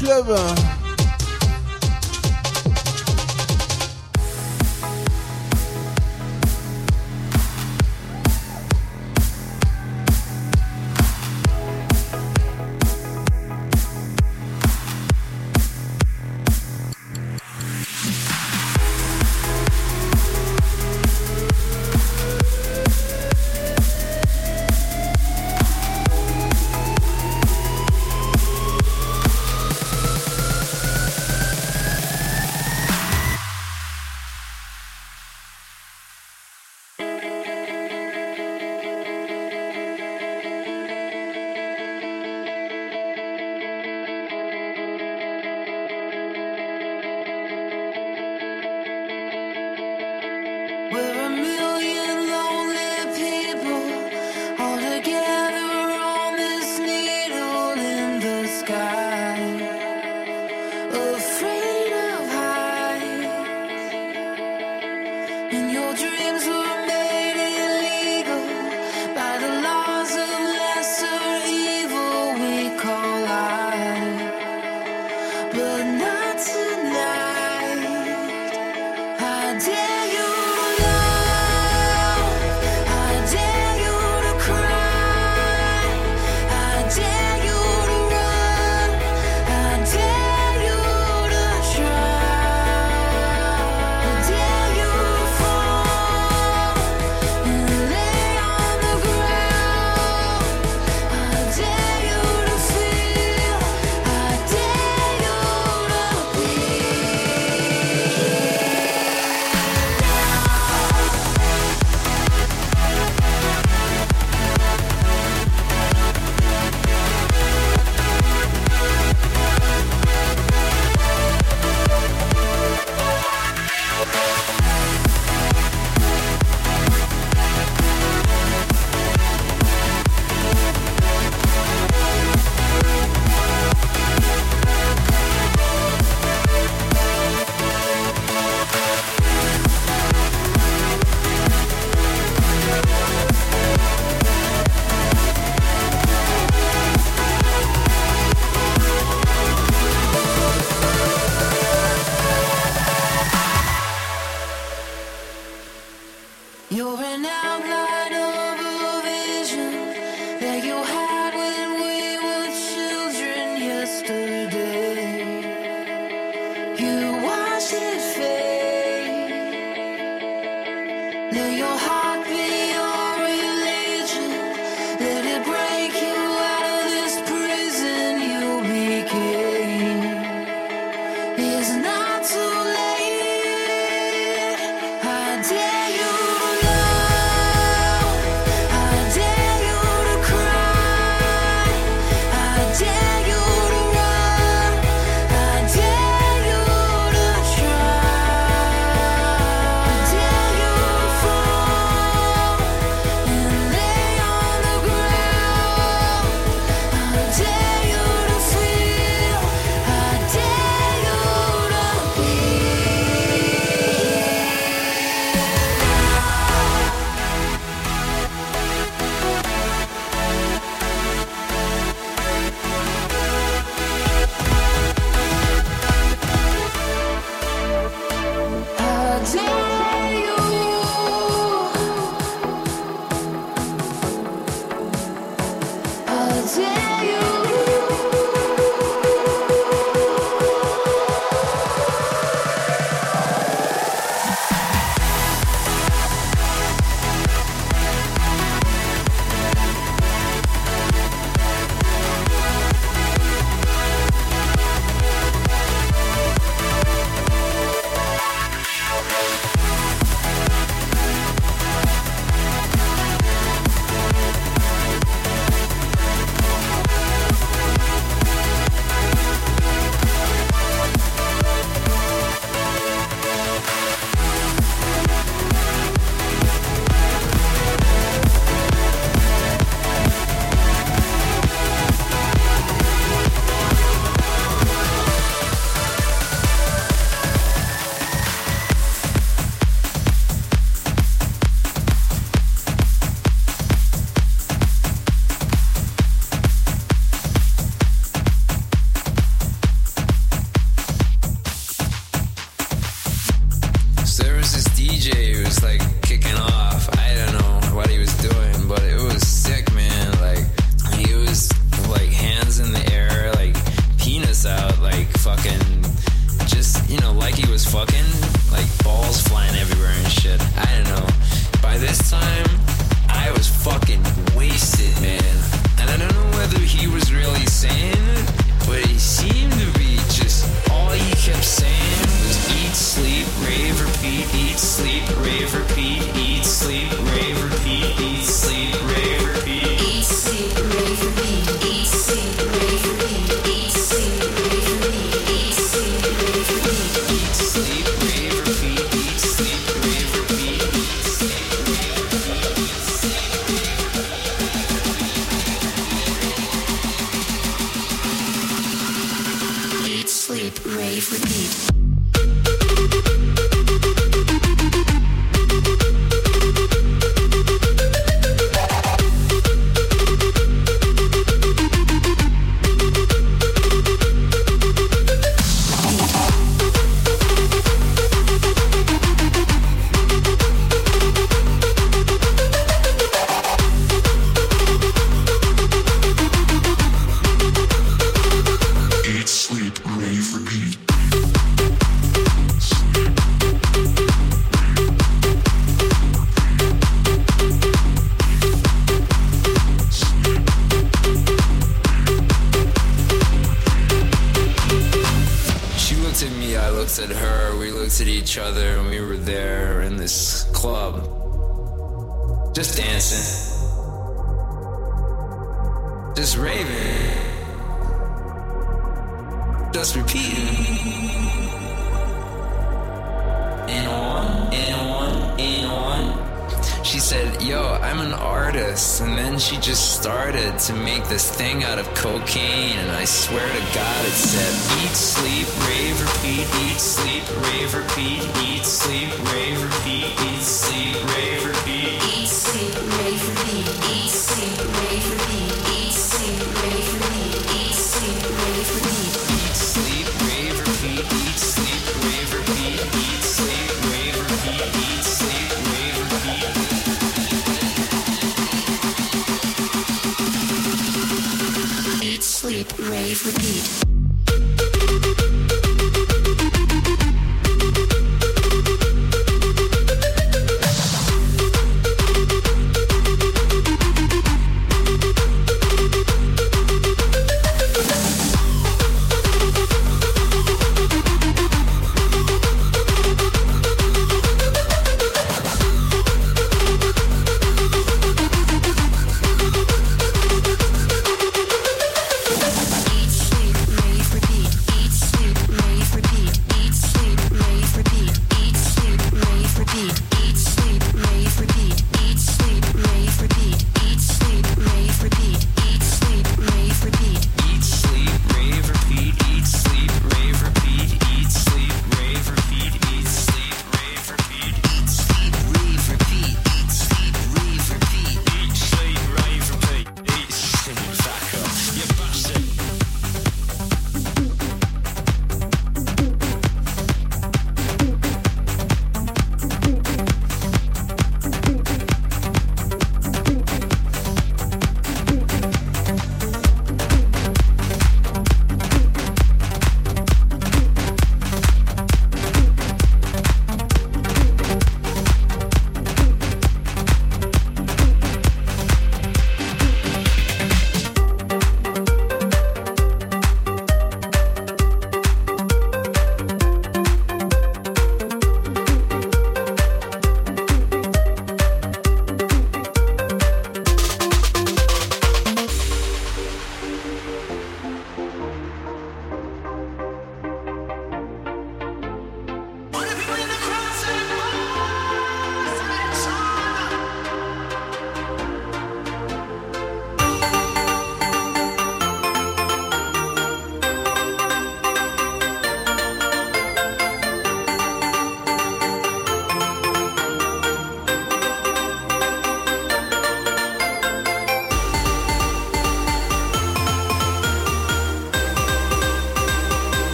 Club.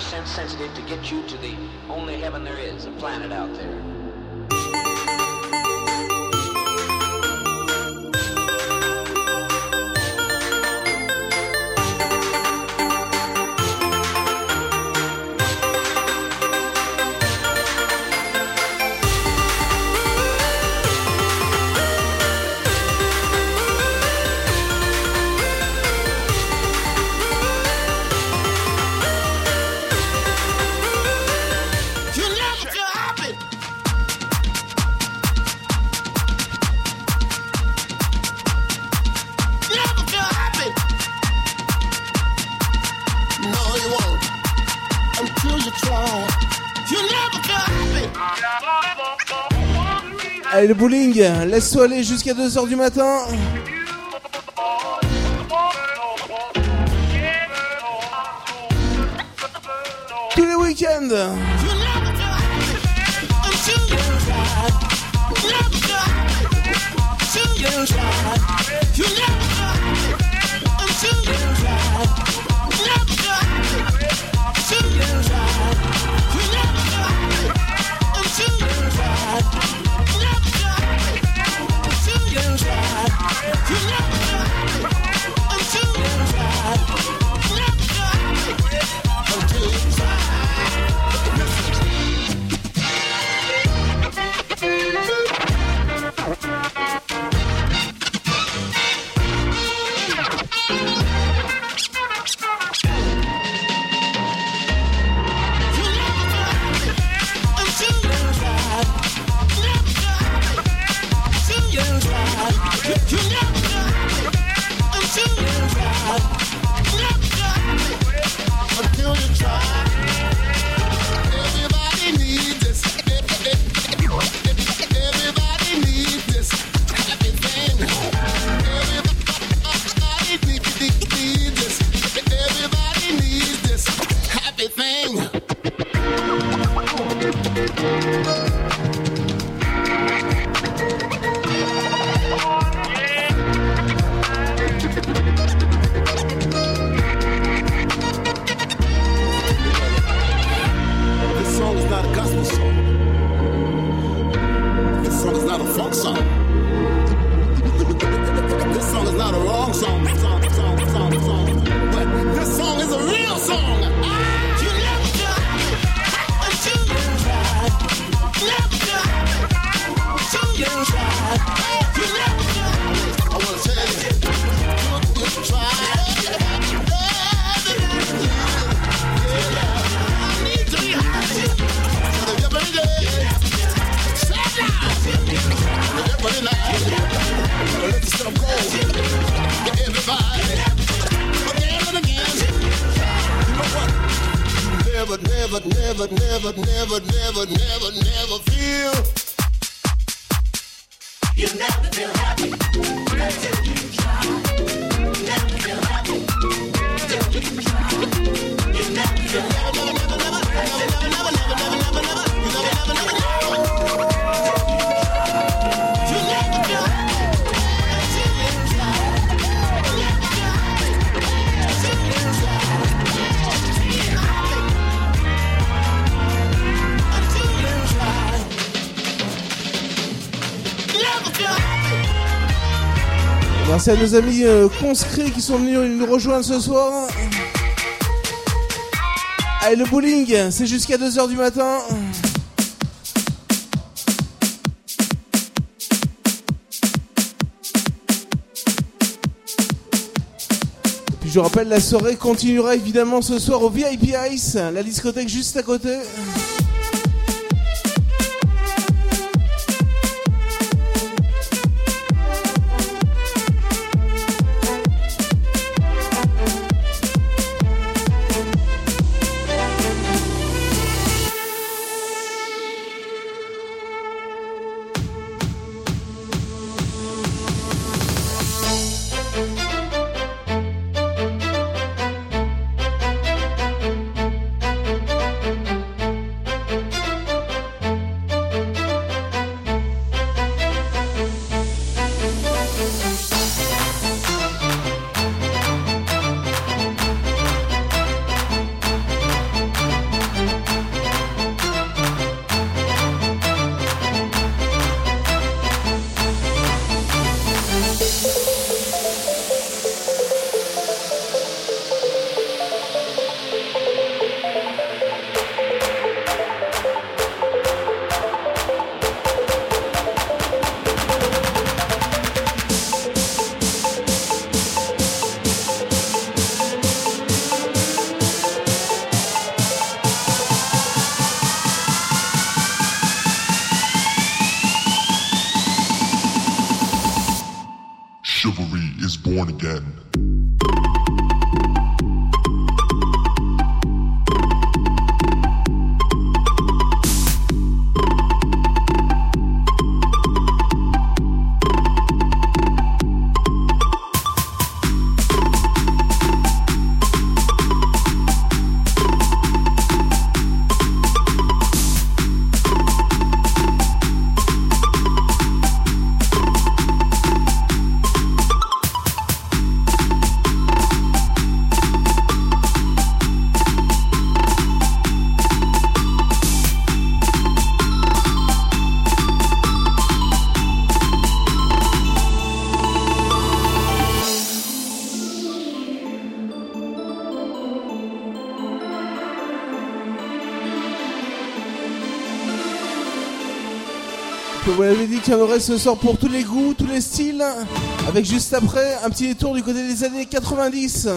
percent sensitive to get you to the only heaven there is, a planet out there. le bowling, laisse-toi aller jusqu'à 2h du matin. Tous les week-ends à nos amis euh, conscrits qui sont venus nous rejoindre ce soir. Allez, le bowling, c'est jusqu'à 2h du matin. Puis je rappelle, la soirée continuera évidemment ce soir au VIP Ice, la discothèque juste à côté. Qu'il y en aurait ce soir pour tous les goûts, tous les styles. Avec juste après un petit détour du côté des années 90.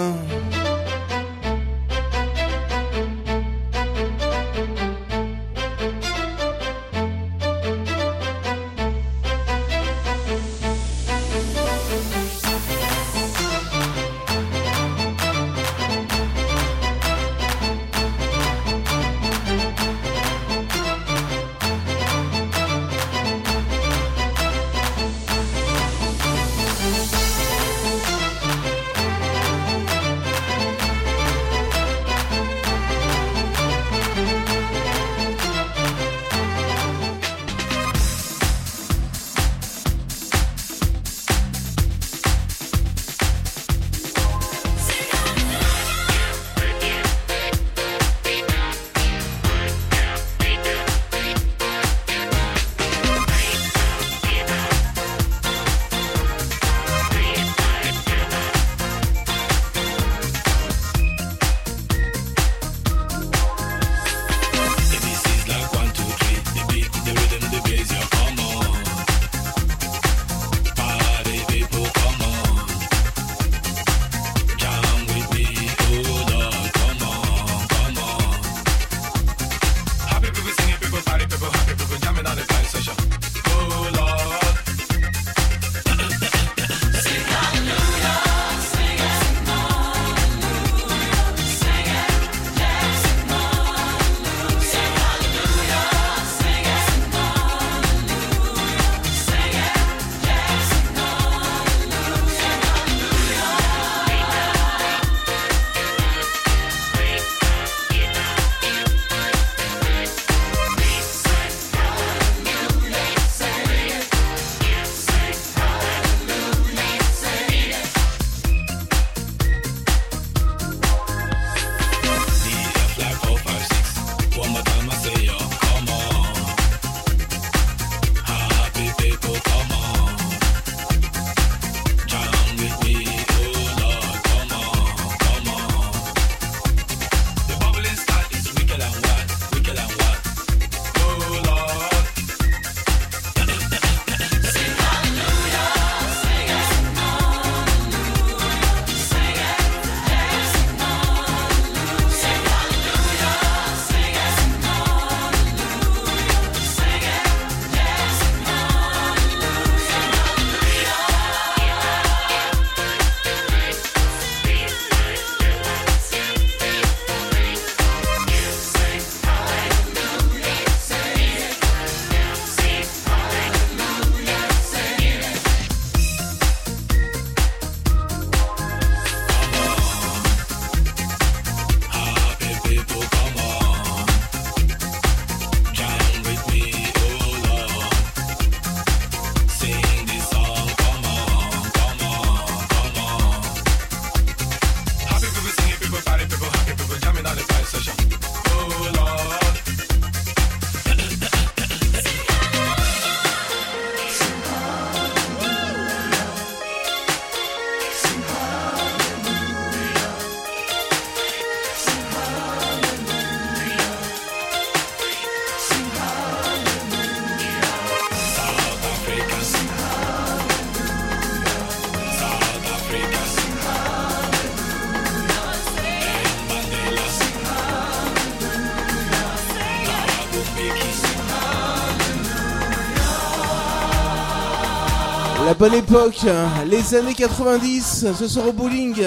bonne époque, hein. les années 90, ce soir au bowling.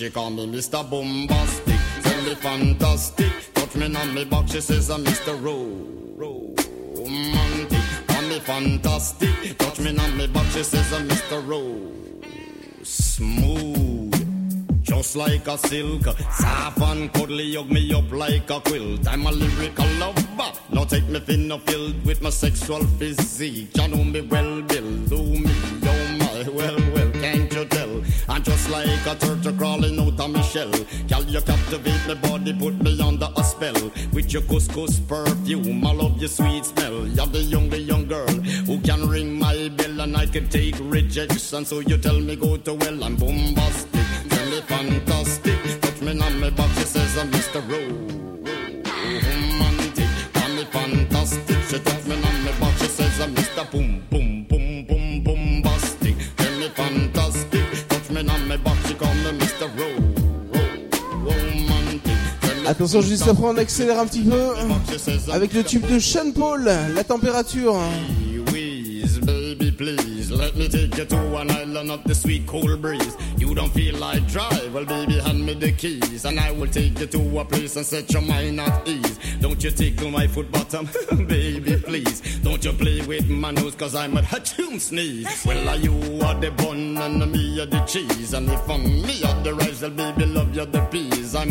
She call me Mr. Bombastic, tell me fantastic. Touch me on me back, she says uh, I'm Mr. Romantic. Call me fantastic, touch me on me back, she says uh, I'm Mr. Rose. Smooth. Just like a silk, soft and cuddly, hug me up like a quilt. I'm a lyrical lover. Now take me thin, filled with my sexual physique. You know me well like a turtle crawling out of my shell. Girl, you captivate my body, put me under a spell. With your couscous perfume, I love your sweet smell. You're the young, the young girl who can ring my bell and I can take rejection. So you tell me go to well, I'm bombastic. Attention, juste après, on accélère un petit peu avec le tube de Sean Paul, la température. Please, let me take you to an island of the sweet cool breeze. You don't feel like drive, well, baby, hand me the keys, and I will take you to a place and set your mind at ease. Don't you tickle my foot bottom, <laughs> baby, please. Don't you play with my nose, cause I'm a hatchoon sneeze. Well, are you are the bun and me are the cheese, and if I'm me are the rice, well, baby, love you the peas. I'm